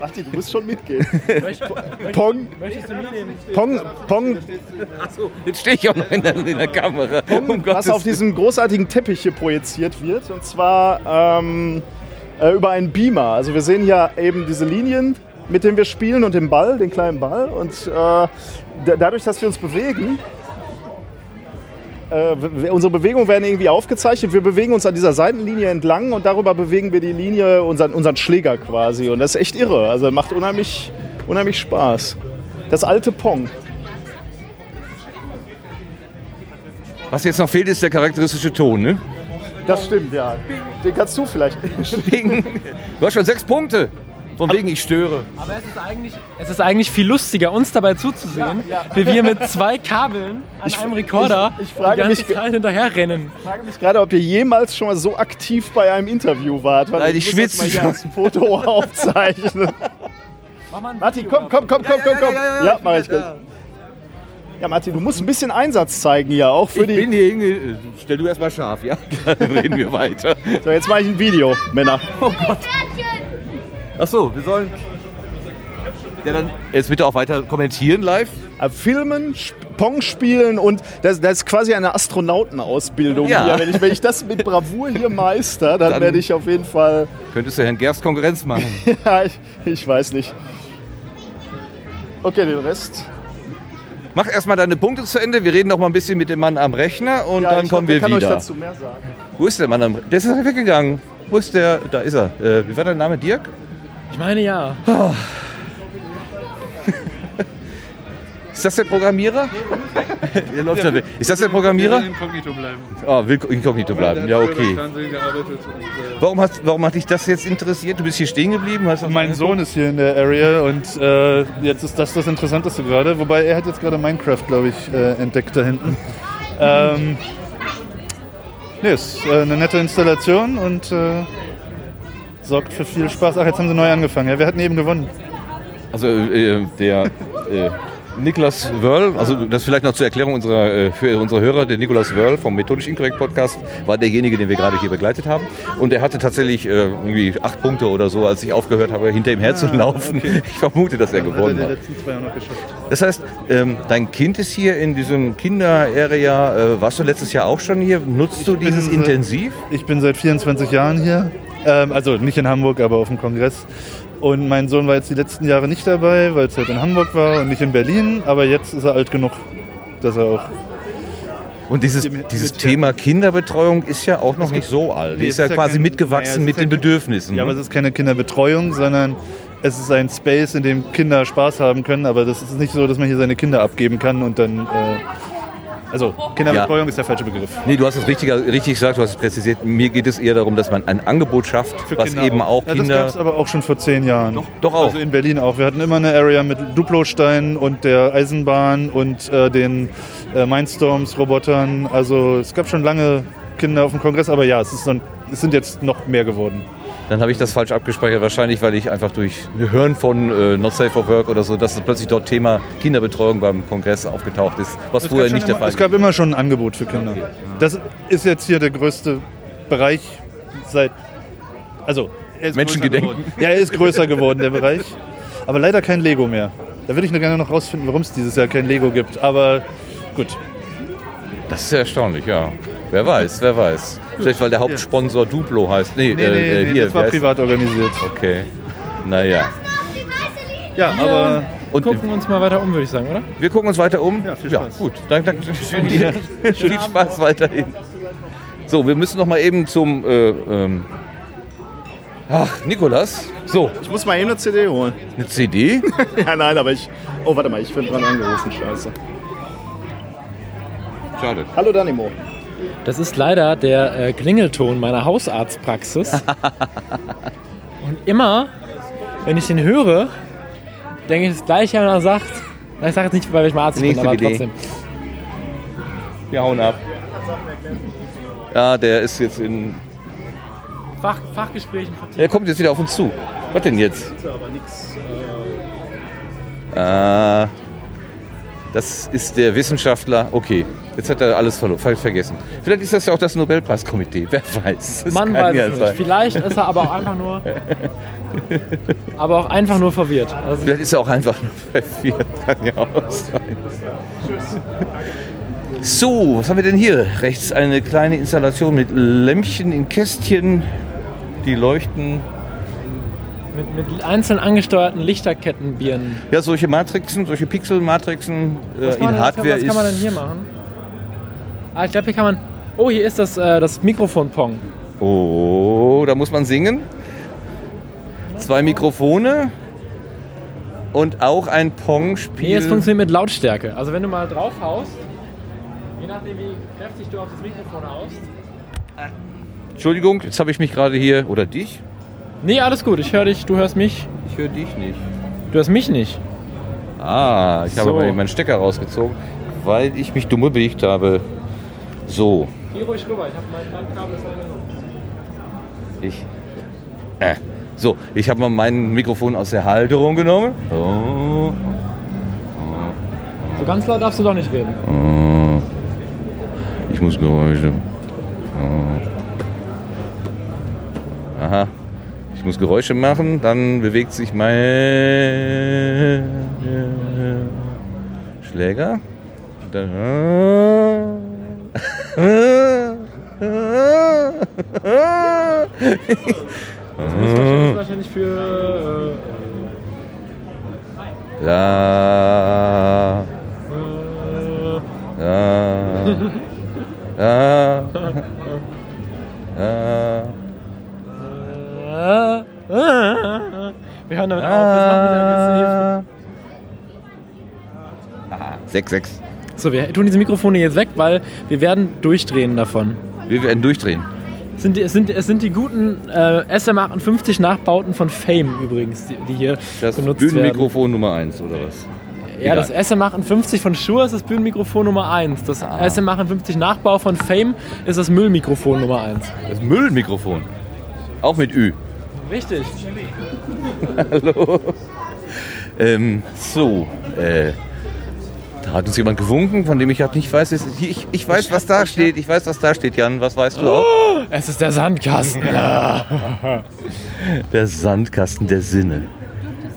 Speaker 9: Martin, du musst schon mitgehen. Pong,
Speaker 2: Möchtest du
Speaker 9: Pong, Pong,
Speaker 1: Jetzt stehe ich auch noch in der, in der Kamera. Um
Speaker 9: was auf diesem großartigen Teppich hier projiziert wird. Und zwar ähm, äh, über einen Beamer. Also wir sehen hier eben diese Linien, mit denen wir spielen und den Ball, den kleinen Ball. Und äh, da- dadurch, dass wir uns bewegen, äh, unsere Bewegungen werden irgendwie aufgezeichnet. Wir bewegen uns an dieser Seitenlinie entlang und darüber bewegen wir die Linie, unseren, unseren Schläger quasi. Und das ist echt irre. Also macht unheimlich, unheimlich Spaß. Das alte Pong.
Speaker 1: Was jetzt noch fehlt, ist der charakteristische Ton. Ne?
Speaker 9: Das stimmt, ja. Den kannst du vielleicht.
Speaker 1: Du hast schon sechs Punkte. Von wegen, ich störe.
Speaker 2: Aber es ist, eigentlich, es ist eigentlich viel lustiger, uns dabei zuzusehen, wie wir mit zwei Kabeln an einem Rekorder
Speaker 9: ich- ich frage
Speaker 2: die ganze
Speaker 9: mich-
Speaker 2: Zeit hinterher rennen.
Speaker 9: Ich frage mich gerade, ob ihr jemals schon mal so aktiv bei einem Interview wart. Weil
Speaker 1: Nein, ich
Speaker 9: muss
Speaker 1: schwitze
Speaker 9: mal hier
Speaker 1: schon.
Speaker 9: als Foto [LAUGHS] aufzeichnen.
Speaker 2: Mach mal ein
Speaker 9: Martin,
Speaker 2: Video.
Speaker 9: komm, komm, komm, komm, komm, komm. Ja, mach ich. Ja, Martin, du musst ein bisschen Einsatz zeigen hier, auch für
Speaker 1: Ich
Speaker 9: die.
Speaker 1: bin hier hinge... Stell du erstmal scharf, ja? [LAUGHS] Dann reden wir weiter.
Speaker 9: So, jetzt mache ich ein Video, Männer.
Speaker 1: Ach so, wir sollen... Ja, dann jetzt bitte auch weiter kommentieren live.
Speaker 9: Äh, Filmen, Pong spielen und das, das ist quasi eine Astronautenausbildung
Speaker 1: Ja.
Speaker 9: hier. Wenn ich, wenn ich das mit Bravour hier meister, dann,
Speaker 1: Dann-
Speaker 9: werde ich auf jeden Fall.
Speaker 1: Könntest du Herrn Gerst Konkurrenz machen. [LAUGHS]
Speaker 9: Ja, ich, ich weiß nicht. Okay, den Rest.
Speaker 1: Mach erstmal deine Punkte zu Ende. Wir reden noch mal ein bisschen mit dem Mann am Rechner und
Speaker 9: Ja,
Speaker 1: dann kommen
Speaker 9: glaub,
Speaker 1: wir
Speaker 9: kann
Speaker 1: wieder.
Speaker 9: euch dazu mehr sagen.
Speaker 1: Wo ist der Mann am Rechner? Der ist weggegangen. Wo ist der? Da ist er. Äh, wie war dein Name? Dirk?
Speaker 2: Ich meine ja. [LAUGHS]
Speaker 1: Ist das der Programmierer? [LAUGHS] Der läuft da weg. Ist das der Programmierer?
Speaker 8: Inkognito bleiben.
Speaker 1: Ah, will inkognito bleiben. Ja, okay.
Speaker 8: Äh,
Speaker 1: Warum, hast, warum hat dich das jetzt interessiert? Du bist hier stehen geblieben? Hast du-
Speaker 8: Mein Sohn ist hier in der Area und äh, jetzt ist das das Interessanteste gerade. Wobei er hat jetzt gerade Minecraft, glaube ich, äh, entdeckt da hinten. [LAUGHS] Ähm, nee, ist äh, eine nette Installation und äh, sorgt für viel Spaß. Ach, jetzt haben sie neu angefangen. Ja, wir hatten eben gewonnen.
Speaker 1: Also äh, der äh, Niklas Wörl, also das vielleicht noch zur Erklärung unserer, äh, für unsere Hörer, der Niklas Wörl vom Methodisch Inkorrekt Podcast war derjenige, den wir gerade hier begleitet haben. Und er hatte tatsächlich äh, irgendwie acht Punkte oder so, als ich aufgehört habe, hinter ihm herzulaufen. [LAUGHS] Ich vermute, dass er
Speaker 8: Hat er
Speaker 1: gewonnen
Speaker 8: die
Speaker 1: hat.
Speaker 8: letzten zwei auch noch geschafft.
Speaker 1: Das heißt, ähm, dein Kind ist hier in diesem Kinder-Area. Äh, warst du letztes Jahr auch schon hier? Nutzt du dieses
Speaker 8: bin,
Speaker 1: intensiv?
Speaker 8: Ich bin seit 24 Jahren hier. Ähm, also nicht in Hamburg, aber auf dem Kongress. Und mein Sohn war jetzt die letzten Jahre nicht dabei, weil es halt in Hamburg war und nicht in Berlin. Aber jetzt ist er alt genug, dass er auch.
Speaker 1: Und dieses, dieses Thema Kinderbetreuung ist ja auch noch nicht so alt. Die ist
Speaker 8: es
Speaker 1: ja quasi mitgewachsen mit den Bedürfnissen.
Speaker 8: Ja, aber
Speaker 1: ne?
Speaker 8: es ist keine Kinderbetreuung, sondern es ist ein Space, in dem Kinder Spaß haben können. Aber das ist nicht so, dass man hier seine Kinder abgeben kann und dann. Äh, also, Kinderbetreuung ist der falsche Begriff.
Speaker 1: Nee, du hast es richtig, richtig gesagt, du hast es präzisiert. Mir geht es eher darum, dass man ein Angebot schafft, was
Speaker 8: Kinder
Speaker 1: eben auch
Speaker 8: ja, Das
Speaker 1: Kinder.
Speaker 8: gab es aber auch schon vor zehn Jahren. Doch,
Speaker 1: doch auch.
Speaker 8: Also in Berlin auch. Wir hatten immer eine Area mit Duplosteinen und der Eisenbahn und äh, den äh, Mindstorms-Robotern. Also es gab schon lange Kinder auf dem Kongress, aber ja, es, ist dann, es sind jetzt noch mehr geworden.
Speaker 1: Dann habe ich das falsch abgespeichert, wahrscheinlich, weil ich einfach durch Hören von äh, Not Safe for Work oder so, dass plötzlich dort Thema Kinderbetreuung beim Kongress aufgetaucht ist, was
Speaker 8: Es
Speaker 1: vorher nicht der Fall
Speaker 8: Es gab immer schon ein Angebot für Kinder. Das ist jetzt hier der größte Bereich seit. Also,
Speaker 1: Menschengedenken.
Speaker 8: Ja, er ist größer geworden, der Bereich. Aber leider kein Lego mehr. Da würde ich nur gerne noch rausfinden, warum es dieses Jahr kein Lego gibt. Aber gut.
Speaker 1: Das ist ja erstaunlich, ja. Wer weiß, wer weiß. Vielleicht, weil der Hauptsponsor Duplo heißt. Nee,
Speaker 8: Nee,
Speaker 1: äh,
Speaker 8: nee,
Speaker 1: äh,
Speaker 8: nee,
Speaker 1: hier.
Speaker 8: das war privat organisiert.
Speaker 1: Okay. Naja.
Speaker 8: Ja, aber.
Speaker 1: Und
Speaker 2: Gucken uns mal weiter um, würde ich sagen, oder?
Speaker 1: wir gucken uns weiter um. Ja,
Speaker 8: viel Spaß.
Speaker 1: gut. Danke, danke schön dir. Viel Spaß weiterhin. So, wir müssen noch mal eben zum. Äh, ähm, ach, Nikolas. So,
Speaker 9: Ich muss mal eben eine CD holen.
Speaker 1: eine CD. [LAUGHS]
Speaker 9: ja, nein, aber ich. Oh, warte mal, ich bin dran angerufen, scheiße.
Speaker 1: Schade.
Speaker 9: Hallo Danimo.
Speaker 2: Das ist leider der äh, Klingelton meiner Hausarztpraxis. [LAUGHS] Und immer, wenn ich den höre, denke ich das gleiche, wenn er sagt. Ich sage jetzt nicht, weil ich mal Arzt bin,
Speaker 1: Nächste
Speaker 2: aber
Speaker 1: Idee.
Speaker 2: trotzdem.
Speaker 1: Wir hauen ab. Ja, der ist jetzt in.
Speaker 2: Fach, Fachgesprächen vertieft.
Speaker 1: Der kommt jetzt wieder auf uns zu. Was denn jetzt?
Speaker 9: Aber nix.
Speaker 1: Äh, das ist der Wissenschaftler. Okay, jetzt hat er alles verlo- ver vergessen. Vielleicht ist das ja auch das Nobelpreiskomitee. Wer weiß. Das
Speaker 2: Man weiß
Speaker 1: ja
Speaker 2: es nicht. Vielleicht ist er aber auch einfach nur. aber auch einfach nur verwirrt. Also,
Speaker 1: Vielleicht ist er auch einfach nur verwirrt. Kann ja auch sein. So, was haben wir denn hier? Rechts eine kleine Installation mit Lämpchen in Kästchen, die leuchten.
Speaker 2: mit, mit einzeln angesteuerten Lichterkettenbirnen.
Speaker 1: Ja, solche Matrixen, solche Pixel-Matrixen äh, in Hardware
Speaker 2: was kann man denn hier machen? Ah, ich glaube, hier kann man. Oh, hier ist das, äh, das Mikrofon-Pong.
Speaker 1: Oh, da muss man singen. Zwei Mikrofone und auch ein Pong-Spiel.
Speaker 2: Nee, es funktioniert mit Lautstärke. Also wenn du mal drauf haust, je nachdem wie kräftig du auf das Mikrofon haust.
Speaker 1: Entschuldigung, jetzt habe ich mich gerade hier. Oder dich?
Speaker 2: Nee, alles gut, ich höre dich, du hörst mich.
Speaker 1: Ich höre dich nicht.
Speaker 2: Du hörst mich nicht.
Speaker 1: Ah, ich habe
Speaker 2: So.
Speaker 1: eben meinen Stecker rausgezogen, weil ich mich dumm bewegt habe. So,
Speaker 2: Geh ruhig rüber, ich habe mein Landkabel
Speaker 1: ich. Äh. So, ich habe mal mein Mikrofon aus der Halterung genommen. Oh.
Speaker 2: So ganz laut darfst du doch nicht reden.
Speaker 1: Oh. Ich muss Geräusche. Oh. Aha. Ich muss Geräusche machen, dann bewegt sich mein Schläger. Dann
Speaker 2: Wahrscheinlich für. Äh,
Speaker 1: La. La. La.
Speaker 2: La. Wir hören damit auf.
Speaker 1: 6-6.
Speaker 2: So, wir tun diese Mikrofone jetzt weg, weil wir werden durchdrehen davon.
Speaker 1: Wir werden durchdrehen.
Speaker 2: Es sind es sind, es sind die guten äh, SM58 Nachbauten von Fame übrigens, die, die hier
Speaker 1: Das
Speaker 2: benutzt werden.
Speaker 1: Bühnenmikrofon Nummer 1 oder was?
Speaker 2: Ja, das
Speaker 1: Egal.
Speaker 2: SM58 von Shure ist das Bühnenmikrofon Nummer 1. Das
Speaker 1: Ah.
Speaker 2: SM58 Nachbau von Fame ist das Müllmikrofon Nummer 1.
Speaker 1: Das Müllmikrofon. Auch mit Ü.
Speaker 2: Richtig. [LAUGHS]
Speaker 1: Hallo. Ähm, so, äh, da hat uns jemand gewunken, von dem ich halt nicht weiß. Ich, ich weiß, was da steht. Ich weiß, was da steht, Jan. Was weißt du auch? [GASPS]
Speaker 2: Es ist der Sandkasten. [LAUGHS]
Speaker 1: Der Sandkasten der Sinne.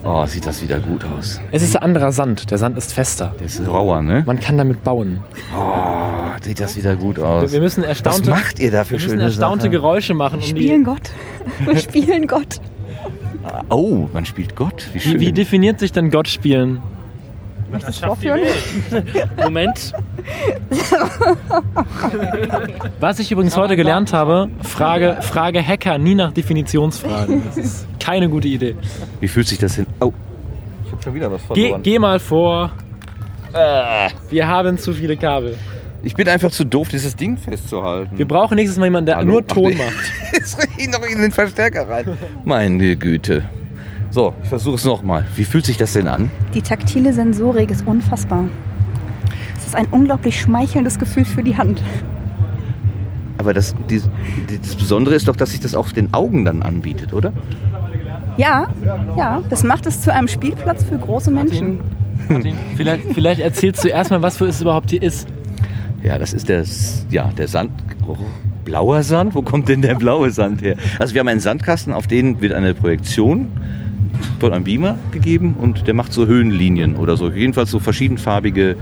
Speaker 1: Oh, sieht das wieder gut aus.
Speaker 2: Es ist anderer Sand. Der Sand ist fester.
Speaker 1: Der ist rauer, ne?
Speaker 2: Man kann damit bauen.
Speaker 1: Oh, sieht das wieder gut aus.
Speaker 2: Wir müssen erstaunte,
Speaker 1: Was macht ihr da für
Speaker 2: wir müssen
Speaker 1: schöne
Speaker 2: erstaunte
Speaker 1: Sachen?
Speaker 2: Geräusche machen. Um
Speaker 10: Spielen Gott. [LAUGHS] Wir spielen Gott.
Speaker 1: Oh, man spielt Gott. Wie schön.
Speaker 2: wie definiert sich denn Gott spielen?
Speaker 10: Das vorführen?
Speaker 2: Moment. [LAUGHS] Was ich übrigens heute gelernt habe, Frage, Frage Hacker nie nach Definitionsfragen. Das ist keine gute Idee.
Speaker 1: Wie fühlt sich das hin? Oh, ich habe schon wieder was
Speaker 2: Geh,
Speaker 1: verloren.
Speaker 2: geh mal vor. Wir haben zu viele Kabel.
Speaker 1: Ich bin einfach zu doof, dieses Ding festzuhalten.
Speaker 2: Wir brauchen nächstes Mal jemanden, der
Speaker 1: Hallo?
Speaker 2: nur Ton
Speaker 1: Ach, nee.
Speaker 2: macht. [LAUGHS]
Speaker 1: Jetzt krieg ich noch in den Verstärker rein. Meine Güte. So, ich versuche es nochmal. Wie fühlt sich das denn an?
Speaker 10: Die taktile Sensorik ist unfassbar. Es ist ein unglaublich schmeichelndes Gefühl für die Hand.
Speaker 1: Aber das, die, das Besondere ist doch, dass sich das auch den Augen dann anbietet, oder?
Speaker 10: Ja, ja, das macht es zu einem Spielplatz für große Menschen.
Speaker 2: Vielleicht, vielleicht erzählst du erstmal, was für es überhaupt hier ist.
Speaker 1: Ja, das ist der, ja, der Sand. Oh, blauer Sand? Wo kommt denn der blaue Sand her? Also wir haben einen Sandkasten, auf den wird eine Projektion von einem Beamer gegeben und der macht so Höhenlinien oder so. Jedenfalls so verschiedenfarbige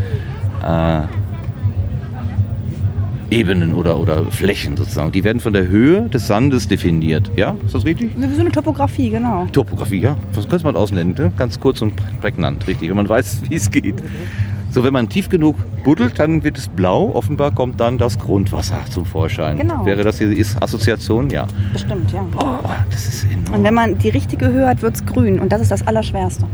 Speaker 1: äh, Ebenen oder, oder Flächen sozusagen. Die werden von der Höhe des Sandes definiert. Ja, ist das richtig?
Speaker 10: So eine Topografie, genau.
Speaker 1: Topografie, ja. Was könnte man ausnennen? Ne? Ganz kurz und prägnant, richtig. Wenn man weiß, wie es geht. So, wenn man tief genug buddelt, dann wird es blau. Offenbar kommt dann das Grundwasser zum Vorschein.
Speaker 10: Genau.
Speaker 1: Wäre das die Assoziation? Ja.
Speaker 10: Bestimmt, ja.
Speaker 1: Oh, das ist enorm.
Speaker 10: Und wenn man die richtige Höhe hat, wird es grün. Und das ist das Allerschwerste.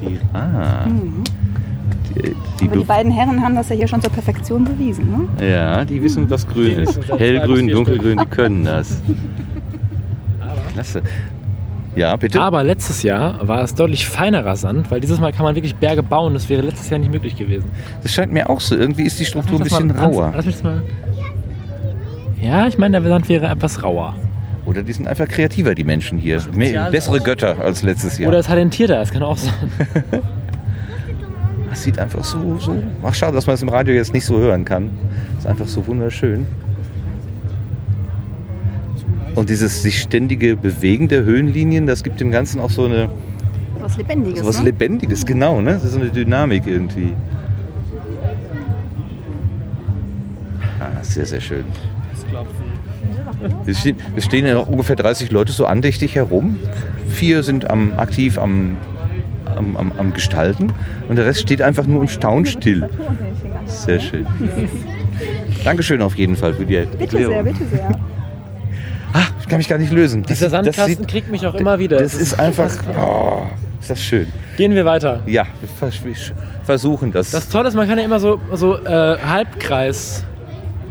Speaker 1: Die, ah. Die, die
Speaker 10: Aber die
Speaker 1: Be-
Speaker 10: beiden Herren haben das ja hier schon zur Perfektion bewiesen. Ne?
Speaker 1: ja, die wissen, was grün ist. Hellgrün, dunkelgrün, die können das. [LAUGHS] Klasse. Ja, bitte?
Speaker 2: Aber letztes Jahr war es deutlich feinerer Sand, weil dieses Mal kann man wirklich Berge bauen. Das wäre letztes Jahr nicht möglich gewesen.
Speaker 1: Das scheint mir auch so. Irgendwie ist die Struktur ein bisschen
Speaker 2: mal-
Speaker 1: rauer.
Speaker 2: Lass mich das mal. Ja, ich meine, der Sand wäre etwas rauer.
Speaker 1: Oder die sind einfach kreativer, die Menschen hier. Mehr, bessere Götter als letztes Jahr.
Speaker 2: Oder es talentierter, das kann auch sein. [LAUGHS]
Speaker 1: Das sieht einfach so, so. Ach, schade, dass man es im Radio jetzt nicht so hören kann. Ist einfach so wunderschön. Und dieses sich ständige Bewegen der Höhenlinien, das gibt dem Ganzen auch so eine
Speaker 10: Was Lebendiges.
Speaker 1: so was
Speaker 10: ne?
Speaker 1: Lebendiges, genau, ne? Das ist so eine Dynamik irgendwie. Ah, sehr, sehr schön. Wir stehen, wir stehen ja noch ungefähr 30 Leute so andächtig herum. Vier sind am, aktiv am, am, am, am Gestalten und der Rest steht einfach nur und staunt still. Sehr schön. [LAUGHS] Dankeschön auf jeden Fall für die
Speaker 10: Bitte sehr,
Speaker 1: Erklärung.
Speaker 10: bitte sehr.
Speaker 1: Ich kann mich gar nicht lösen. Das,
Speaker 2: Dieser
Speaker 1: das,
Speaker 2: Sandkasten
Speaker 1: sieht,
Speaker 2: kriegt mich auch immer wieder.
Speaker 1: das ist einfach. Oh, ist das schön.
Speaker 2: Gehen wir weiter.
Speaker 1: Ja, wir vers- wir versuchen das.
Speaker 2: Das Tolle ist, man kann ja immer so, so äh, Halbkreis.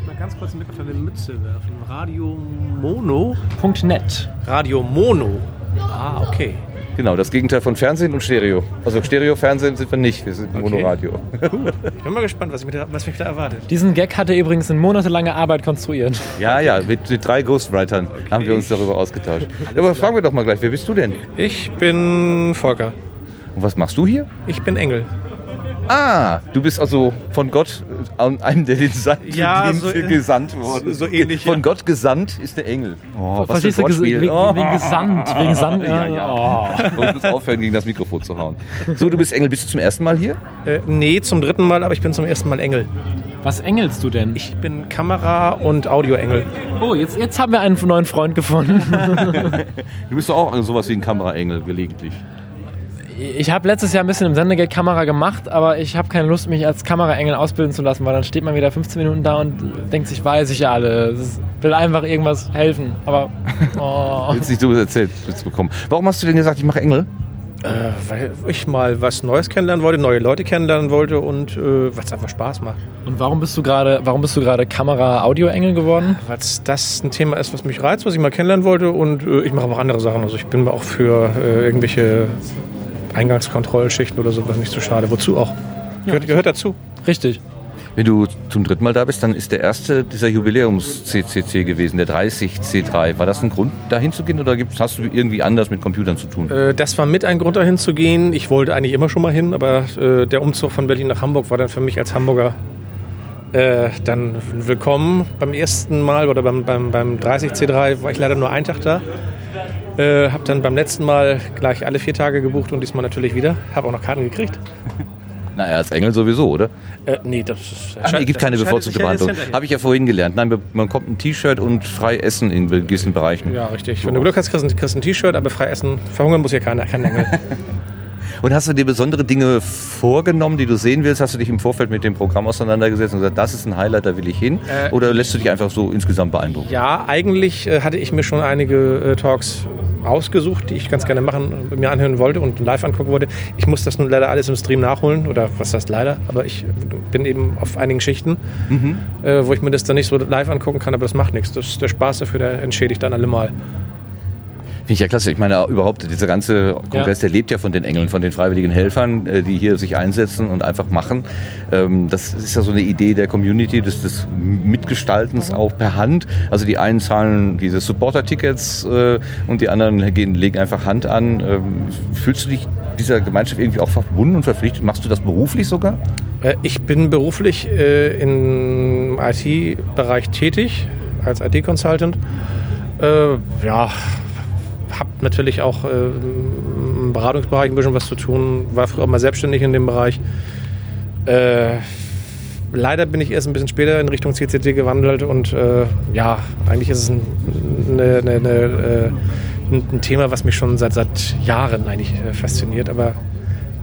Speaker 7: Mal ganz kurz einen Blick auf deine Mütze werfen. Radio Mono.
Speaker 2: .net.
Speaker 7: Radio Mono. Ah, okay.
Speaker 1: Genau, das Gegenteil von Fernsehen und Stereo. Also Stereo-Fernsehen sind wir nicht, wir sind Monoradio.
Speaker 7: Ich bin mal gespannt, was, ich mit der, was mich da erwartet.
Speaker 2: Diesen Gag hat er übrigens in monatelange Arbeit konstruiert.
Speaker 1: Ja, ja, mit, mit drei Ghostwritern haben wir uns darüber ausgetauscht. Aber fragen wir doch mal gleich, wer bist du denn?
Speaker 7: Ich bin Volker.
Speaker 1: Und was machst du hier?
Speaker 7: Ich bin Engel.
Speaker 1: Ah, du bist also von Gott äh, an einem, der den Sand
Speaker 7: Ja, so-
Speaker 1: gesandt worden.
Speaker 7: so ähnlich,
Speaker 1: Von
Speaker 7: ja.
Speaker 1: Gott gesandt ist der Engel. Oh, was
Speaker 2: Verstehst du, ges-
Speaker 1: Wortspiel.
Speaker 2: wegen,
Speaker 1: Oh.
Speaker 2: wegen Gesamt, wegen Sand.
Speaker 1: Ja, ja.
Speaker 2: Oh.
Speaker 1: Und muss aufhören, gegen das Mikrofon zu hauen. So, du bist Engel. Bist du zum ersten Mal hier?
Speaker 7: Äh, nee, zum dritten Mal, aber ich bin zum ersten Mal Engel.
Speaker 2: Was engelst du denn?
Speaker 7: Ich bin Kamera- und Audioengel.
Speaker 2: Oh, jetzt, jetzt haben wir einen neuen Freund gefunden. [LAUGHS]
Speaker 1: Du bist doch auch sowas wie ein Kameraengel gelegentlich.
Speaker 2: Ich habe letztes Jahr ein bisschen im Sendegeld Kamera gemacht, aber ich habe keine Lust, mich als Kameraengel ausbilden zu lassen, weil dann steht man wieder 15 Minuten da und denkt sich, weiß ich ja alles. Will einfach irgendwas helfen. Aber [LAUGHS] oh.
Speaker 1: Willst nicht so erzählt bekommen. Warum hast du denn gesagt, ich mache Engel?
Speaker 11: Äh, weil ich mal was Neues kennenlernen wollte, neue Leute kennenlernen wollte und äh, was einfach Spaß macht.
Speaker 2: Und warum bist du gerade, warum bist du gerade Kamera-Audio-Engel geworden?
Speaker 11: Weil das ein Thema ist, was mich reizt, was ich mal kennenlernen wollte und äh, ich mache aber auch andere Sachen. Also ich bin mir auch für äh, irgendwelche Eingangskontrollschichten oder sowas nicht zu schade. Wozu auch? Gehört, gehört dazu.
Speaker 2: Richtig.
Speaker 1: Wenn du zum dritten Mal da bist, dann ist der erste dieser Jubiläums-CCC gewesen, der 30C3. War das ein Grund, da hinzugehen oder hast du irgendwie anders mit Computern zu tun?
Speaker 11: Äh, das war mit ein Grund, dahin zu gehen. Ich wollte eigentlich immer schon mal hin, aber äh, der Umzug von Berlin nach Hamburg war dann für mich als Hamburger äh, dann willkommen. Beim ersten Mal oder beim, beim, beim 30C3 war ich leider nur einen Tag da. Äh, habe dann beim letzten Mal gleich alle vier Tage gebucht und diesmal natürlich wieder. Habe auch noch Karten gekriegt. [LAUGHS]
Speaker 1: Naja, als Engel sowieso, oder?
Speaker 11: Äh, nee, das ist.
Speaker 1: Ach, nee, gibt keine bevorzugte Behandlung. Habe ich ja vorhin gelernt. Nein, man kommt ein T-Shirt und frei essen in gewissen Bereichen.
Speaker 11: Ja, richtig. Wenn du Glück hast, kriegst du ein T-Shirt, aber frei essen, verhungern muss ja keiner, kein Engel. [LAUGHS]
Speaker 1: Und hast du dir besondere Dinge vorgenommen, die du sehen willst? Hast du dich im Vorfeld mit dem Programm auseinandergesetzt und gesagt, das ist ein Highlight, da will ich hin?
Speaker 11: Äh,
Speaker 1: Oder lässt du dich einfach so insgesamt beeindrucken?
Speaker 11: Ja, eigentlich äh, hatte ich mir schon einige äh, Talks ausgesucht, die ich ganz gerne machen, mir anhören wollte und live angucken wollte. Ich muss das nun leider alles im Stream nachholen, oder was heißt leider, aber ich bin eben auf einigen Schichten,
Speaker 1: Mhm.
Speaker 11: äh, wo ich mir das dann nicht so live angucken kann, aber das macht nichts. Das, der Spaß dafür, der entschädigt dann allemal.
Speaker 1: Finde ich ja klasse. Ich meine, überhaupt, dieser ganze Kongress, der lebt ja von den Engeln, von den freiwilligen Helfern, äh, die hier sich einsetzen und einfach machen. Ähm, Das ist ja so eine Idee der Community, des, des Mitgestaltens auch per Hand. Also die einen zahlen diese Supporter-Tickets äh, und die anderen gehen, legen einfach Hand an. Ähm, Fühlst du dich dieser Gemeinschaft irgendwie auch verbunden und verpflichtet? Machst du das beruflich sogar?
Speaker 11: Äh, Ich bin beruflich äh, im IT-Bereich tätig, als IT-Consultant. Äh, ja, habe natürlich auch äh, im Beratungsbereich ein bisschen was zu tun, war früher auch mal selbstständig in dem Bereich. Äh, leider bin ich erst ein bisschen später in Richtung CCT gewandelt und äh, ja, eigentlich ist es ein, eine, eine, eine, äh, ein, Thema, was mich schon seit, seit Jahren eigentlich äh, fasziniert, aber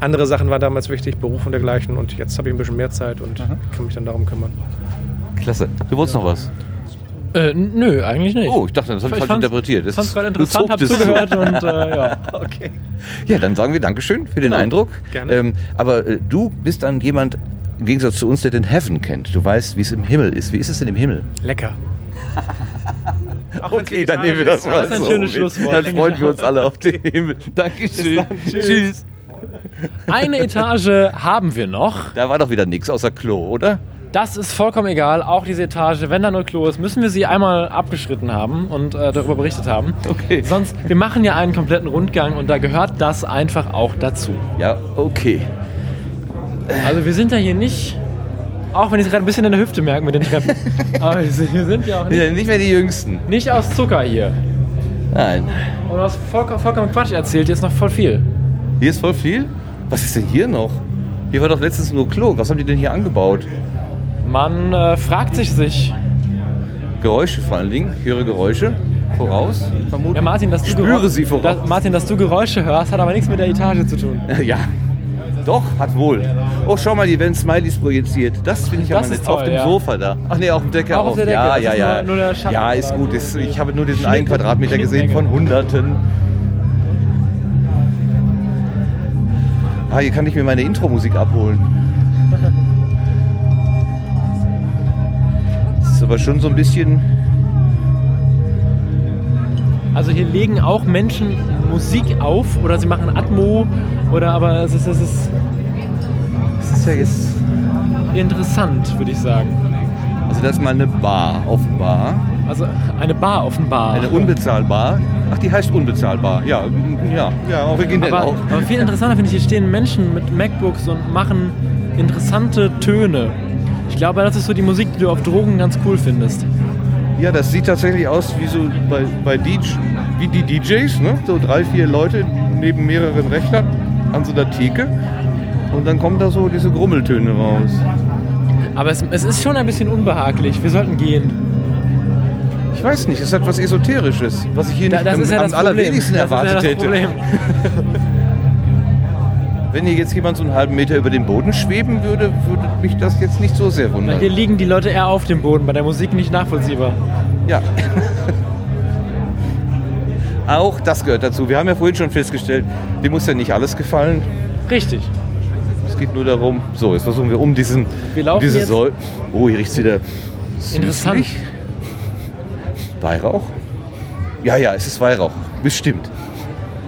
Speaker 11: andere Sachen waren damals wichtig, Beruf und dergleichen und jetzt habe ich ein bisschen mehr Zeit und kann mich dann darum kümmern.
Speaker 1: Klasse. Du wolltest noch was?
Speaker 2: Äh, nö, eigentlich nicht.
Speaker 1: Oh, ich dachte, das habe ich falsch interpretiert. Das-
Speaker 2: fand's gerade
Speaker 1: du
Speaker 2: interessant, hab
Speaker 1: zucktest
Speaker 2: zugehört [LAUGHS] und äh, ja. [LAUGHS]
Speaker 1: Okay. Ja, dann sagen wir Dankeschön für den
Speaker 2: Ja,
Speaker 1: Eindruck.
Speaker 2: gerne.
Speaker 1: Ähm, aber äh, du bist dann jemand, im Gegensatz zu uns, der den Heaven kennt. Du weißt, wie es im Himmel ist. Wie ist es denn im Himmel?
Speaker 11: Lecker. [LAUGHS]
Speaker 1: Okay, dann nehmen wir das mal
Speaker 2: Das ist ein
Speaker 1: so
Speaker 2: schönes. Schlusswort.
Speaker 1: Dann freuen wir uns alle auf den Himmel. Dankeschön.
Speaker 2: Tschüss.
Speaker 1: Tschüss.
Speaker 2: Eine Etage haben wir noch.
Speaker 1: Da war doch wieder nichts außer Klo, oder?
Speaker 2: Das ist vollkommen egal, auch diese Etage, wenn da nur Klo ist, müssen wir sie einmal abgeschritten haben und äh, darüber berichtet haben.
Speaker 1: Okay.
Speaker 2: Sonst, wir machen ja einen kompletten Rundgang und da gehört das einfach auch dazu.
Speaker 1: Ja, okay.
Speaker 2: Also wir sind ja hier nicht, auch wenn ich es gerade ein bisschen in der Hüfte merke mit den Treppen, [LAUGHS] aber wir sind, wir sind ja auch
Speaker 1: Wir
Speaker 2: nicht,
Speaker 1: sind nicht mehr die Jüngsten.
Speaker 2: nicht aus Zucker hier.
Speaker 1: Nein.
Speaker 2: Und du hast vollkommen, vollkommen Quatsch erzählt, hier ist noch voll viel.
Speaker 1: Hier ist voll viel? Was ist denn hier noch? Hier war doch letztens nur Klo. Was haben die denn hier angebaut?
Speaker 2: Man äh, fragt sich sich,
Speaker 1: Geräusche vor allen Dingen. Ich höre Geräusche voraus. Vermutlich.
Speaker 2: ja Martin, dass du,
Speaker 1: ich spüre sie voraus.
Speaker 2: dass, Martin, dass du Geräusche hörst, hat aber nichts mit der Etage zu tun. [LAUGHS]
Speaker 1: Ja. Doch, hat wohl. Oh, schau mal, hier werden Smileys projiziert. Das finde ich ja
Speaker 2: Das
Speaker 1: mal
Speaker 2: ist
Speaker 1: nett. Auf
Speaker 2: toll,
Speaker 1: dem
Speaker 2: ja.
Speaker 1: Sofa da. Ach nee, auf dem Decke
Speaker 2: Auch auf der Decke,
Speaker 1: Ja,
Speaker 2: das
Speaker 1: ja, ja.
Speaker 2: nur- nur
Speaker 1: ja, ist gut. Ist, ich habe nur diesen einen Quadratmeter gesehen von Hunderten. Ah, hier kann ich mir meine Intro-Musik abholen. Aber schon so ein bisschen.
Speaker 2: Also hier legen auch Menschen Musik auf oder sie machen Atmo oder aber es ist, es ist, es ist ja jetzt interessant, würde ich sagen.
Speaker 1: Also das ist mal eine Bar, offenbar.
Speaker 2: Also eine Bar offenbar.
Speaker 1: Eine unbezahlbar. Ach, die heißt unbezahlbar. Ja, ja, ja, originell
Speaker 2: aber,
Speaker 1: auch.
Speaker 2: aber viel interessanter finde ich, hier stehen Menschen mit MacBooks und machen interessante Töne. Ich glaube, das ist so die Musik, die du auf Drogen ganz cool findest.
Speaker 1: Ja, das sieht tatsächlich aus wie so bei, bei DJ, wie die DJs, ne? So drei, vier Leute neben mehreren Rechnern an so einer Theke. Und dann kommen da so diese Grummeltöne raus.
Speaker 2: Aber es, es ist schon ein bisschen unbehaglich. Wir sollten gehen.
Speaker 1: Ich weiß nicht, es hat was Esoterisches, was ich hier
Speaker 2: Da,
Speaker 1: nicht
Speaker 2: das
Speaker 1: am,
Speaker 2: ist ja
Speaker 1: am
Speaker 2: das Problem.
Speaker 1: allerwenigsten
Speaker 2: das ist
Speaker 1: erwartet
Speaker 2: ja das
Speaker 1: hätte. [LAUGHS] Wenn hier jetzt jemand so einen halben Meter über den Boden schweben würde, würde mich das jetzt nicht so sehr
Speaker 2: Weil
Speaker 1: wundern.
Speaker 2: hier liegen die Leute eher auf dem Boden, bei der Musik nicht nachvollziehbar.
Speaker 1: Ja. [LAUGHS] Auch das gehört dazu. Wir haben ja vorhin schon festgestellt, dir muss ja nicht alles gefallen.
Speaker 2: Richtig.
Speaker 1: Es geht nur darum, so, jetzt versuchen wir um diesen,
Speaker 2: Wir laufen
Speaker 1: diese
Speaker 2: jetzt-
Speaker 1: Säule. Oh, hier riecht es wieder
Speaker 2: Interessant.
Speaker 1: süßlich. Weihrauch? Ja, ja, es ist Weihrauch. Bestimmt.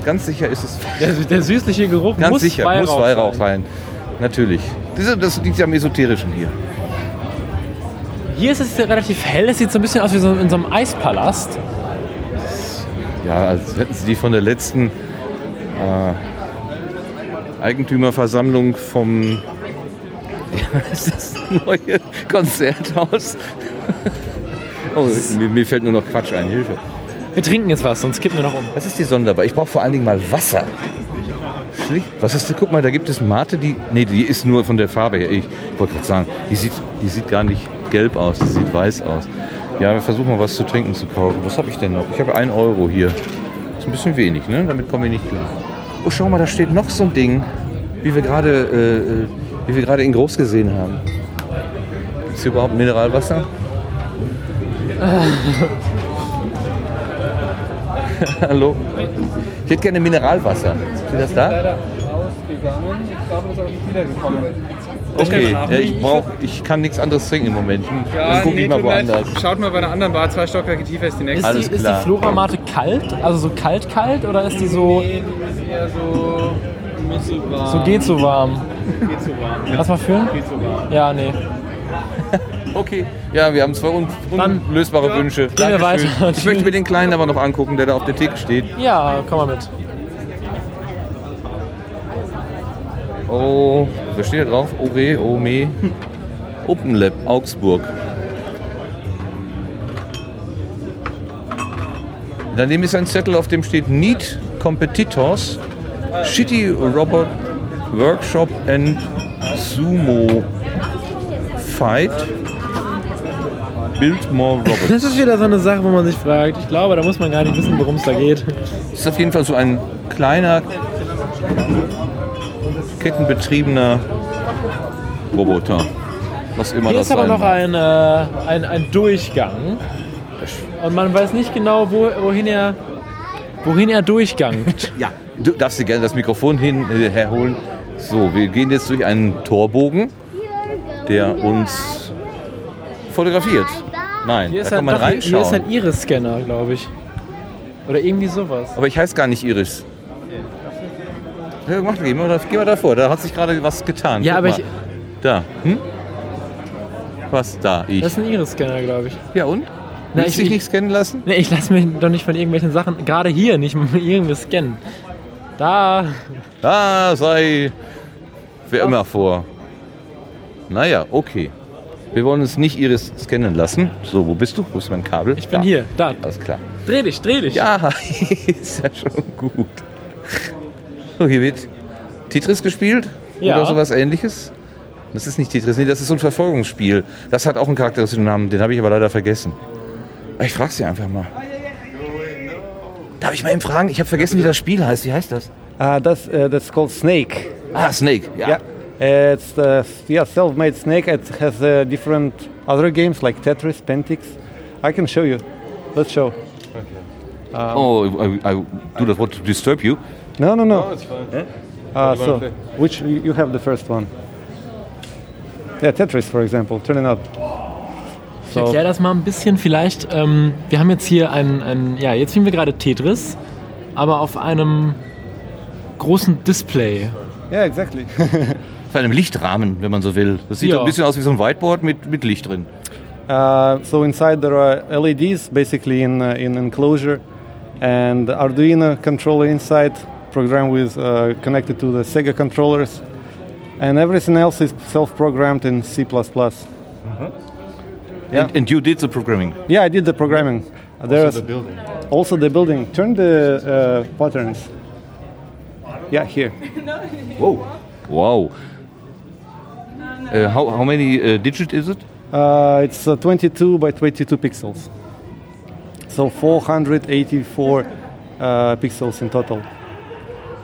Speaker 1: Ganz sicher ist es.
Speaker 2: Der, der süßliche Geruch
Speaker 1: Ganz
Speaker 2: muss
Speaker 1: sicher,
Speaker 2: Weihrauch
Speaker 1: muss Weihrauch
Speaker 2: sein.
Speaker 1: sein. Natürlich. Das, das liegt ja am Esoterischen hier.
Speaker 2: Hier ist es relativ hell. Es sieht so ein bisschen aus wie so in so einem Eispalast.
Speaker 1: Ja, als hätten sie die von der letzten äh, Eigentümerversammlung vom [LAUGHS] ja, ist das neue Konzerthaus. [LAUGHS] Oh, mir, mir fällt nur noch Quatsch ein, Hilfe.
Speaker 2: Wir trinken jetzt was, sonst kippen wir noch um.
Speaker 1: Das ist die sonderbar. Ich brauche vor allen Dingen mal Wasser. Schlicht. Was hast du? Guck mal, da gibt es Mate, die. Nee, die ist nur von der Farbe her. Ich wollte gerade sagen, die sieht, die sieht gar nicht gelb aus, die sieht weiß aus. Ja, wir versuchen mal was zu trinken zu kaufen. Was habe ich denn noch? Ich habe 1 Euro hier. Ist ein bisschen wenig, ne? Damit kommen wir nicht klar. Oh, schau mal, da steht noch so ein Ding, wie wir gerade, äh, äh, wie wir gerade in groß gesehen haben. Gibt es hier überhaupt Mineralwasser? [LAUGHS] [LAUGHS] Hallo? Ich hätte gerne Mineralwasser. Ist das da?
Speaker 12: ausgegangen. Ich glaube, das ist auch nicht wiedergekommen.
Speaker 1: Okay, ja, ich brauch, ich kann nichts anderes trinken im Moment. Dann guck ich mal
Speaker 12: leid.
Speaker 1: woanders.
Speaker 12: Schaut mal bei einer anderen Bar, zwei Stockwerke tiefer ist die nächste.
Speaker 2: Ist die, ist die Floramate kalt? Also so kalt-kalt oder ist die so.
Speaker 12: Nee, das ist eher so mittelwarm.
Speaker 2: So geht so warm.
Speaker 12: Geht so warm.
Speaker 2: Lass mal füllen?
Speaker 12: Geht so warm.
Speaker 2: Ja, nee.
Speaker 1: Okay, ja, wir haben zwei un unlösbare
Speaker 2: ja,
Speaker 1: Wünsche.
Speaker 2: gehen wir weiter.
Speaker 1: Ich möchte mir den Kleinen aber noch angucken, der da auf der Theke steht.
Speaker 2: Ja, komm mal mit.
Speaker 1: Oh, was steht da drauf? Ore, Ome. Open Lab, Augsburg. Daneben ist ein Zettel, auf dem steht Need Competitors, Shitty Robot Workshop and Sumo Fight. Build more robots.
Speaker 2: Das ist wieder so eine Sache, wo man sich fragt. Ich glaube, da muss man gar nicht wissen, worum es da geht.
Speaker 1: Das ist auf jeden Fall so ein kleiner, kettenbetriebener Roboter. Was immer
Speaker 2: Hier
Speaker 1: das
Speaker 2: ist aber noch ein, äh, ein, ein Durchgang. Und man weiß nicht genau, wo, wohin er wohin er durchgangt. [LAUGHS]
Speaker 1: Ja, du darfst dir gerne das Mikrofon hin, äh, herholen. So, wir gehen jetzt durch einen Torbogen, der uns fotografiert. Nein,
Speaker 2: Hier
Speaker 1: da kann
Speaker 2: ein,
Speaker 1: man
Speaker 2: doch, hier- hier ist
Speaker 1: reinschauen.
Speaker 2: ein Iris-Scanner, glaube ich. Oder irgendwie sowas.
Speaker 1: Aber ich heiße gar nicht Iris. Ja, mach, geh, mal, geh mal davor, da hat sich gerade was getan.
Speaker 2: Ja,
Speaker 1: Guck
Speaker 2: aber
Speaker 1: mal.
Speaker 2: ich-
Speaker 1: Da, hm? Was da? Ich.
Speaker 2: Das ist ein Iris-Scanner, glaube ich.
Speaker 1: Ja und? Willst du dich nicht scannen lassen?
Speaker 2: Nee, ich lasse mich doch nicht von irgendwelchen Sachen, gerade hier, nicht [LAUGHS] irgendwie scannen. Da.
Speaker 1: Da sei wer immer vor. Naja, okay. Wir wollen uns nicht Iris scannen lassen. So, wo bist du? Wo ist mein Kabel?
Speaker 2: Ich bin hier, da.
Speaker 1: Alles klar.
Speaker 2: Dreh dich, dreh dich.
Speaker 1: Ja, [LAUGHS] ist ja schon gut. So, hier wird Tetris gespielt.
Speaker 2: Ja.
Speaker 1: Oder sowas ähnliches. Das ist nicht Tetris, nee, das ist so ein Verfolgungsspiel. Das hat auch einen charakteristischen Namen, den habe ich aber leider vergessen. Ich frage sie einfach mal. Darf ich mal eben fragen? Ich habe vergessen, wie das Spiel heißt. Wie heißt das?
Speaker 13: Uh, that's uh, that's called Snake.
Speaker 1: Ah, Snake. Ja.
Speaker 13: Yeah, it's uh, yeah self-made Snake. It has uh, different other games like Tetris, Pentix. I can show you. Let's show. Um,
Speaker 1: oh, I, I do not want to disturb you.
Speaker 13: No, no, no.
Speaker 1: No, it's fine.
Speaker 13: Uh,
Speaker 1: do you
Speaker 13: so, which you have the first one? Yeah, Tetris, for example. Turn it up.
Speaker 2: Ich erkläre das mal ein bisschen. Vielleicht, ähm, wir haben jetzt hier ein, ein, ja, jetzt spielen wir gerade Tetris, aber auf einem großen Display.
Speaker 13: Yeah, exactly. [LAUGHS]
Speaker 1: Auf einem Lichtrahmen, wenn man so will. Das sieht
Speaker 13: Ja.
Speaker 1: ein bisschen aus wie so ein Whiteboard mit, mit Licht drin.
Speaker 13: Uh, so inside there are LEDs, basically in uh, in enclosure, and Arduino controller inside, programmed with uh, connected to the Sega controllers, and everything else is self-programmed in C++. Yeah.
Speaker 1: And, and you did the programming.
Speaker 13: Yeah, I did the programming. There's
Speaker 1: the building.
Speaker 13: Also the building. Turn the uh, patterns. Yeah, here.
Speaker 1: Whoa. Wow. Uh, how, how many uh, digit is it?
Speaker 13: Uh, it's uh, 22 by 22 pixels. So 484 uh, pixels in total.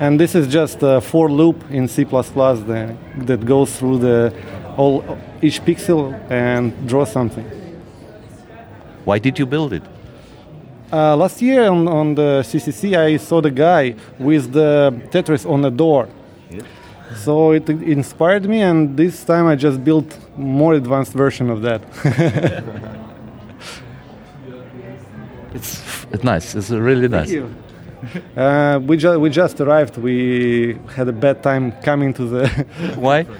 Speaker 13: And this is just a for loop in C++ that, that goes through the all each pixel and draws something.
Speaker 1: Why did you build it?
Speaker 13: Uh, last year on, on the CCC, I saw the guy with the Tetris on the door. So it inspired me, and this time I just built more advanced version of that. [LAUGHS]
Speaker 1: It's, it's nice. It's really nice.
Speaker 13: you. Uh, we, ju- we just arrived. We had a bad time coming to the. [LAUGHS]
Speaker 1: Why? [LAUGHS]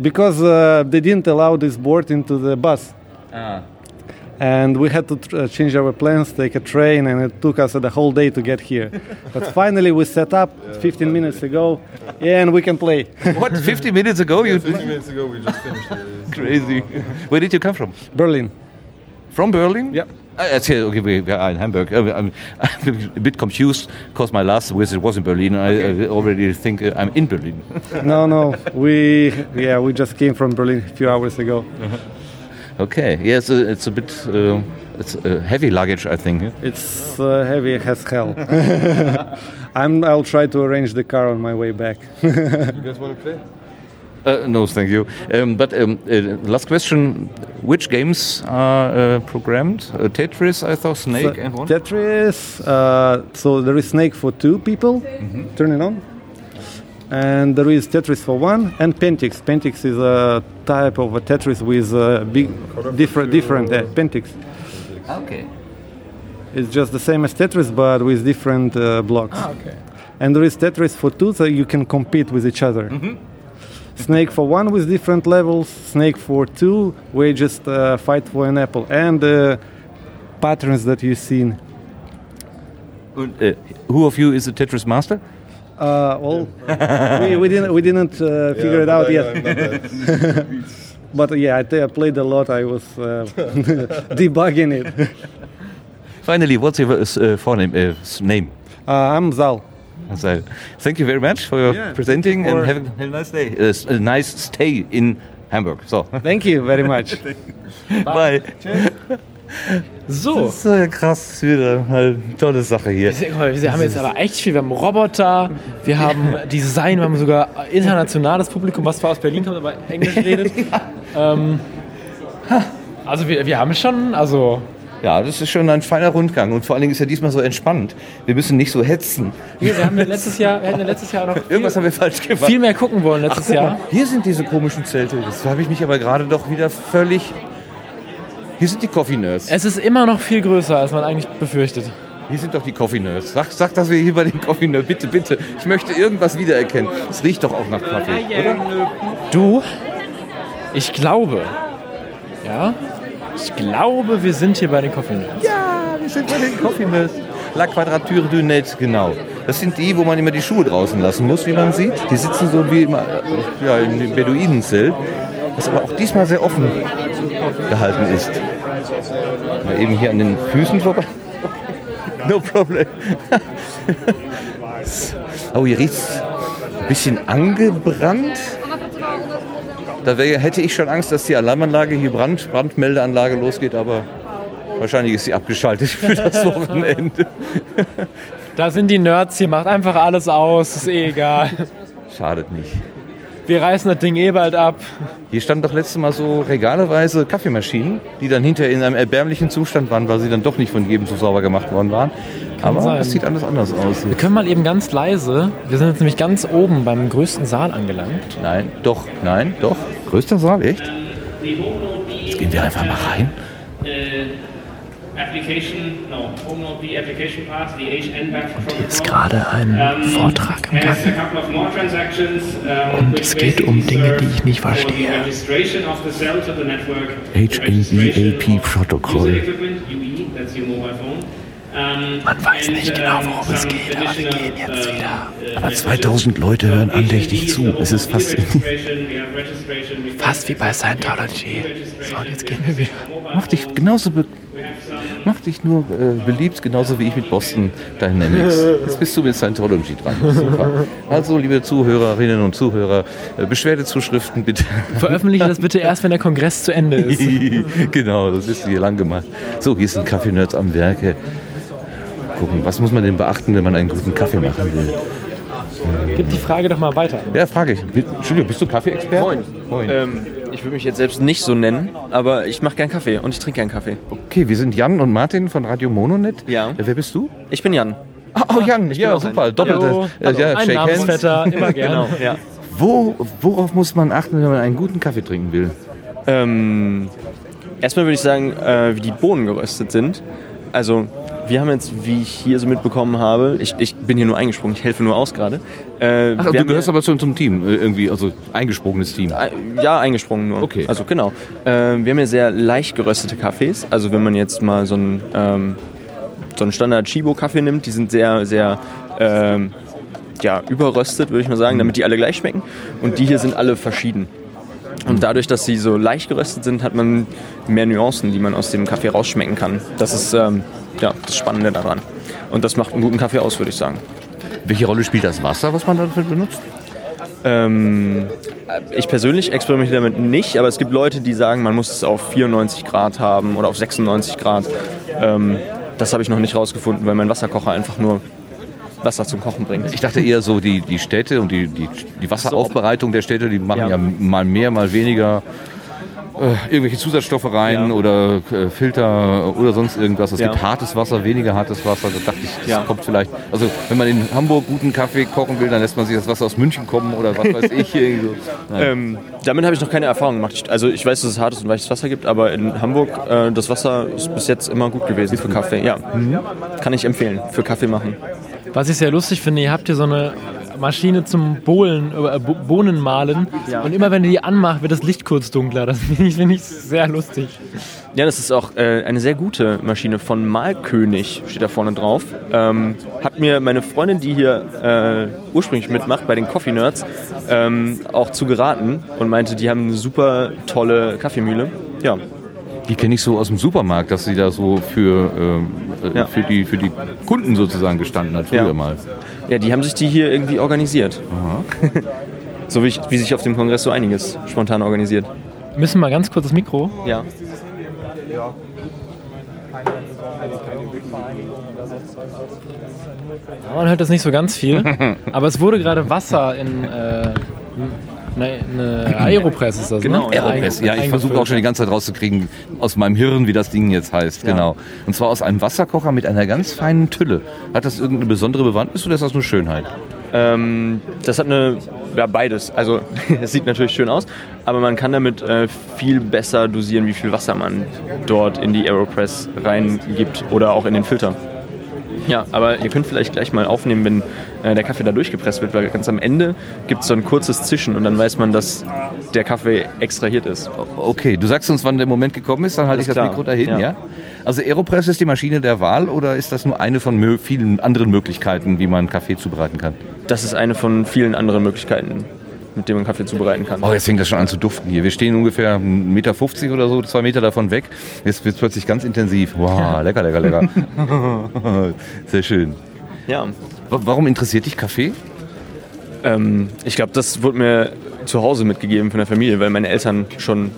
Speaker 13: Because uh, they didn't allow this board into the bus.
Speaker 1: Ah.
Speaker 13: And we had to tr- uh, change our plans, take a train, and it took us the whole day to get here. but [LAUGHS] finally, we set up 15 minutes ago, and we can play. [LAUGHS]
Speaker 1: What? 50 minutes ago? You
Speaker 14: 50 minutes ago we just finished it. [LAUGHS]
Speaker 1: crazy. Where did you come from?
Speaker 13: Berlin.
Speaker 1: From Berlin?
Speaker 13: Yep.
Speaker 1: Uh, okay, okay, we we are in Hamburg. Uh, I'm, I'm a bit confused because my last visit was in Berlin. I, I already think uh, I'm in Berlin.
Speaker 13: no, no, we yeah we just came from Berlin a few hours ago.
Speaker 1: Okay, yes, uh, it's a bit uh, it's uh, heavy luggage, I think.
Speaker 13: It's uh, heavy as hell. [LAUGHS] I'm, I'll try to arrange the car on my way back. [LAUGHS]
Speaker 14: You guys want to play?
Speaker 1: Uh, no, thank you. Um, but um, uh, last question: Which games are uh, programmed? Uh, Tetris, I thought, Snake,
Speaker 13: So,
Speaker 1: and one.
Speaker 13: Tetris. Uh, so there is Snake for two people. Turn it on. And there is Tetris for one, and Pentix. Pentix is a type of a Tetris with uh, big, different, different uh, Pentix.
Speaker 1: Okay.
Speaker 13: It's just the same as Tetris, but with different uh, blocks.
Speaker 2: Ah, okay.
Speaker 13: And there is Tetris for two, so you can compete with each other.
Speaker 1: Mm-hmm.
Speaker 13: Snake for one with different levels. Snake for two, we just uh, fight for an apple. And the patterns that you've seen.
Speaker 1: Uh, who of you is a Tetris master?
Speaker 13: Uh, well, we, we didn't we didn't uh, figure it out
Speaker 14: I-
Speaker 13: yet.
Speaker 14: I'm not that.
Speaker 13: but yeah, I, t- I played a lot. I was uh, [LAUGHS] debugging it.
Speaker 1: Finally, what's your uh, forename, uh, name?
Speaker 13: Uh, I'm Zal.
Speaker 1: So, thank you very much for your
Speaker 13: Yeah,
Speaker 1: presenting
Speaker 13: thank you
Speaker 1: and
Speaker 13: for-
Speaker 1: have a, have a nice day. Uh, s- a nice stay in Hamburg. So.
Speaker 13: Thank you very much. [LAUGHS]
Speaker 1: Bye.
Speaker 2: So.
Speaker 1: Das ist äh, krass, wieder eine tolle Sache hier.
Speaker 2: Wir haben jetzt aber echt viel. Wir haben Roboter, wir haben Design, wir haben sogar internationales Publikum, was zwar aus Berlin kommt, aber Englisch [LAUGHS] redet. ähm, also wir, wir haben schon, also
Speaker 1: Ja, das ist schon ein feiner Rundgang und vor allen Dingen ist ja diesmal so entspannt. Wir müssen nicht so hetzen.
Speaker 2: wir, haben ja letztes Jahr, wir hatten ja letztes Jahr noch
Speaker 1: Irgendwas haben wir falsch gemacht.
Speaker 2: viel mehr gucken wollen letztes
Speaker 1: guck
Speaker 2: Jahr.
Speaker 1: mal, hier sind diese komischen Zelte. Das habe ich mich aber gerade doch wieder völlig. Hier sind die Coffee Nerds.
Speaker 2: Es ist immer noch viel größer, als man eigentlich befürchtet.
Speaker 1: Hier sind doch die Coffee Nerds. Sag, sag dass wir hier bei den Coffee Nerds. Bitte, bitte. Ich möchte irgendwas wiedererkennen. Es riecht doch auch nach Kaffee, oder?
Speaker 2: Du, ich glaube, ja, ich glaube, wir sind hier bei den Coffee Nerds.
Speaker 1: Ja, wir sind bei den Coffee Nerds. La Quadrature du Net, genau. Das sind die, wo man immer die Schuhe draußen lassen muss, wie man sieht. Die sitzen so wie immer äh, ja, in dem Beduinenzelt, das aber auch diesmal sehr offen gehalten ist. Mal eben hier an den Füßen vorbei. No problem. [LAUGHS] oh, hier riecht ein bisschen angebrannt. Da wär, hätte ich schon Angst, dass die Alarmanlage hier Brand, Brandmeldeanlage losgeht, aber wahrscheinlich ist sie abgeschaltet [LAUGHS] für das Wochenende.
Speaker 2: Da sind die Nerds, hier macht einfach alles aus, ist eh egal.
Speaker 1: Schadet nicht.
Speaker 2: Wir reißen das Ding eh bald ab.
Speaker 1: Hier standen doch letztes Mal so regaleweise Kaffeemaschinen, die dann hinterher in einem erbärmlichen Zustand waren, weil sie dann doch nicht von jedem so sauber gemacht worden waren. Aber
Speaker 2: sein.
Speaker 1: es sieht alles anders aus.
Speaker 2: Wir können mal eben ganz leise, wir sind jetzt nämlich ganz oben beim größten Saal angelangt.
Speaker 1: Nein, doch, nein, doch. Größter Saal, echt? Jetzt gehen wir einfach mal rein.
Speaker 15: Application, no, home node the application part, the HN back protocol.
Speaker 2: ist gerade ein Vortrag im Gang. Und es geht um Dinge, die ich nicht verstehe.
Speaker 15: registration of the cell to the network, the registration
Speaker 1: HNBAP
Speaker 15: of
Speaker 1: Protokoll.
Speaker 15: user equipment, UE, that's your mobile phone. Um,
Speaker 2: Man weiß nicht genau,
Speaker 15: um,
Speaker 2: worum es geht, aber wir gehen jetzt wieder.
Speaker 15: uh,
Speaker 1: Aber 2000 Leute hören andächtig zu. Es ist [LAUGHS]
Speaker 15: we
Speaker 2: Fast wie bei Scientology. So, und jetzt gehen wir wieder.
Speaker 1: Mach dich genauso be mach dich nur äh, beliebt, genauso wie ich mit Boston Dynamics. Jetzt bist du mit Scientology dran. [LAUGHS] Super. Also, liebe Zuhörerinnen und Zuhörer, äh, Beschwerdezuschriften bitte.
Speaker 2: Veröffentliche das bitte erst, wenn der Kongress zu Ende ist. [LAUGHS]
Speaker 1: genau, das ist hier lang gemacht. So, hier sind Kaffee-Nerds am Werke. Gucken, was muss man denn beachten, wenn man einen guten Kaffee machen will?
Speaker 2: Gib die Frage doch mal weiter.
Speaker 1: Ja, frage ich. Entschuldigung, bist du Kaffeeexperte?
Speaker 16: Moin.
Speaker 1: Moin.
Speaker 16: Ähm, ich würde mich jetzt selbst nicht so nennen, aber ich mache gern Kaffee und ich trinke gern Kaffee.
Speaker 1: Okay, wir sind Jan und Martin von Radio Mononet.
Speaker 16: Ja.
Speaker 1: Äh, Wer bist du?
Speaker 16: Ich bin Jan.
Speaker 1: Oh, Jan,
Speaker 16: Ich
Speaker 1: ja, super.
Speaker 16: ein-
Speaker 1: Doppelte.
Speaker 16: Hallo.
Speaker 1: äh,
Speaker 16: Hallo.
Speaker 1: ja,
Speaker 16: Ein
Speaker 1: Shake hands.
Speaker 16: Namensvetter, immer gern. Genau, ja.
Speaker 1: Wo, worauf muss man achten, wenn man einen guten Kaffee trinken will?
Speaker 16: Ähm, erstmal würde ich sagen, äh, wie die Bohnen geröstet sind. Also wir haben jetzt, wie ich hier so mitbekommen habe, ich, ich bin hier nur eingesprungen, ich helfe nur aus gerade. Äh,
Speaker 1: Ach, du gehörst
Speaker 16: hier-
Speaker 1: aber zum, zum Team, äh, irgendwie, also eingesprungenes Team.
Speaker 16: Ja, eingesprungen nur.
Speaker 1: Okay.
Speaker 16: Also genau. Äh, wir haben ja sehr leicht geröstete Kaffees. Also wenn man jetzt mal so einen, ähm, so einen Standard Chibo-Kaffee nimmt, die sind sehr, sehr ähm, ja, überröstet, würde ich mal sagen, damit die alle gleich schmecken. Und die hier sind alle verschieden. Und dadurch, dass sie so leicht geröstet sind, hat man mehr Nuancen, die man aus dem Kaffee rausschmecken kann. Das ist ähm, ja, das Spannende daran. Und das macht einen guten Kaffee aus, würde ich sagen.
Speaker 1: Welche Rolle spielt das Wasser, was man dafür benutzt?
Speaker 16: Ähm, ich persönlich experimentiere damit nicht, aber es gibt Leute, die sagen, man muss es auf 94 Grad haben oder auf 96 Grad. Ähm, das habe ich noch nicht rausgefunden, weil mein Wasserkocher einfach nur Wasser zum Kochen bringt.
Speaker 1: Ich dachte eher so, die, die Städte und die, die, die Wasseraufbereitung der Städte, die machen ja,
Speaker 16: Ja.
Speaker 1: mal mehr, mal weniger äh, irgendwelche Zusatzstoffe rein oder äh, Filter oder sonst irgendwas. Es
Speaker 16: Ja.
Speaker 1: gibt hartes Wasser, weniger hartes Wasser. Da dachte ich, das
Speaker 16: Ja.
Speaker 1: kommt vielleicht. Also wenn man in Hamburg guten Kaffee kochen will, dann lässt man sich das Wasser aus München kommen oder was weiß ich. [LAUGHS] irgendwie so. Nein.
Speaker 16: Ähm, damit habe ich noch keine Erfahrung gemacht. Ich, also ich weiß, dass es hartes und weiches Wasser gibt, aber in Hamburg äh, das Wasser ist bis jetzt immer gut gewesen für Kaffee. Ja, kann ich empfehlen für Kaffee machen.
Speaker 2: Was ich sehr lustig finde, ihr habt hier so eine Maschine zum Bohlen, äh, Bo- Bohnen mahlen
Speaker 16: Ja.
Speaker 2: und immer wenn ihr die anmacht, wird das Licht kurz dunkler. Das [LAUGHS] finde ich, finde ich sehr lustig.
Speaker 16: Ja, das ist auch äh, eine sehr gute Maschine von Malkönig, steht da vorne drauf. Ähm, hat mir meine Freundin, die hier äh, ursprünglich mitmacht bei den Coffee Nerds, ähm, auch zu geraten und meinte, die haben eine super tolle Kaffeemühle. Ja.
Speaker 1: Die kenne ich so aus dem Supermarkt, dass sie da so für, ähm, äh,
Speaker 16: Ja.
Speaker 1: für, die, für die Kunden sozusagen gestanden hat, früher
Speaker 16: Ja.
Speaker 1: mal.
Speaker 16: Ja, die haben sich die hier irgendwie organisiert. [LAUGHS] so wie, ich, wie sich auf dem Kongress so einiges spontan organisiert.
Speaker 2: Müssen mal ganz kurz das Mikro.
Speaker 16: Ja.
Speaker 2: Ja, man hört das nicht so ganz viel, [LAUGHS] aber es wurde gerade Wasser in äh, eine, eine Aeropress ist das,
Speaker 1: Genau,
Speaker 2: ne?
Speaker 1: Aeropress. Ja, ich versuche auch schon die ganze Zeit rauszukriegen aus meinem Hirn, wie das Ding jetzt heißt.
Speaker 2: Ja.
Speaker 1: Genau. Und zwar aus einem Wasserkocher mit einer ganz feinen Tülle. Hat das irgendeine besondere Bewandtnis oder ist das nur Schönheit?
Speaker 16: Ähm, das hat eine, ja beides. Also [LAUGHS] es sieht natürlich schön aus, aber man kann damit äh, viel besser dosieren, wie viel Wasser man dort in die Aeropress reingibt oder auch in den Filter. Ja, aber ihr könnt vielleicht gleich mal aufnehmen, wenn äh, der Kaffee da durchgepresst wird, weil ganz am Ende gibt es so ein kurzes Zischen und dann weiß man, dass der Kaffee extrahiert ist.
Speaker 1: Okay, du sagst uns, wann der Moment gekommen ist, dann halte ich das
Speaker 16: klar.
Speaker 1: Mikro dahin, ja.
Speaker 16: Ja.
Speaker 1: Also Aeropress ist die Maschine der Wahl oder ist das nur eine von vielen anderen Möglichkeiten, wie man Kaffee zubereiten kann?
Speaker 16: Das ist eine von vielen anderen Möglichkeiten, mit denen man Kaffee zubereiten kann.
Speaker 1: Oh, jetzt fängt das schon an zu duften hier. Wir stehen ungefähr 1,50 Meter oder so, zwei Meter davon weg. Jetzt wird es plötzlich ganz intensiv. Wow, lecker, lecker, lecker. [LAUGHS] Sehr schön.
Speaker 16: Ja.
Speaker 1: Wa- Warum interessiert dich Kaffee?
Speaker 16: Ähm, ich glaube, das wurde mir zu Hause mitgegeben von der Familie, weil meine Eltern schon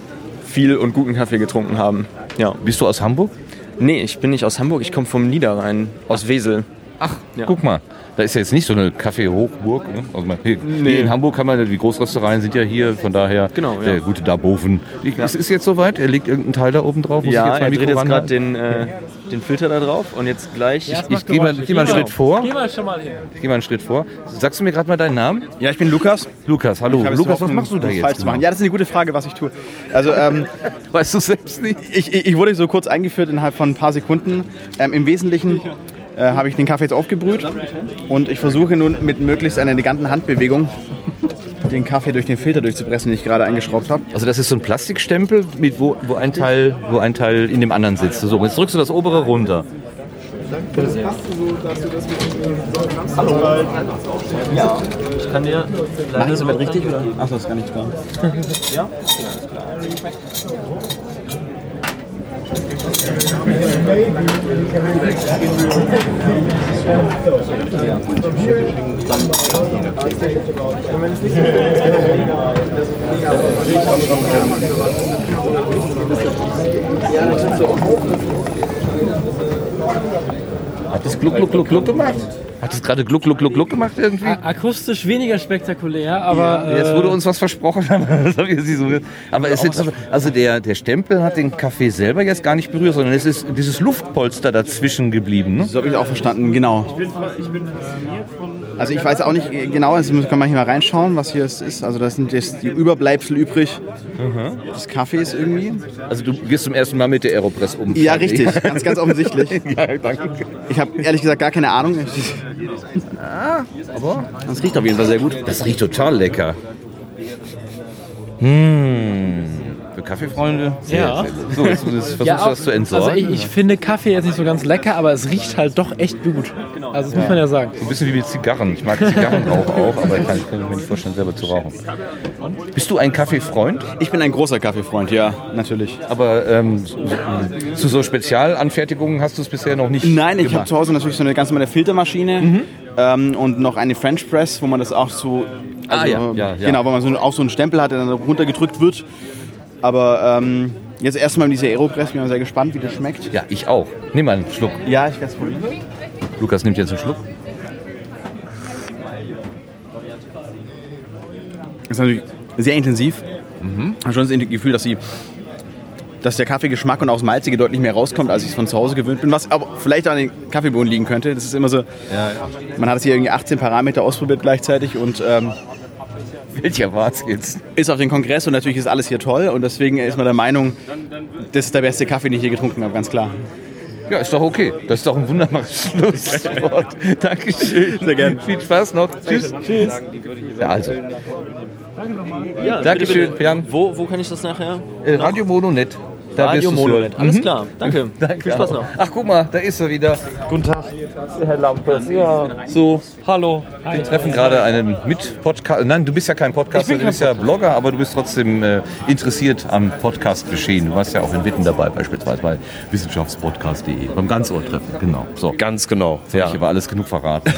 Speaker 16: viel und guten Kaffee getrunken haben. Ja.
Speaker 1: Bist du aus Hamburg?
Speaker 16: Nee, ich bin nicht aus Hamburg, ich komme vom Niederrhein, aus Wesel.
Speaker 1: Ach,
Speaker 16: ja.
Speaker 1: Guck mal, da ist ja jetzt nicht so eine Kaffee-Hochburg. Ne? Also man, hier,
Speaker 16: Nee.
Speaker 1: hier in Hamburg kann man, die Großröstereien sind ja hier, von daher
Speaker 16: Genau, ja.
Speaker 1: der gute Dabofen. Ich, Es ist jetzt soweit, er legt irgendeinen Teil da oben drauf. Muss ich
Speaker 16: Ja,
Speaker 1: jetzt mein
Speaker 16: er
Speaker 1: Mikro
Speaker 16: dreht jetzt gerade den, äh, den Filter da drauf und jetzt gleich...
Speaker 1: Ich- ich geh mal- geh mal einen Schritt vor.
Speaker 2: Geh mal schon mal hin.
Speaker 1: Ich gehe mal einen Schritt vor. Sagst du mir gerade mal deinen Namen?
Speaker 9: Ja, ich bin Lukas.
Speaker 1: Lukas, hallo.
Speaker 9: Ich jetzt
Speaker 1: Lukas, was machst du da jetzt?
Speaker 9: Falsch zu machen. Ja, das ist eine gute Frage, was ich tue. Also, ähm,
Speaker 1: weißt du selbst nicht?
Speaker 9: Ich, ich, ich wurde so kurz eingeführt innerhalb von ein paar Sekunden. Ähm, Im Wesentlichen äh, habe ich den Kaffee jetzt aufgebrüht und ich versuche nun mit möglichst einer eleganten Handbewegung den Kaffee durch den Filter durchzupressen, den ich gerade eingeschraubt habe.
Speaker 1: Also das ist so ein Plastikstempel, mit wo, wo, ein Teil, wo ein Teil in dem anderen sitzt. So, jetzt drückst du das obere runter.
Speaker 9: Das passt so, dass du das mit
Speaker 16: Hallo. Ja, ich kann dir...
Speaker 9: Mach ich das damit richtig oder? Achso, das ist gar nicht [LAUGHS] klar.
Speaker 1: Hat das Gluck, Gluck, Gluck, Gluck gemacht? Hat es gerade gluck, gluck, gluck, gluck gemacht irgendwie?
Speaker 2: Akustisch weniger spektakulär, aber.
Speaker 1: Ja, jetzt wurde
Speaker 2: äh,
Speaker 1: uns was versprochen. [LAUGHS] ich. Aber es ist also, also der, der Stempel hat den Kaffee selber jetzt gar nicht berührt, sondern es ist dieses Luftpolster dazwischen geblieben. Ne?
Speaker 17: So habe ich auch verstanden, genau. Also ich weiß auch nicht genau, also kann man hier mal reinschauen, was hier es ist. Also das sind jetzt die Überbleibsel übrig des Kaffees irgendwie.
Speaker 1: Also du gehst zum ersten Mal mit der Aeropress um.
Speaker 17: Ja, richtig, ganz, ganz offensichtlich. [LAUGHS]
Speaker 1: ja, danke.
Speaker 17: Ich habe ehrlich gesagt gar keine Ahnung.
Speaker 1: Ah, aber
Speaker 17: das riecht auf jeden Fall sehr gut.
Speaker 1: Das riecht total lecker. Mmh. Für Kaffeefreunde?
Speaker 2: Ja.
Speaker 1: So, jetzt versuchst
Speaker 2: Ja,
Speaker 1: du das zu entsorgen.
Speaker 2: Also ich, ich finde Kaffee jetzt nicht so ganz lecker, aber es riecht halt doch echt gut. Also das muss man ja sagen.
Speaker 1: So ein bisschen wie mit Zigarren. Ich mag Zigarrenrauch [LAUGHS] auch, aber ich kann, kann mir nicht vorstellen, selber zu rauchen. Bist du ein Kaffeefreund?
Speaker 17: Ich bin ein großer Kaffeefreund, ja, natürlich.
Speaker 1: Aber ähm, zu so Spezialanfertigungen hast du es bisher noch nicht
Speaker 17: Nein, ich habe zu Hause natürlich so eine ganz normale Filtermaschine ähm, und noch eine French Press, wo man das auch so,
Speaker 1: Ah, ja, ja, ja.
Speaker 17: genau, wo man so, auch so einen Stempel hat, der dann runtergedrückt wird. Aber ähm, jetzt erstmal diese Aeropress, bin ich sehr gespannt, wie das schmeckt.
Speaker 1: Ja, ich auch. Nimm mal einen Schluck.
Speaker 17: Ja, ich werde es probieren.
Speaker 1: Lukas nimmt jetzt einen Schluck.
Speaker 17: Das ist natürlich sehr intensiv.
Speaker 1: Mhm.
Speaker 17: Ich habe schon das Gefühl, dass, sie, dass der Kaffeegeschmack und auch das Malzige deutlich mehr rauskommt, als ich es von zu Hause gewöhnt bin. Was aber vielleicht an den Kaffeebohnen liegen könnte. Das ist immer so, man hat jetzt hier irgendwie 18 Parameter ausprobiert gleichzeitig und ähm,
Speaker 1: Welcher war's jetzt?
Speaker 17: ist auf den Kongress und natürlich ist alles hier toll und deswegen ist man der Meinung, das ist der beste Kaffee, den ich je getrunken habe, ganz klar.
Speaker 1: Ja, ist doch okay. Das ist doch ein wunderbares [LAUGHS] Schlusswort. Dankeschön.
Speaker 17: Sehr gerne.
Speaker 1: Viel Spaß noch. Tschüss. Tschüss. Ja, also.
Speaker 16: Ja,
Speaker 1: Dankeschön,
Speaker 16: bitte, bitte.
Speaker 1: Jan.
Speaker 16: Wo, wo kann ich das nachher?
Speaker 1: Äh, Radio Mononet. Da
Speaker 16: Radio Mononet. Alles
Speaker 1: Mhm.
Speaker 16: klar. Danke. [LAUGHS]
Speaker 1: Danke.
Speaker 16: Viel Spaß
Speaker 1: auch.
Speaker 16: noch.
Speaker 1: Ach, guck mal, da ist er wieder. Guten Tag. Herr Lampert. Ja. So, hallo. Wir treffen gerade einen Mit-Podcast. Nein, du bist ja kein Podcaster, du bist ja Blogger, aber du bist trotzdem äh, interessiert am Podcast-Geschehen. Du warst ja auch in Witten dabei, beispielsweise bei wissenschaftspodcast.de. Beim Ganzohrtreffen, genau. So.
Speaker 18: Ganz genau.
Speaker 1: Ja. Ich aber alles genug verraten.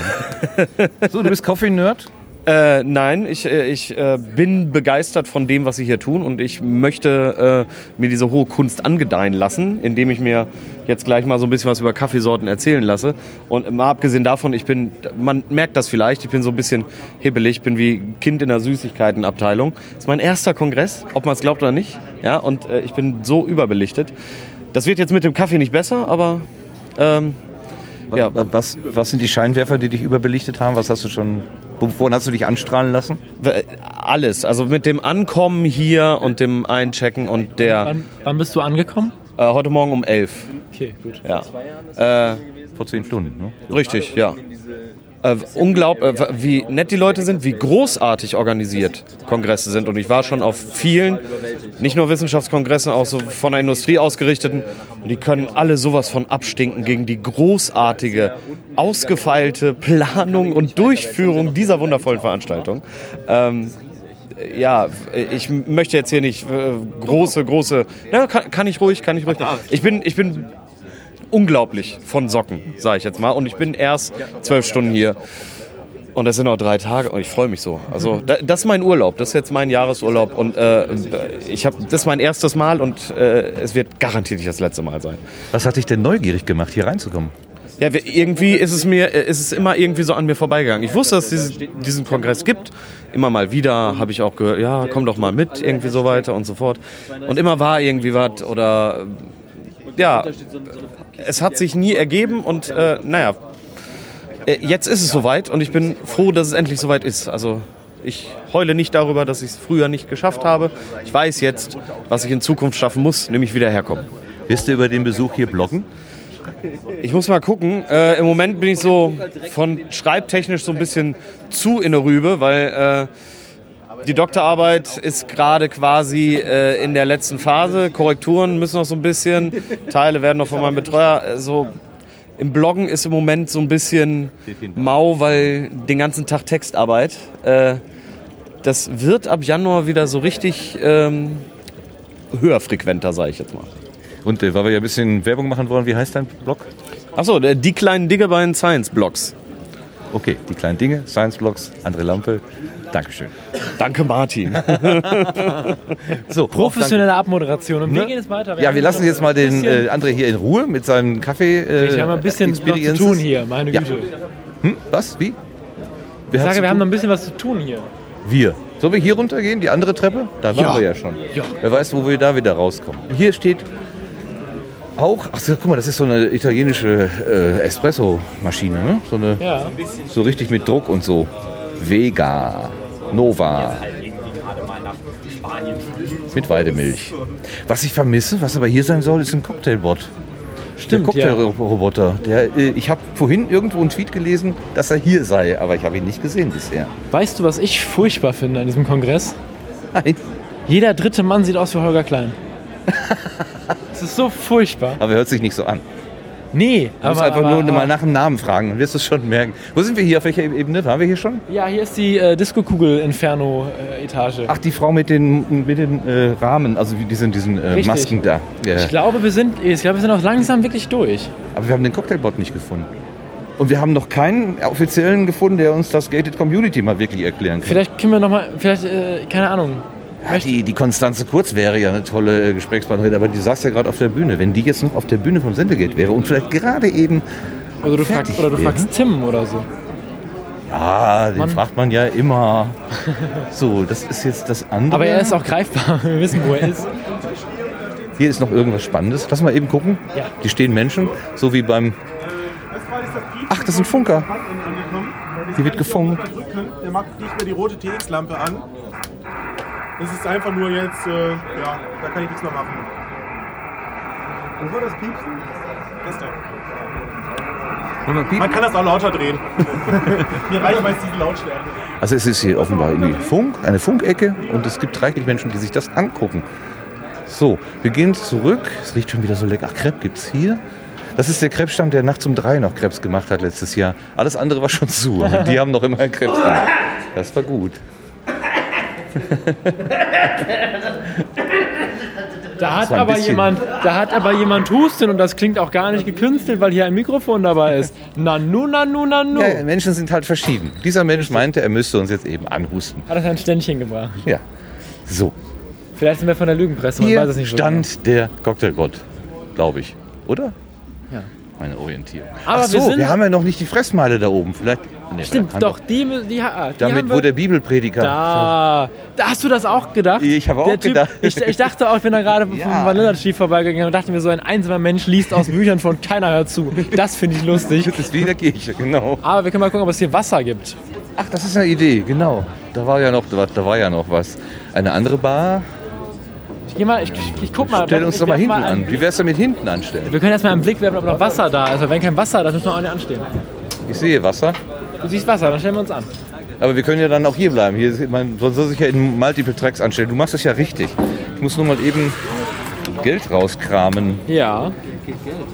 Speaker 1: [LAUGHS] so, du bist Coffee-Nerd?
Speaker 18: Äh, nein, ich, äh, ich äh, bin begeistert von dem, was Sie hier tun und ich möchte äh, mir diese hohe Kunst angedeihen lassen, indem ich mir jetzt gleich mal so ein bisschen was über Kaffeesorten erzählen lasse. Und mal abgesehen davon, ich bin, man merkt das vielleicht, ich bin so ein bisschen hibbelig, bin wie Kind in der Süßigkeitenabteilung. Das ist mein erster Kongress, ob man es glaubt oder nicht. Ja, und äh, ich bin so überbelichtet. Das wird jetzt mit dem Kaffee nicht besser, aber ähm,
Speaker 1: Ja. Was, was sind die Scheinwerfer, die dich überbelichtet haben? Was hast du schon, wovon hast du dich anstrahlen lassen?
Speaker 18: alles. Also mit dem Ankommen hier und dem Einchecken und der.
Speaker 2: Wann, wann bist du angekommen?
Speaker 18: Äh, heute Morgen um 11.
Speaker 2: Okay, gut.
Speaker 18: Ja. Äh,
Speaker 1: Vor zehn Stunden, ne?
Speaker 18: Richtig, ja. Äh, unglaublich, äh, wie nett die Leute sind, wie großartig organisiert Kongresse sind. Und ich war schon auf vielen, nicht nur Wissenschaftskongressen, auch so von der Industrie ausgerichteten. Und die können alle sowas von abstinken gegen die großartige, ausgefeilte Planung und Durchführung dieser wundervollen Veranstaltung. Ähm, ja, ich möchte jetzt hier nicht äh, große, große. Ja, kann, kann ich ruhig, kann ich ruhig. Ich bin, ich bin unglaublich von Socken, sage ich jetzt mal. Und ich bin erst zwölf Stunden hier. Und das sind noch drei Tage und ich freue mich so. Also da, das ist mein Urlaub, das ist jetzt mein Jahresurlaub und äh, ich habe das ist mein erstes Mal und äh, es wird garantiert nicht das letzte Mal sein.
Speaker 1: Was hat dich denn neugierig gemacht, hier reinzukommen?
Speaker 18: Ja, irgendwie ist es mir, äh, ist es immer irgendwie so an mir vorbeigegangen. Ich wusste, dass es diesen Kongress gibt. Immer mal wieder habe ich auch gehört, ja, komm doch mal mit, irgendwie so weiter und so fort. Und immer war irgendwie was oder ja, es hat sich nie ergeben und äh, naja, äh, jetzt ist es soweit und ich bin froh, dass es endlich soweit ist. Also ich heule nicht darüber, dass ich es früher nicht geschafft habe. Ich weiß jetzt, was ich in Zukunft schaffen muss, nämlich wieder herkommen.
Speaker 1: Wirst du über den Besuch hier bloggen?
Speaker 18: Ich muss mal gucken. Äh, Im Moment bin ich so von schreibtechnisch so ein bisschen zu in der Rübe, weil äh, die Doktorarbeit ist gerade quasi äh, in der letzten Phase. Korrekturen müssen noch so ein bisschen. Teile werden noch von meinem Betreuer äh, so. Im Bloggen ist im Moment so ein bisschen mau, weil den ganzen Tag Textarbeit. Äh, das wird ab Januar wieder so richtig ähm, höher frequenter, sage ich jetzt mal.
Speaker 1: Und äh, weil wir ja ein bisschen Werbung machen wollen, wie heißt dein Blog?
Speaker 18: Achso, die kleinen Dinge bei den Science Blogs.
Speaker 1: Okay, die kleinen Dinge, Science Blogs, André Lampe. Dankeschön.
Speaker 18: Danke, Martin. [LAUGHS]
Speaker 1: so,
Speaker 2: Professionelle Abmoderation. Und wir
Speaker 1: Ne?
Speaker 2: gehen jetzt weiter.
Speaker 1: Ja, wir lassen jetzt mal den äh, André hier in Ruhe mit seinem Kaffee. Äh,
Speaker 2: Ich habe ein bisschen noch zu tun hier, meine
Speaker 1: Ja.
Speaker 2: Güte.
Speaker 1: Hm? Was? Wie?
Speaker 2: Ich
Speaker 1: Wer hat's
Speaker 2: sage, wir haben noch ein bisschen was zu tun hier.
Speaker 1: Wir. Sollen wir hier runtergehen, die andere Treppe? Da waren
Speaker 2: Ja.
Speaker 1: wir ja schon.
Speaker 2: Ja.
Speaker 1: Wer weiß, wo wir da wieder rauskommen. Hier steht auch, ach so, guck mal, das ist so eine italienische äh, Espresso-Maschine, ne? So, eine,
Speaker 2: Ja.
Speaker 1: so richtig mit Druck und so. Vega, Nova. Mit Weidemilch. Was ich vermisse, was aber hier sein soll, ist ein Cocktailbot.
Speaker 2: Stimmt,
Speaker 1: der Cocktailroboter. Der, äh, ich habe vorhin irgendwo einen Tweet gelesen, dass er hier sei, aber ich habe ihn nicht gesehen bisher.
Speaker 2: Weißt du, was ich furchtbar finde an diesem Kongress?
Speaker 1: Nein.
Speaker 2: Jeder dritte Mann sieht aus wie Holger Klein. [LAUGHS] Das ist so furchtbar.
Speaker 1: Aber er hört sich nicht so an.
Speaker 2: Nee,
Speaker 1: Du musst
Speaker 2: aber,
Speaker 1: einfach
Speaker 2: aber,
Speaker 1: nur
Speaker 2: aber
Speaker 1: mal nach dem Namen fragen, dann wirst du es schon merken. Wo sind wir hier? Auf welcher Ebene? Waren wir hier schon?
Speaker 2: Ja, hier ist die äh, Disco-Kugel-Inferno-Etage.
Speaker 1: Ach, die Frau mit den, mit den äh, Rahmen, also wie diesen, diesen äh. Masken da. Ja.
Speaker 2: Ich glaube, wir sind, ich glaube, wir sind auch langsam wirklich durch.
Speaker 1: Aber wir haben den Cocktailbot nicht gefunden. Und wir haben noch keinen offiziellen gefunden, der uns das Gated Community mal wirklich erklären kann.
Speaker 2: Vielleicht können wir nochmal, vielleicht, äh, keine Ahnung.
Speaker 1: Ja, die, die Konstanze Kurz wäre ja eine tolle äh, Gesprächspartnerin, aber die saß ja gerade auf der Bühne. Wenn die jetzt noch auf der Bühne vom Sendegate wäre und vielleicht gerade eben.
Speaker 2: Oder du, fragst, oder du
Speaker 1: wäre.
Speaker 2: fragst Tim oder so.
Speaker 1: Ja, den
Speaker 2: Mann.
Speaker 1: fragt man ja immer. [LAUGHS] So, das ist jetzt das andere.
Speaker 2: Aber er ist auch greifbar. [LAUGHS] Wir wissen, wo er ist.
Speaker 1: Hier ist noch irgendwas Spannendes. Lass mal eben gucken.
Speaker 2: Ja.
Speaker 1: Hier stehen Menschen, so wie beim. Ach, das sind Funker. Hier wird gefunkt.
Speaker 19: Der macht nicht mehr die rote TX-Lampe an. Das ist einfach nur jetzt, äh, ja, da kann ich nichts mehr machen. Wo das piepsen? Das da. Man kann das auch lauter drehen. [LAUGHS] Mir reicht meist diese Lautstärke.
Speaker 1: Also es ist hier offenbar irgendwie Funk, eine Funkecke und es gibt reichlich Menschen, die sich das angucken. So, wir gehen zurück. Es riecht schon wieder so lecker. Ach, Crepe gibt's hier. Das ist der Krebsstand, der nachts um drei noch Krebs gemacht hat letztes Jahr. Alles andere war schon zu. Die haben noch immer Krebs gemacht. Das war gut. [LAUGHS]
Speaker 2: Da hat, aber
Speaker 1: bisschen-
Speaker 2: jemand, da hat aber jemand Husten und das klingt auch gar nicht gekünstelt, weil hier ein Mikrofon dabei ist. Nanu, nanu, nanu.
Speaker 1: Ja, Menschen sind halt verschieden. Dieser Mensch meinte, er müsste uns jetzt eben anhusten.
Speaker 2: Hat er ein Ständchen gebracht.
Speaker 1: Ja. So,
Speaker 2: Vielleicht sind wir von der Lügenpresse, man
Speaker 1: hier
Speaker 2: weiß es nicht so
Speaker 1: stand der Cocktailbot, glaube ich. Oder? Meine Orientierung.
Speaker 2: Aber
Speaker 1: Ach so,
Speaker 2: wir
Speaker 1: wir, haben ja noch nicht die Fressmeile da oben. Vielleicht. Nee,
Speaker 2: Stimmt, doch, die, die, die, die
Speaker 1: Damit, wo der Bibelprediger.
Speaker 2: Da, da hast du das auch gedacht?
Speaker 1: Ich habe auch
Speaker 2: typ,
Speaker 1: gedacht.
Speaker 2: Ich, ich dachte auch, ich bin da gerade vom [LAUGHS]
Speaker 1: Ja.
Speaker 2: Vanilla Chief vorbeigegangen und dachte mir so, ein einsamer Mensch liest aus Büchern von keiner hört zu. Das finde ich lustig.
Speaker 1: Das ist wie in der Kirche, genau.
Speaker 2: Aber wir können mal gucken, ob es hier Wasser gibt.
Speaker 1: Ach, das ist eine Idee, genau. Da war ja noch, da war ja noch was. Eine andere Bar.
Speaker 2: Ich geh mal, ich, ich, guck mal.
Speaker 1: Stell uns doch mal hinten
Speaker 2: einen-
Speaker 1: an. Wie wär's denn mit hinten anstellen?
Speaker 2: Wir können erstmal einen Blick werfen, ob noch Wasser da ist. Aber wenn kein Wasser, dann müssen wir auch nicht anstehen.
Speaker 1: Ich sehe Wasser.
Speaker 2: Du siehst Wasser, dann stellen wir uns an.
Speaker 1: Aber wir können ja dann auch hier bleiben. Hier ist, man soll sich ja in Multiple Tracks anstellen. Du machst das ja richtig. Ich muss nur mal eben Geld rauskramen.
Speaker 2: Ja.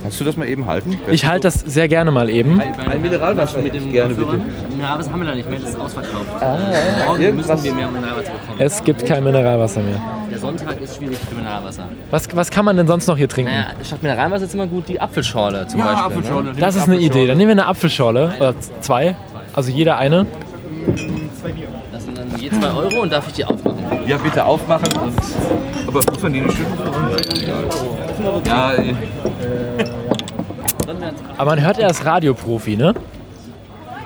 Speaker 1: Kannst du das mal eben halten?
Speaker 2: Ich halte das sehr gerne mal eben.
Speaker 1: Ein Mineralwasser mit dem gerne bitte.
Speaker 20: Mineralwasser haben wir da nicht mehr, das ist ausverkauft.
Speaker 1: Ah,
Speaker 20: Morgen
Speaker 1: irgendwas-
Speaker 20: müssen wir mehr Mineralwasser bekommen.
Speaker 2: Es gibt kein Mineralwasser mehr.
Speaker 20: Der Sonntag ist schwierig für Mineralwasser.
Speaker 2: Was, was kann man denn sonst noch hier trinken?
Speaker 20: Naja, statt Mineralwasser ist immer gut die Apfelschorle zum
Speaker 2: Ja,
Speaker 20: Beispiel.
Speaker 2: Apfelschorle.
Speaker 20: Ne?
Speaker 2: Das ist eine Idee. Dann nehmen wir eine Apfelschorle. Oder zwei. Also jeder eine.
Speaker 20: Das sind dann je 2 Euro und darf ich die aufmachen?
Speaker 1: Ja, bitte aufmachen und. Aber muss man die eine Stunde Ja, äh,
Speaker 2: Aber man hört, er ist Radioprofi, ne?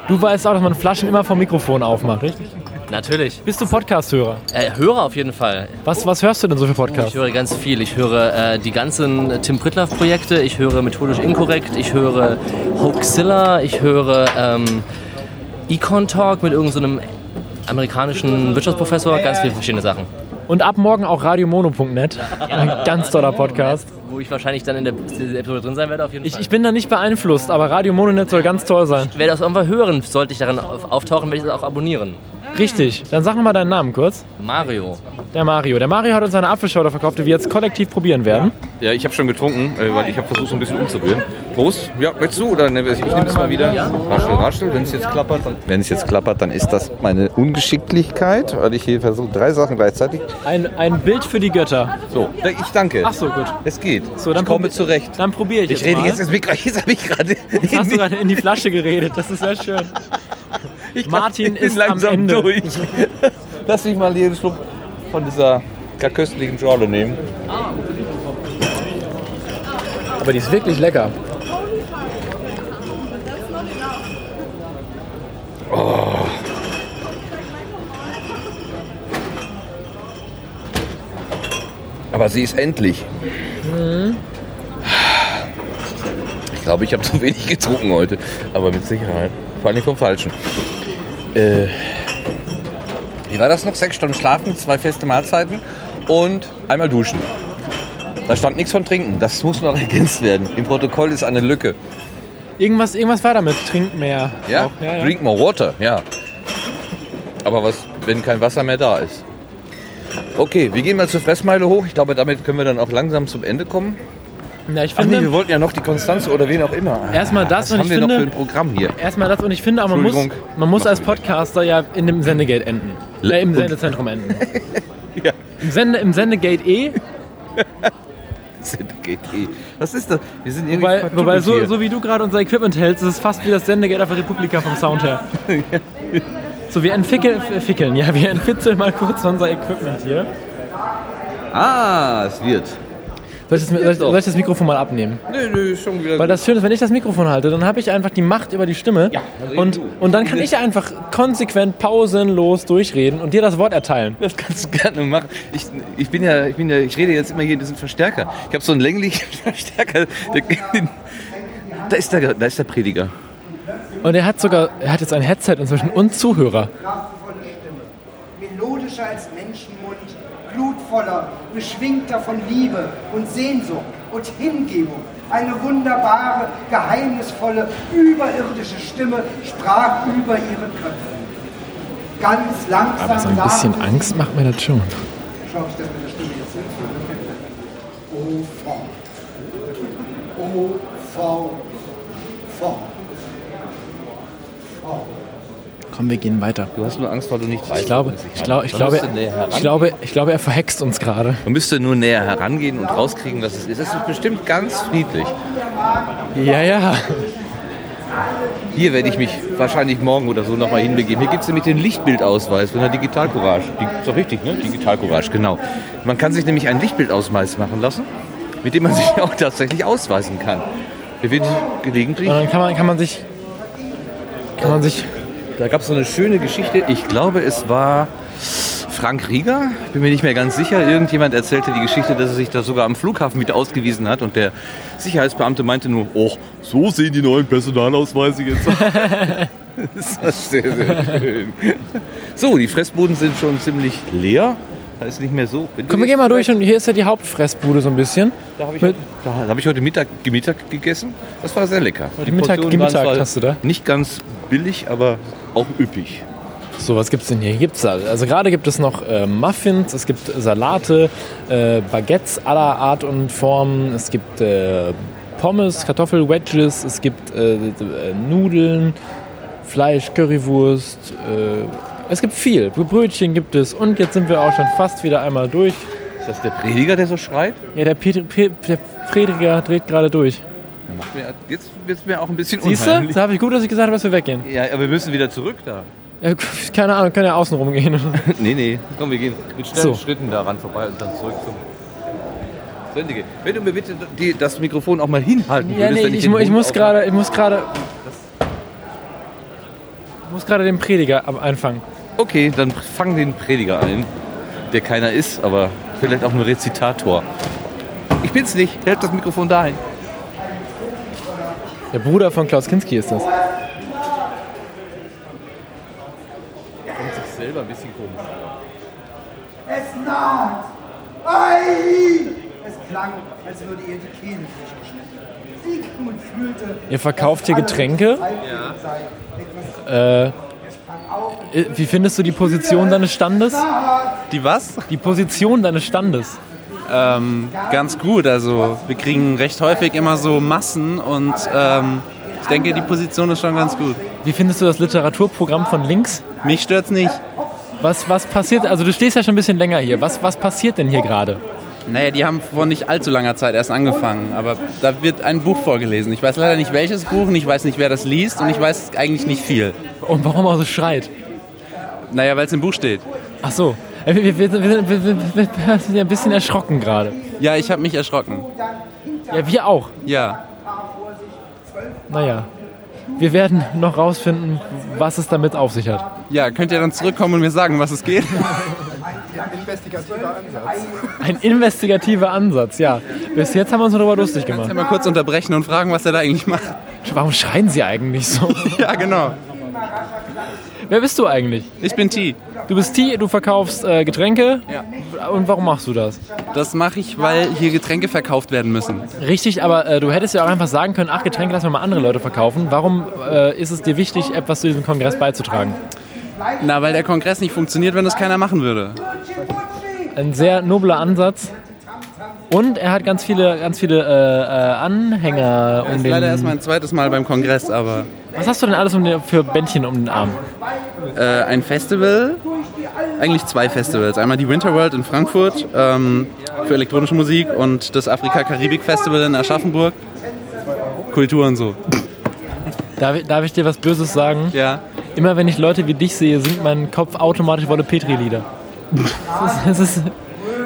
Speaker 2: Du weißt auch, dass man Flaschen immer vom Mikrofon aufmacht, richtig?
Speaker 20: Natürlich.
Speaker 2: Bist du Podcast-Hörer?
Speaker 20: Äh, Hörer auf jeden Fall.
Speaker 2: Was, was hörst du denn so für
Speaker 20: Ich
Speaker 2: Podcasts?
Speaker 20: höre ganz viel. Ich höre äh, die ganzen Tim Pritlaff-Projekte, ich höre Methodisch Inkorrekt, ich höre Hoaxilla, ich höre ähm, Econ Talk mit irgendeinem amerikanischen Wirtschaftsprofessor, ganz viele verschiedene Sachen.
Speaker 2: Und ab morgen auch radiomono.net. Ein ganz toller Podcast.
Speaker 20: Wo ich wahrscheinlich dann in der Episode drin sein werde, auf jeden
Speaker 2: Ich,
Speaker 20: Fall.
Speaker 2: ich bin da nicht beeinflusst, aber Radio Mononet soll ganz toll sein.
Speaker 20: Ich werde das irgendwann hören, sollte ich darin auf, auftauchen, werde ich das auch abonnieren.
Speaker 2: Richtig. Dann sag mal deinen Namen kurz.
Speaker 20: Mario.
Speaker 2: Der Mario. Der Mario hat uns eine Apfelschorle verkauft, die wir jetzt kollektiv probieren werden.
Speaker 1: ja, ich habe schon getrunken, äh, weil ich habe versucht, so ein bisschen umzurühren. Prost. Ja, möchtest du? Oder ne, ich nehme es mal wieder. Raschel, raschel. Wenn es jetzt klappert, dann, wenn es jetzt klappert, dann ist das meine Ungeschicklichkeit, weil ich hier versuche, drei Sachen gleichzeitig.
Speaker 2: Ein, ein Bild für die Götter.
Speaker 1: So, ich danke.
Speaker 2: Ach so, gut.
Speaker 1: Es geht.
Speaker 2: So, dann
Speaker 1: ich komme zurecht.
Speaker 2: Dann probiere ich
Speaker 1: Ich
Speaker 2: jetzt
Speaker 1: rede
Speaker 2: mal.
Speaker 1: jetzt ins Mikro. Jetzt habe ich gerade.
Speaker 2: Jetzt hast du gerade in die Flasche geredet. Das ist sehr schön. Ich glaub, Martin
Speaker 1: ich bin
Speaker 2: ist
Speaker 1: langsam am
Speaker 2: Ende.
Speaker 1: durch. [LAUGHS] Lass mich mal jeden Schluck von dieser gar köstlichen Schorle nehmen.
Speaker 2: Aber die ist wirklich lecker. Oh.
Speaker 1: Aber sie ist endlich.
Speaker 2: Mhm.
Speaker 1: Ich glaube, ich habe zu wenig getrunken heute. Aber mit Sicherheit. Vor allem vom Falschen. Äh, wie war das noch? Sechs Stunden schlafen, zwei feste Mahlzeiten und einmal duschen. Da stand nichts von trinken. Das muss noch [LAUGHS] ergänzt werden. Im Protokoll ist eine Lücke.
Speaker 2: Irgendwas, irgendwas war damit. Trink mehr.
Speaker 1: Ja?
Speaker 2: Ja, ja.
Speaker 1: Drink more water, ja. Aber was, wenn kein Wasser mehr da ist? Okay, wir gehen mal zur Fressmeile hoch. Ich glaube, damit können wir dann auch langsam zum Ende kommen.
Speaker 2: Ja, ich
Speaker 1: Ach nee,
Speaker 2: finde,
Speaker 1: wir wollten ja noch die Konstanze oder wen auch immer.
Speaker 2: Erstmal das
Speaker 1: Was
Speaker 2: und
Speaker 1: haben
Speaker 2: ich
Speaker 1: wir noch
Speaker 2: finde-
Speaker 1: für ein Programm hier?
Speaker 2: erstmal das und ich finde, aber man muss, man muss als Podcaster ja in dem Sendegate enden.
Speaker 1: Le-
Speaker 2: Äh, Im Sendezentrum enden. [LAUGHS] Im, Sende, Im Sendegate E. [LAUGHS]
Speaker 1: Sendegate E. Was ist das? Wir sind irgendwie
Speaker 2: Wobei, wobei so, so wie du gerade unser Equipment hältst, ist es fast wie das Sendegate auf der Republika vom Sound her. [LAUGHS] So, wir entwickeln, äh, fickeln, ja, wir entwickeln mal kurz unser Equipment hier.
Speaker 1: Ah, es wird.
Speaker 2: Soll ich, das, soll, ich, soll ich das Mikrofon mal abnehmen?
Speaker 1: Nö, nö, schon wieder.
Speaker 2: Weil das Schöne ist, wenn ich das Mikrofon halte, dann habe ich einfach die Macht über die Stimme. und, und dann kann ich einfach konsequent pausenlos durchreden und dir das Wort erteilen.
Speaker 1: Das kannst du gerne machen. Ich, ich bin ja, ich bin ja, ich rede jetzt immer hier in diesem Verstärker. Ich habe so einen länglichen [LAUGHS] Verstärker. Da ist der, da ist der Prediger.
Speaker 2: Und er hat sogar, er hat jetzt ein Headset inzwischen und Zuhörer.
Speaker 21: melodischer als Menschenmund, glutvoller, beschwingter von Liebe und Sehnsucht und Hingebung. Eine wunderbare, geheimnisvolle, überirdische Stimme sprach über ihre Köpfe. Ganz langsam
Speaker 2: Aber so ein bisschen Angst macht mir das schon.
Speaker 21: Schau ich das mit der Stimme jetzt hin. Oh, fort. Oh, fort. Fort. Fort.
Speaker 2: Komm, wir gehen weiter.
Speaker 1: Du hast nur Angst, weil du nicht weißt.
Speaker 2: Ich glaube, ich glaube, ich glaube, ich glaube, ich glaube, er verhext uns gerade.
Speaker 1: Man müsste nur näher herangehen und rauskriegen, was es ist. Es ist bestimmt ganz friedlich.
Speaker 2: Ja, ja.
Speaker 1: Hier werde ich mich wahrscheinlich morgen oder so nochmal hinbegeben. Hier gibt es nämlich den Lichtbildausweis von der Digital Courage. Die, ist doch richtig, ne? Digital Courage, genau. Man kann sich nämlich einen Lichtbildausweis machen lassen, mit dem man [LAUGHS] sich auch tatsächlich ausweisen kann. Der wird gelegentlich.
Speaker 2: Und dann kann man, kann man sich, kann man sich
Speaker 1: Da gab es so eine schöne Geschichte. Ich glaube, es war Frank Rieger. Ich bin mir nicht mehr ganz sicher. Irgendjemand erzählte die Geschichte, dass er sich da sogar am Flughafen wieder ausgewiesen hat. Und der Sicherheitsbeamte meinte nur, oh, so sehen die neuen Personalausweise jetzt aus. [LAUGHS] das war sehr, sehr schön. So, die Fressbuden sind schon ziemlich leer. Da ist nicht mehr so.
Speaker 2: Komm, wir gehen mal durch und hier ist ja die Hauptfressbude so ein bisschen.
Speaker 1: Da habe ich, da habe ich heute Mittag, Mittag gegessen. Das war sehr lecker.
Speaker 2: Heute
Speaker 1: Die
Speaker 2: Mittag
Speaker 1: zwar
Speaker 2: hast du da?
Speaker 1: Nicht ganz billig, aber auch üppig.
Speaker 2: So, was gibt's denn hier? Hier gibt's da. Also gerade gibt es noch äh, Muffins, es gibt Salate, äh, Baguettes aller Art und Form, es gibt äh, Pommes, Kartoffelwedges, es gibt äh, äh, Nudeln, Fleisch, Currywurst. Äh, es gibt viel. Brötchen gibt es. Und jetzt sind wir auch schon fast wieder einmal durch.
Speaker 1: Ist das der Prediger, der so schreit?
Speaker 2: Ja, der, Pet Pe der Prediger dreht gerade durch.
Speaker 1: Macht mir, jetzt wird es mir auch ein bisschen
Speaker 2: Siehst du?
Speaker 1: unheimlich.
Speaker 2: Da habe ich gut, dass ich gesagt habe, dass wir weggehen.
Speaker 1: Ja, aber wir müssen wieder zurück da.
Speaker 2: Ja, keine Ahnung, können ja außen rumgehen. [LAUGHS]
Speaker 1: nee, nee. Komm, wir gehen mit schnellen
Speaker 2: So.
Speaker 1: Schritten daran vorbei und dann zurück zum gehen. Wenn du mir bitte die, das Mikrofon auch mal hinhalten
Speaker 2: Ja,
Speaker 1: würdest,
Speaker 2: nee,
Speaker 1: wenn
Speaker 2: ich,
Speaker 1: den
Speaker 2: mu ich muss gerade, ich muss gerade, ich muss gerade den Prediger einfangen.
Speaker 1: Okay, dann fang den Prediger ein, der keiner ist, aber vielleicht auch nur Rezitator. Ich bin's nicht. Hält das Mikrofon dahin.
Speaker 2: Der Bruder von Klaus Kinski ist das.
Speaker 1: Kommt sich selber ein bisschen komisch.
Speaker 21: Es naht! Ei! Es klang, als würde ihr die Kehle durchgeschnitten. Sigmund fühlte.
Speaker 2: Ihr verkauft hier Getränke?
Speaker 21: Etwas
Speaker 2: Äh, äh, wie findest du die Position deines Standes?
Speaker 22: Die was?
Speaker 2: Die Position deines Standes.
Speaker 22: Ähm, ganz gut. Also wir kriegen recht häufig immer so Massen und ähm, ich denke, die Position ist schon ganz gut.
Speaker 2: Wie findest du das Literaturprogramm von links?
Speaker 22: Mich stört's nicht.
Speaker 2: Was, was passiert? Also du stehst ja schon ein bisschen länger hier. Was, was passiert denn hier gerade?
Speaker 22: Naja, die haben vor nicht allzu langer Zeit erst angefangen, aber da wird ein Buch vorgelesen. Ich weiß leider nicht welches Buch und ich weiß nicht, wer das liest und ich weiß eigentlich nicht viel.
Speaker 2: Und warum er so schreit?
Speaker 22: Naja, weil es im Buch steht.
Speaker 2: Ach so. Wir, wir, wir, sind ja ein bisschen erschrocken gerade.
Speaker 22: Ja, ich habe mich erschrocken.
Speaker 2: Ja, wir auch.
Speaker 22: Ja.
Speaker 2: Naja. Wir werden noch rausfinden, was es damit auf sich hat.
Speaker 22: Ja, könnt ihr dann zurückkommen und mir sagen, was es geht?
Speaker 14: Investigativer [LAUGHS] Ansatz.
Speaker 2: Ein investigativer Ansatz, ja. Bis jetzt haben wir uns darüber lustig gemacht.
Speaker 22: Kannst du mal kurz unterbrechen und fragen, was er da eigentlich macht?
Speaker 2: Warum schreien Sie eigentlich so? [LAUGHS]
Speaker 22: ja, genau.
Speaker 2: Wer bist du eigentlich?
Speaker 22: Ich bin T.
Speaker 2: Du bist T, du verkaufst äh, Getränke.
Speaker 22: Ja.
Speaker 2: Und warum machst du das?
Speaker 22: Das mache ich, weil hier Getränke verkauft werden müssen.
Speaker 2: Richtig, aber äh, du hättest ja auch einfach sagen können, ach, Getränke lassen wir mal andere Leute verkaufen. Warum äh, ist es dir wichtig, etwas zu diesem Kongress beizutragen?
Speaker 22: Na, weil der Kongress nicht funktioniert, wenn das keiner machen würde.
Speaker 2: Ein sehr nobler Ansatz. Und er hat ganz viele, ganz viele äh, äh, Anhänger um
Speaker 22: ist
Speaker 2: den.
Speaker 22: leider erst mein zweites Mal beim Kongress, aber
Speaker 2: Was hast du denn alles um den, für Bändchen um den Arm?
Speaker 22: äh, ein Festival, eigentlich zwei Festivals. Einmal die Winter World in Frankfurt ähm, für elektronische Musik und das Afrika-Karibik-Festival in Aschaffenburg. Kultur und so.
Speaker 2: Darf, ich- darf ich dir was Böses sagen?
Speaker 22: Ja.
Speaker 2: Immer wenn ich Leute wie dich sehe, singt mein Kopf automatisch Wolle Petri-Lieder. [LAUGHS]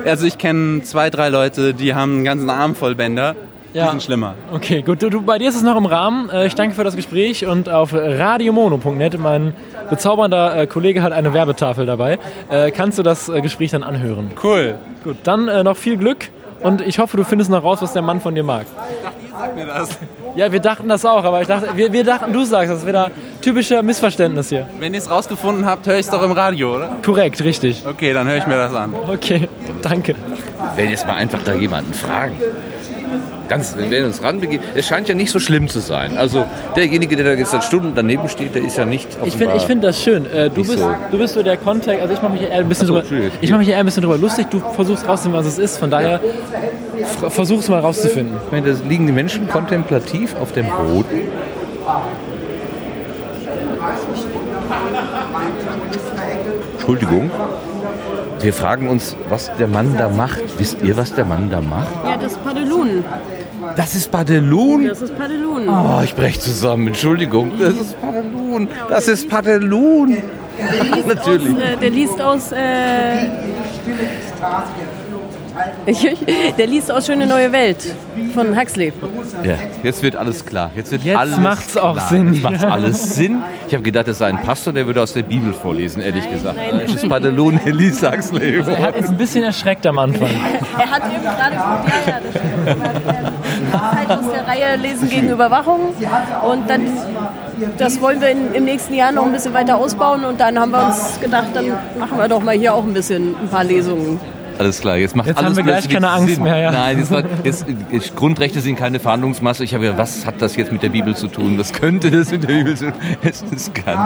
Speaker 22: Also ich kenne zwei, drei Leute, die haben einen ganzen Arm voll Bänder. Die
Speaker 2: Ja.
Speaker 22: sind schlimmer.
Speaker 2: Okay, gut. Du, du, bei dir ist es noch im Rahmen. Äh, Ich danke für das Gespräch und auf radiomono.net, mein bezaubernder äh, Kollege hat eine Werbetafel dabei, äh, kannst du das äh, Gespräch dann anhören.
Speaker 22: Cool.
Speaker 2: Gut, dann äh, noch viel Glück und ich hoffe, du findest noch raus, was der Mann von dir mag.
Speaker 22: Sag mir das.
Speaker 2: Ja, wir dachten das auch, aber ich dachte, wir, wir dachten, du sagst das. wäre da typischer Missverständnis hier.
Speaker 22: Wenn ihr es rausgefunden habt, höre ich es doch im Radio, oder?
Speaker 2: Korrekt, richtig.
Speaker 22: Okay, dann höre ich mir das an.
Speaker 2: Okay, danke.
Speaker 1: Wir werden jetzt mal einfach da jemanden fragen. Ganz, wir werden uns ranbegeben. Es scheint ja nicht so schlimm zu sein. Also derjenige, der da jetzt seit Stunden daneben steht, der ist ja nicht
Speaker 2: Ich finde ich find das schön. Äh, du, bist,
Speaker 1: so.
Speaker 2: du bist so der Kontext, also ich mache mich eher ein bisschen
Speaker 1: so,
Speaker 2: drüber, ich mache mich eher ein bisschen drüber lustig, du versuchst rauszufinden, was es ist, von daher f- versuch's mal rauszufinden.
Speaker 1: Ich meine, da liegen die Menschen kontemplativ auf dem Boden. Entschuldigung. Wir fragen uns, was der Mann da macht. Wisst ihr, was der Mann da macht?
Speaker 23: Ja, das ist Padelun.
Speaker 1: Das ist Padelun.
Speaker 23: Das ist Padelun.
Speaker 1: Oh, ich brech zusammen. Entschuldigung. Das ist Padelun. Das ist Padelun. Natürlich.
Speaker 23: Aus, äh, der liest aus. Äh, [LAUGHS] der liest aus Schöne neue Welt von Huxley.
Speaker 1: Ja, jetzt wird alles klar. Jetzt wird
Speaker 2: Jetzt
Speaker 1: alles
Speaker 2: macht's auch
Speaker 1: klar.
Speaker 2: Sinn.
Speaker 1: Jetzt macht's alles Sinn. Ich habe gedacht, das sei ein Pastor, der würde aus der Bibel vorlesen, ehrlich gesagt. Das ist Padelun, Elise Huxley.
Speaker 2: Also er ist ein bisschen erschreckt am Anfang.
Speaker 23: Er hat eben gerade. Ja, ja, das aus der Reihe Lesen gegen Überwachung. Und dann. Das wollen wir in, im nächsten Jahr noch ein bisschen weiter ausbauen und dann haben wir uns gedacht, dann machen wir doch mal hier auch ein bisschen ein paar Lesungen.
Speaker 1: Alles klar, jetzt macht
Speaker 2: Jetzt
Speaker 1: alles
Speaker 2: haben wir gleich keine Angst
Speaker 1: Sinn.
Speaker 2: mehr, ja.
Speaker 1: Nein, jetzt, war, jetzt, jetzt, Grundrechte sind keine Verhandlungsmasse. Ich habe ja, was hat das jetzt mit der Bibel zu tun? Was könnte das mit der Bibel zu tun? Es ist kann.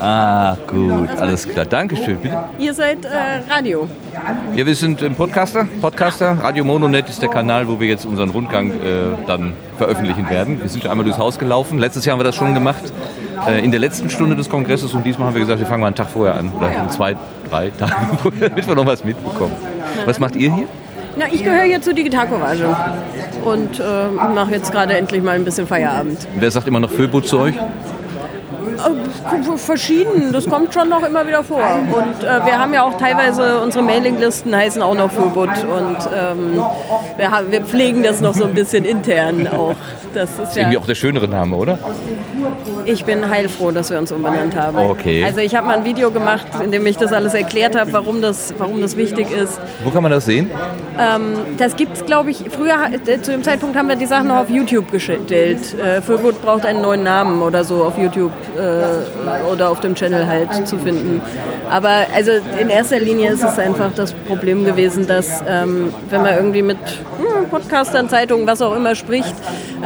Speaker 1: Ah, gut, alles klar. Dankeschön. Bitte.
Speaker 23: Ihr seid äh, Radio.
Speaker 1: Ja, wir sind im Podcaster. Podcaster. Radio Mononet ist der Kanal, wo wir jetzt unseren Rundgang äh, dann veröffentlichen werden. Wir sind ja einmal durchs Haus gelaufen. Letztes Jahr haben wir das schon gemacht. Äh, in der letzten Stunde des Kongresses. Und diesmal haben wir gesagt, wir fangen mal einen Tag vorher an. Oder in zwei, drei Tagen, [LAUGHS] damit wir noch was mitbekommen. Was macht ihr hier?
Speaker 23: Na, ich gehöre hier zur Digital Courage und äh, mache jetzt gerade endlich mal ein bisschen Feierabend.
Speaker 1: Wer sagt immer noch Föbo zu euch?
Speaker 23: Äh, Verschieden, das kommt schon noch immer wieder vor. Und äh, wir haben ja auch teilweise, unsere Mailinglisten heißen auch noch Fubut und ähm, wir, haben, wir pflegen das noch so ein bisschen intern auch. Das ist
Speaker 1: Das ist
Speaker 23: ja,
Speaker 1: irgendwie auch der schönere Name, oder?
Speaker 23: ich bin heilfroh, dass wir uns umbenannt haben.
Speaker 1: Okay.
Speaker 23: Also ich habe mal ein Video gemacht, in dem ich das alles erklärt habe, warum das, warum das wichtig ist.
Speaker 1: Wo kann man das sehen?
Speaker 23: Ähm, das gibt es, glaube ich, früher, äh, zu dem Zeitpunkt haben wir die Sachen noch auf YouTube gestellt. Äh, Fürgut braucht einen neuen Namen oder so auf YouTube äh, oder auf dem Channel halt zu finden. Aber also in erster Linie ist es einfach das Problem gewesen, dass ähm, wenn man irgendwie mit hm, Podcastern, Zeitungen, was auch immer spricht,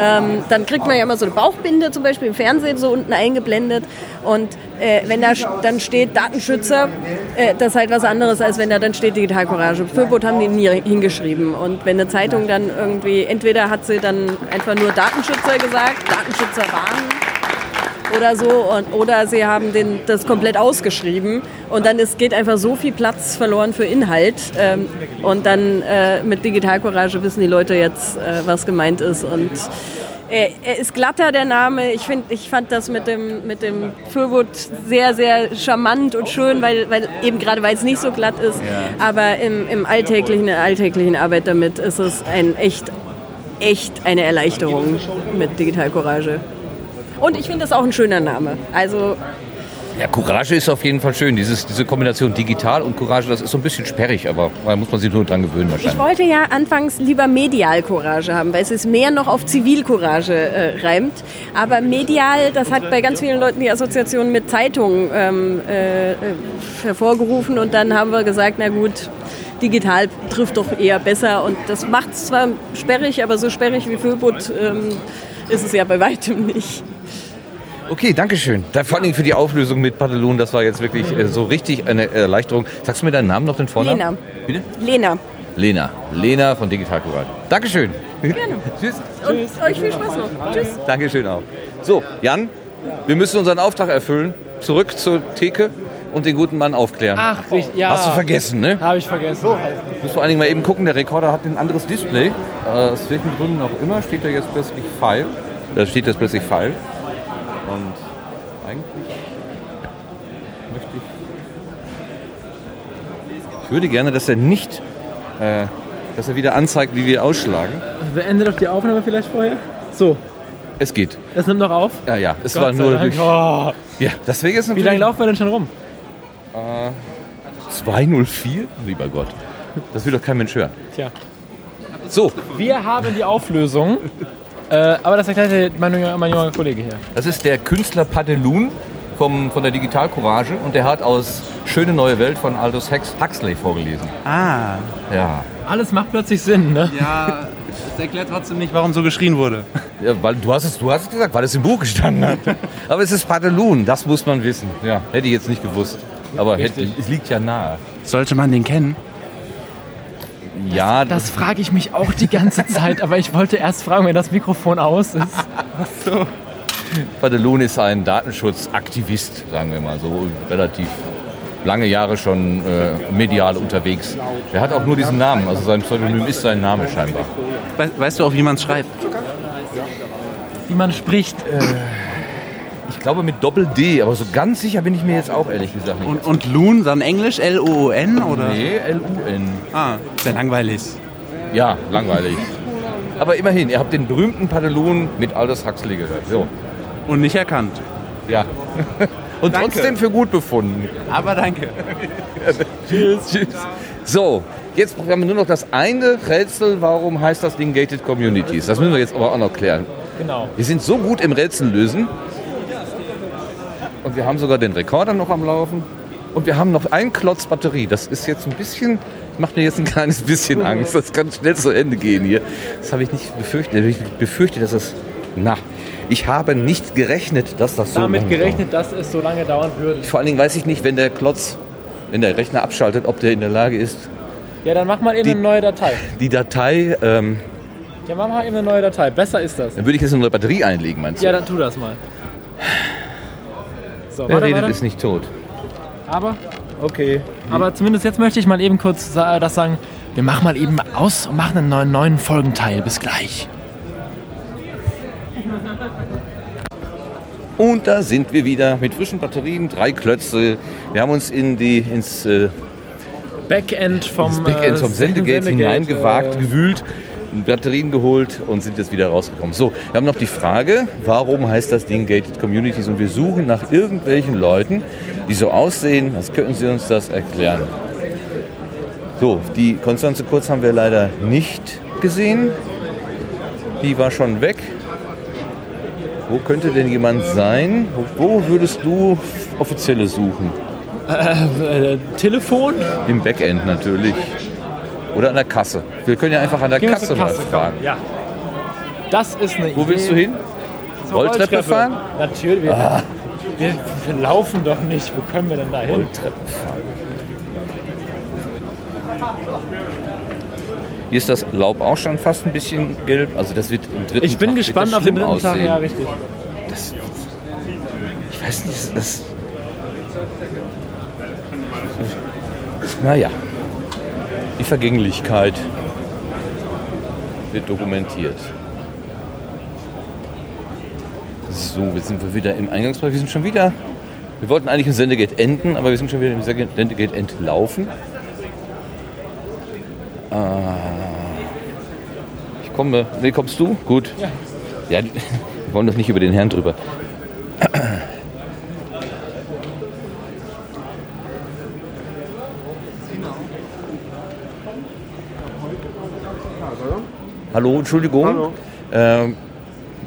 Speaker 23: ähm, dann kriegt man ja immer so eine Bauchbinde zum Beispiel im Fernsehen so unten eingeblendet und äh, wenn da dann steht Datenschützer, äh, das ist halt was anderes, als wenn da dann steht Digital Courage. Föbot haben die nie hingeschrieben. Und wenn eine Zeitung dann irgendwie, entweder hat sie dann einfach nur Datenschützer gesagt, Datenschützer warnen oder so, und, oder sie haben den, das komplett ausgeschrieben und dann ist, geht einfach so viel Platz verloren für Inhalt. Ähm, und dann äh, mit Digital Courage wissen die Leute jetzt, äh, was gemeint ist. Und er, er ist glatter, der Name. Ich, find, ich fand das mit dem, mit dem Fürwood sehr, sehr charmant und schön, weil, weil eben gerade weil es nicht so glatt ist. Aber im, im alltäglichen, in der alltäglichen Arbeit damit ist es ein echt, echt eine Erleichterung mit Digital Courage. Und ich finde das auch ein schöner Name. Also
Speaker 1: Ja, Courage ist auf jeden Fall schön. Dieses, diese Kombination digital und Courage, das ist so ein bisschen sperrig, aber da muss man sich nur dran gewöhnen
Speaker 23: Ich
Speaker 1: wahrscheinlich.
Speaker 23: wollte ja anfangs lieber medial Courage haben, weil es ist mehr noch auf Zivilcourage äh, reimt. Aber medial, das hat bei ganz vielen Leuten die Assoziation mit Zeitungen ähm, äh, äh, hervorgerufen. Und dann haben wir gesagt, na gut, digital trifft doch eher besser. Und das macht es zwar sperrig, aber so sperrig wie Föbot ähm, ist es ja bei weitem nicht.
Speaker 1: Okay, danke schön. Da, vor allem für die Auflösung mit Padelun, das war jetzt wirklich äh, so richtig eine Erleichterung. Sagst du mir deinen Namen noch, den Vornamen?
Speaker 23: Lena.
Speaker 1: Bitte?
Speaker 23: Lena.
Speaker 1: Lena. Lena von Digital Courage. Dankeschön.
Speaker 23: Gerne. [LAUGHS]
Speaker 1: Tschüss.
Speaker 23: Und euch viel Spaß noch. Tschüss.
Speaker 1: Dankeschön auch. So, Jan, wir müssen unseren Auftrag erfüllen. Zurück zur Theke und den guten Mann aufklären.
Speaker 2: Ach, richtig, ja.
Speaker 1: Hast du vergessen, ne?
Speaker 2: Habe ich vergessen.
Speaker 1: Muss vor allen Dingen mal eben gucken, der Rekorder hat ein anderes Display. Äh, aus welchen Gründen auch immer steht da jetzt plötzlich File. Da steht jetzt plötzlich File. Und eigentlich möchte ich. Ich würde gerne, dass er nicht, äh, dass er wieder anzeigt, wie wir ausschlagen.
Speaker 2: Beendet doch die Aufnahme vielleicht vorher. So,
Speaker 1: Es geht.
Speaker 2: es nimmt noch auf.
Speaker 1: Ja, ja. Es
Speaker 2: Gott
Speaker 1: war nur durch.
Speaker 2: Oh.
Speaker 1: Ja, deswegen ist
Speaker 2: Wie lange laufen wir denn schon rum?
Speaker 1: Äh, 204? Lieber Gott. Das will doch kein Mensch hören.
Speaker 2: Tja.
Speaker 1: So.
Speaker 2: Wir haben die Auflösung. Äh, aber das erklärt mein, junger- mein junger Kollege hier.
Speaker 1: Das ist der Künstler Padelun vom, von der Digital Courage und der hat aus Schöne neue Welt von Aldous Hux- Huxley vorgelesen.
Speaker 22: Ah.
Speaker 1: Ja.
Speaker 2: Alles macht plötzlich Sinn, ne?
Speaker 22: Ja, das erklärt trotzdem nicht, warum so geschrien wurde.
Speaker 1: ja weil du hast, es, du hast es gesagt, weil es im Buch gestanden hat. [LAUGHS] Aber es ist Padelun, das muss man wissen. Ja, hätte ich jetzt nicht gewusst. Aber hätte, es liegt ja nahe.
Speaker 22: Sollte man den kennen?
Speaker 1: Ja,
Speaker 2: Das frage ich mich auch die ganze [LAUGHS] Zeit, aber ich wollte erst fragen, wenn das Mikrofon aus ist.
Speaker 1: so. Padelun ist ein Datenschutzaktivist, sagen wir mal so, relativ lange Jahre schon äh, medial unterwegs. Er hat auch nur diesen Namen, also sein Pseudonym ist sein Name scheinbar.
Speaker 22: We weißt du auch, wie man es schreibt?
Speaker 2: Wie man spricht.
Speaker 1: Äh, ich glaube mit Doppel-D, aber so ganz sicher bin ich mir jetzt auch ehrlich gesagt nicht.
Speaker 22: Und, und Loon, dann Englisch, L-O-O-N oder?
Speaker 1: Nee, L-U-N.
Speaker 22: Ah, sehr langweilig.
Speaker 1: Ja, langweilig. Aber immerhin, ihr habt den berühmten Padelun mit Aldous Huxley gehört. So.
Speaker 22: Und nicht erkannt.
Speaker 1: Ja. [LAUGHS] Und
Speaker 22: Danke.
Speaker 1: trotzdem für gut befunden.
Speaker 22: Aber danke. [LAUGHS]
Speaker 1: Tschüss. Tschüss. So, jetzt haben wir nur noch das eine Rätsel. Warum heißt das Ding Gated Communities? Das müssen wir jetzt aber auch noch klären.
Speaker 2: Genau.
Speaker 1: Wir sind so gut im Rätsel lösen. Und wir haben sogar den Rekorder noch am Laufen. Und wir haben noch einen Klotz Batterie. Das ist jetzt ein bisschen, macht mir jetzt ein kleines bisschen Angst. Das kann schnell zu Ende gehen hier. Das habe ich nicht befürchtet. Ich befürchte, dass es, na, ich habe nicht gerechnet, dass das so
Speaker 2: Damit gerechnet, dass es so lange dauern würde.
Speaker 1: dauert. Vor allen Dingen weiß ich nicht, wenn der Klotz, wenn der Rechner abschaltet, ob der in der Lage ist,
Speaker 2: Ja, dann mach mal eben eine neue Datei.
Speaker 1: die Datei, ähm,
Speaker 2: Ja, mach mal eben eine neue Datei. Besser ist das.
Speaker 1: dann würde ich jetzt eine neue Batterie einlegen, meinst du?
Speaker 2: Ja, dann tu das mal. So,
Speaker 1: Wer
Speaker 2: warte,
Speaker 1: redet,
Speaker 2: warte.
Speaker 1: ist nicht tot.
Speaker 2: Aber, okay. Aber zumindest jetzt möchte ich mal eben kurz das sagen. Wir machen mal eben aus und machen einen neuen, neuen Folgenteil. Bis gleich.
Speaker 1: Und da sind wir wieder mit frischen Batterien, drei Klötze. Wir haben uns in die, ins, äh,
Speaker 2: Backend vom,
Speaker 1: ins Backend vom
Speaker 2: äh,
Speaker 1: Sendegate
Speaker 2: Sendegate,
Speaker 1: hineingewagt,
Speaker 2: äh,
Speaker 1: gewühlt, Batterien geholt und sind jetzt wieder rausgekommen. So, wir haben noch die Frage, warum heißt das Ding Gated Communities? Und wir suchen nach irgendwelchen Leuten, die so aussehen, als könnten sie uns das erklären. So, die Konstanze Kurz haben wir leider nicht gesehen. Die war schon weg. Wo könnte denn jemand sein? Wo würdest du Offizielle suchen?
Speaker 2: Äh, äh, Telefon?
Speaker 1: Im Backend natürlich. Oder an der Kasse. Wir können ja einfach an der
Speaker 2: Gehen
Speaker 1: Kasse mal fragen.
Speaker 2: Ja. Das ist eine
Speaker 1: Wo
Speaker 2: Idee.
Speaker 1: willst du hin?
Speaker 2: Zur
Speaker 1: Rolltreppe fahren?
Speaker 2: Natürlich. Wir,
Speaker 1: Ah.
Speaker 2: wir, wir laufen doch nicht. Wo können wir denn da hin?
Speaker 1: Rolltreppe fahren. Hier ist das Laub auch schon fast ein bisschen gelb. Also das wird im dritten
Speaker 2: Ich bin
Speaker 1: Tag
Speaker 2: gespannt auf den dritten Tag.
Speaker 1: aussehen.
Speaker 2: Ja, richtig.
Speaker 1: Das, ich weiß nicht, das... Naja. Vergänglichkeit wird dokumentiert. So, jetzt sind wir wieder im Eingangsbereich. Wir sind schon wieder... Wir wollten eigentlich im Sendegate enden, aber wir sind schon wieder im Sendegate entlaufen. Äh, ich komme... Nee, kommst du? Gut.
Speaker 2: Ja.
Speaker 1: Ja, [LAUGHS] wir wollen doch nicht über den Herrn drüber. Hallo, Entschuldigung.
Speaker 24: Hallo.
Speaker 1: Ähm,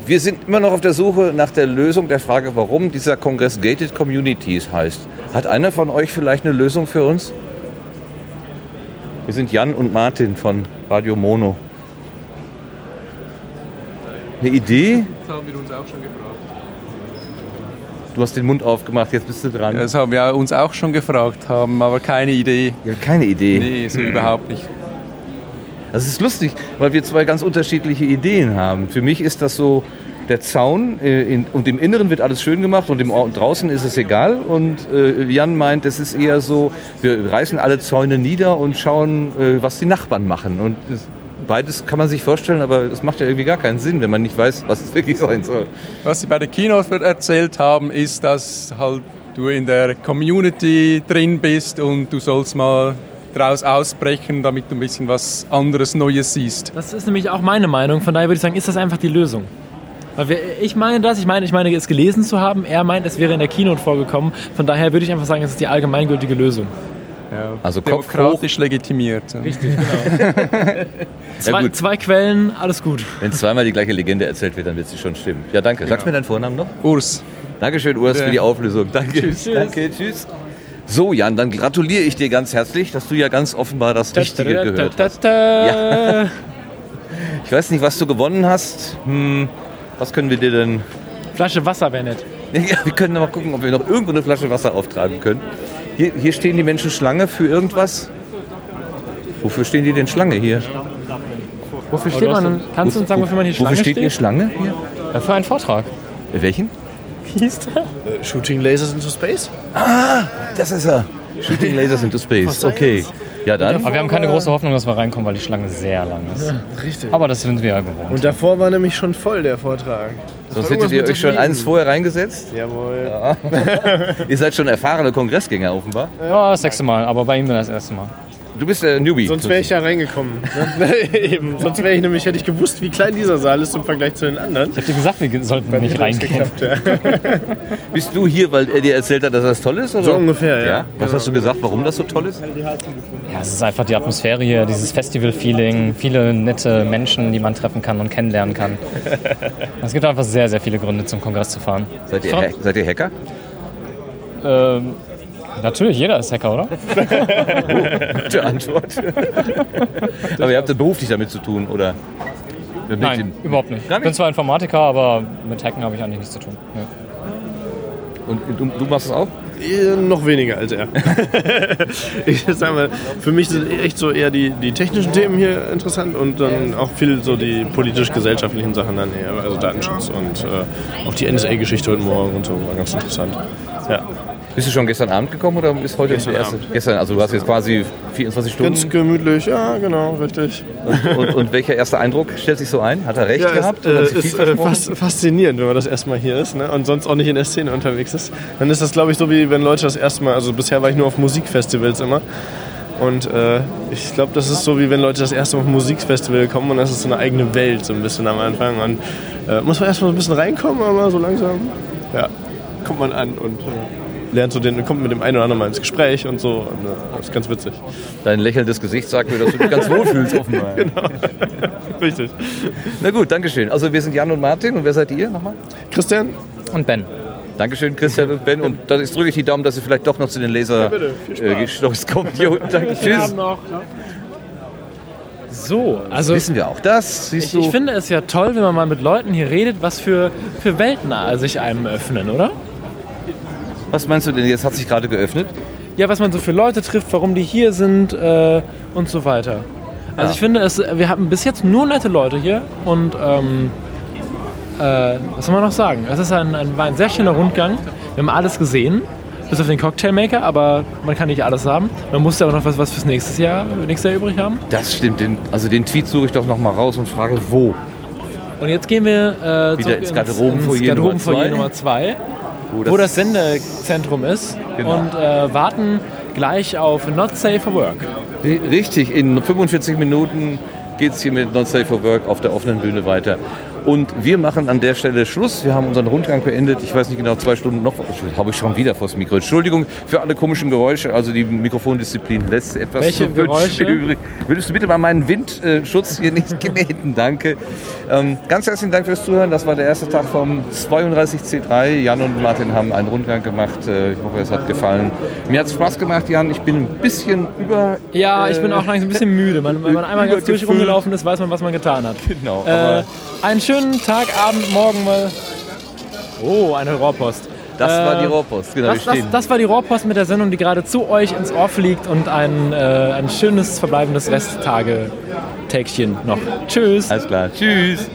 Speaker 1: wir sind immer noch auf der Suche nach der Lösung der Frage, warum dieser Kongress Gated Communities heißt. Hat einer von euch vielleicht eine Lösung für uns? Wir sind Jan und Martin von Radio Mono. Eine Idee?
Speaker 22: Das haben wir uns auch schon gefragt.
Speaker 1: Du hast den Mund aufgemacht, jetzt bist du dran.
Speaker 22: Das haben wir uns auch schon gefragt, haben aber keine Idee.
Speaker 1: Ja, keine Idee.
Speaker 22: Nee, so überhaupt nicht.
Speaker 1: Das ist lustig, weil wir zwei ganz unterschiedliche Ideen haben. Für mich ist das so der Zaun äh, in, und im Inneren wird alles schön gemacht und im Au- draußen ist es egal. Und äh, Jan meint, es ist eher so, wir reißen alle Zäune nieder und schauen, äh, was die Nachbarn machen. Und das, beides kann man sich vorstellen, aber es macht ja irgendwie gar keinen Sinn, wenn man nicht weiß, was es wirklich sein soll.
Speaker 22: Was Sie bei der Keynote erzählt haben, ist, dass halt du in der Community drin bist und du sollst mal draus ausbrechen, damit du ein bisschen was anderes Neues siehst.
Speaker 2: Das ist nämlich auch meine Meinung. Von daher würde ich sagen, ist das einfach die Lösung. Weil wir, ich meine das, ich meine, ich meine es gelesen zu haben. Er meint, es wäre in der Keynote vorgekommen. Von daher würde ich einfach sagen, es ist die allgemeingültige Lösung.
Speaker 22: Ja,
Speaker 1: Also Kopf
Speaker 22: demokratisch legitimiert.
Speaker 2: Richtig, genau. [LAUGHS] [LAUGHS] zwei, zwei Quellen, alles gut.
Speaker 1: Wenn zweimal die gleiche Legende erzählt wird, dann wird sie schon stimmen. Ja, danke. Sagst du mir deinen Vornamen noch?
Speaker 22: Urs.
Speaker 1: Dankeschön, Urs, für die Auflösung. Danke.
Speaker 22: Tschüss.
Speaker 1: Danke, tschüss. So, Jan, dann gratuliere ich dir ganz herzlich, dass du ja ganz offenbar das Richtige gehört hast. Ja. [LAUGHS] Ich weiß nicht, was du gewonnen hast. Hm, was können wir dir denn...
Speaker 2: Flasche Wasser wäre nett. [LAUGHS]
Speaker 1: Ja, wir können mal gucken, ob wir noch irgendwo eine Flasche Wasser auftragen können. Hier, hier stehen die Menschen Schlange für irgendwas. Wofür stehen die denn Schlange hier?
Speaker 2: Wofür steht man denn? Kannst du uns sagen, wofür man hier Schlange
Speaker 1: Wofür steht
Speaker 2: steht?
Speaker 1: hier Schlange? Hier?
Speaker 2: Ja, für einen Vortrag.
Speaker 1: Welchen?
Speaker 2: Wie hieß der?
Speaker 18: Shooting Lasers into Space?
Speaker 1: Ah, das ist er. Shooting Lasers into Space. Okay. Ja, dann.
Speaker 25: Aber wir haben keine große Hoffnung, dass wir reinkommen, weil die Schlange sehr lang ist.
Speaker 18: Ja, richtig.
Speaker 25: Aber das sind wir ja gewohnt.
Speaker 18: Und davor war nämlich schon voll der Vortrag. Das
Speaker 1: Sonst hättet ihr euch schon eins vorher reingesetzt?
Speaker 18: Jawohl.
Speaker 1: Ja. [LAUGHS] ihr seid schon erfahrene Kongressgänger offenbar.
Speaker 25: Ja, das sechste Mal, aber bei ihm dann das erste Mal.
Speaker 1: Du bist der Newbie.
Speaker 18: Sonst wäre ich ja reingekommen. Ne? [LAUGHS] Eben. Sonst wäre ich nämlich, hätte ich gewusst, wie klein dieser Saal ist im Vergleich zu den anderen.
Speaker 25: Ich habe dir gesagt, wir sollten
Speaker 18: Bei
Speaker 25: nicht reingehen.
Speaker 18: ja. [LAUGHS]
Speaker 1: Bist du hier, weil er dir erzählt hat, dass das toll ist? Oder?
Speaker 18: So ungefähr, ja.
Speaker 1: Was
Speaker 18: Genau.
Speaker 1: hast du gesagt, warum das so toll ist?
Speaker 25: Ja, es ist einfach die Atmosphäre hier, dieses Festival-Feeling, viele nette Menschen, die man treffen kann und kennenlernen kann. [LAUGHS] Es gibt einfach sehr, sehr viele Gründe, zum Kongress zu fahren.
Speaker 1: Seid ihr, Hack- seid ihr Hacker?
Speaker 25: Ähm, natürlich, jeder ist Hacker, oder? [LAUGHS]
Speaker 1: Gute Antwort. [LAUGHS] Aber ihr habt beruflich damit zu tun, oder? Mit
Speaker 25: Nein,
Speaker 1: dem-
Speaker 25: überhaupt nicht. Ich bin zwar Informatiker, aber mit Hacken habe ich eigentlich nichts zu tun. Nee.
Speaker 1: Und du, du machst es auch?
Speaker 18: Äh, Noch weniger als er. [LAUGHS] ich sag mal, für mich sind echt so eher die, die technischen Themen hier interessant und dann auch viel so die politisch-gesellschaftlichen Sachen dann eher, also Datenschutz und äh, auch die NSA-Geschichte heute Morgen und so war ganz interessant. Ja.
Speaker 1: Bist du schon gestern Abend gekommen oder ist heute
Speaker 18: Gestern
Speaker 1: erste?
Speaker 18: Abend.
Speaker 1: Gestern, also du hast jetzt quasi 24 Stunden.
Speaker 18: Ganz gemütlich, ja, genau, richtig.
Speaker 1: und, und, und welcher erste Eindruck stellt sich so ein? Hat er recht
Speaker 18: ja,
Speaker 1: gehabt? Oder
Speaker 18: äh, ist äh, fas faszinierend, wenn man das erstmal hier ist ne? und sonst auch nicht in der Szene unterwegs ist. Dann ist das, glaube ich, so wie wenn Leute das erste Mal, also bisher war ich nur auf Musikfestivals immer. Und äh, ich glaube, das ist so wie wenn Leute das erste Mal auf ein Musikfestival kommen und das ist so eine eigene Welt so ein bisschen am Anfang. Und äh, muss man erstmal so ein bisschen reinkommen, aber so langsam ja, kommt man an und äh, lernt so den, kommt mit dem einen oder anderen mal ins Gespräch und so. Und, äh, das ist ganz witzig.
Speaker 1: Dein lächelndes Gesicht sagt mir, dass du dich ganz wohl fühlst, offenbar. [LAUGHS]
Speaker 18: genau. Richtig.
Speaker 1: Na gut, Dankeschön. Also wir sind Jan und Martin und wer seid ihr nochmal?
Speaker 18: Christian.
Speaker 25: Und Ben.
Speaker 1: Dankeschön, Christian und Ben. Und dann jetzt drücke ich die Daumen, dass ihr vielleicht doch noch zu den Laser
Speaker 18: Spaß.
Speaker 1: äh, kommt. Jo, [LAUGHS] danke, tschüss.
Speaker 2: So, also
Speaker 1: Wissen wir auch das? Siehst
Speaker 2: Ich,
Speaker 1: du?
Speaker 2: ich finde es ja toll, wenn man mal mit Leuten hier redet, was für, für Welten sich einem öffnen, oder?
Speaker 1: Was meinst du denn? Jetzt hat sich gerade geöffnet.
Speaker 2: Ja, was man so für Leute trifft, warum die hier sind äh, und so weiter. Also
Speaker 1: Ja.
Speaker 2: ich finde, es, wir haben bis jetzt nur nette Leute hier und ähm, äh, was soll man noch sagen? Es ist ein, ein, war ein sehr schöner Rundgang. Wir haben alles gesehen, bis auf den Cocktailmaker, aber man kann nicht alles haben. Man muss ja auch noch was, was fürs nächste Jahr, nächstes Jahr übrig haben.
Speaker 1: Das stimmt. Den, also den Tweet suche ich doch noch mal raus und frage, wo?
Speaker 2: Und jetzt gehen wir äh,
Speaker 1: Wieder ins Garderobenfoyer Nummer
Speaker 2: Nummer 2,
Speaker 1: Wo
Speaker 2: wo
Speaker 1: das-
Speaker 2: das Sendezentrum ist
Speaker 1: Genau.
Speaker 2: und äh, warten gleich auf Not Safe for Work.
Speaker 1: Richtig, in 45 Minuten geht es hier mit Not Safe for Work auf der offenen Bühne weiter. Und wir machen an der Stelle Schluss. Wir haben unseren Rundgang beendet. Ich weiß nicht genau, zwei Stunden noch. Habe ich schon wieder vors Mikro. Entschuldigung für alle komischen Geräusche. Also die Mikrofondisziplin lässt etwas
Speaker 2: Welche
Speaker 1: zu
Speaker 2: Geräusche?
Speaker 1: übrig. Würdest du bitte mal meinen Windschutz hier nicht [LAUGHS] kneten? Danke. Ähm, ganz herzlichen Dank fürs Zuhören. Das war der erste Tag vom 32C3. Jan und Martin haben einen Rundgang gemacht. Äh, Ich hoffe, es hat gefallen. Mir hat es Spaß gemacht, Jan. Ich bin ein bisschen über...
Speaker 2: Ja, ich bin
Speaker 1: äh,
Speaker 2: auch langsam ein bisschen müde. Man, wenn man einmal ganz durch rumgelaufen ist, weiß man, was man getan hat.
Speaker 1: Genau.
Speaker 2: Äh, einen schönen Tag, Abend, morgen mal. Oh, eine Rohrpost.
Speaker 1: Das war die Rohrpost, genau,
Speaker 2: Das, das, das war die Rohrpost mit der Sendung, die gerade zu euch ins Ohr fliegt und ein, äh, ein schönes verbleibendes Resttage-Tägchen noch. Tschüss.
Speaker 1: Alles klar. Tschüss.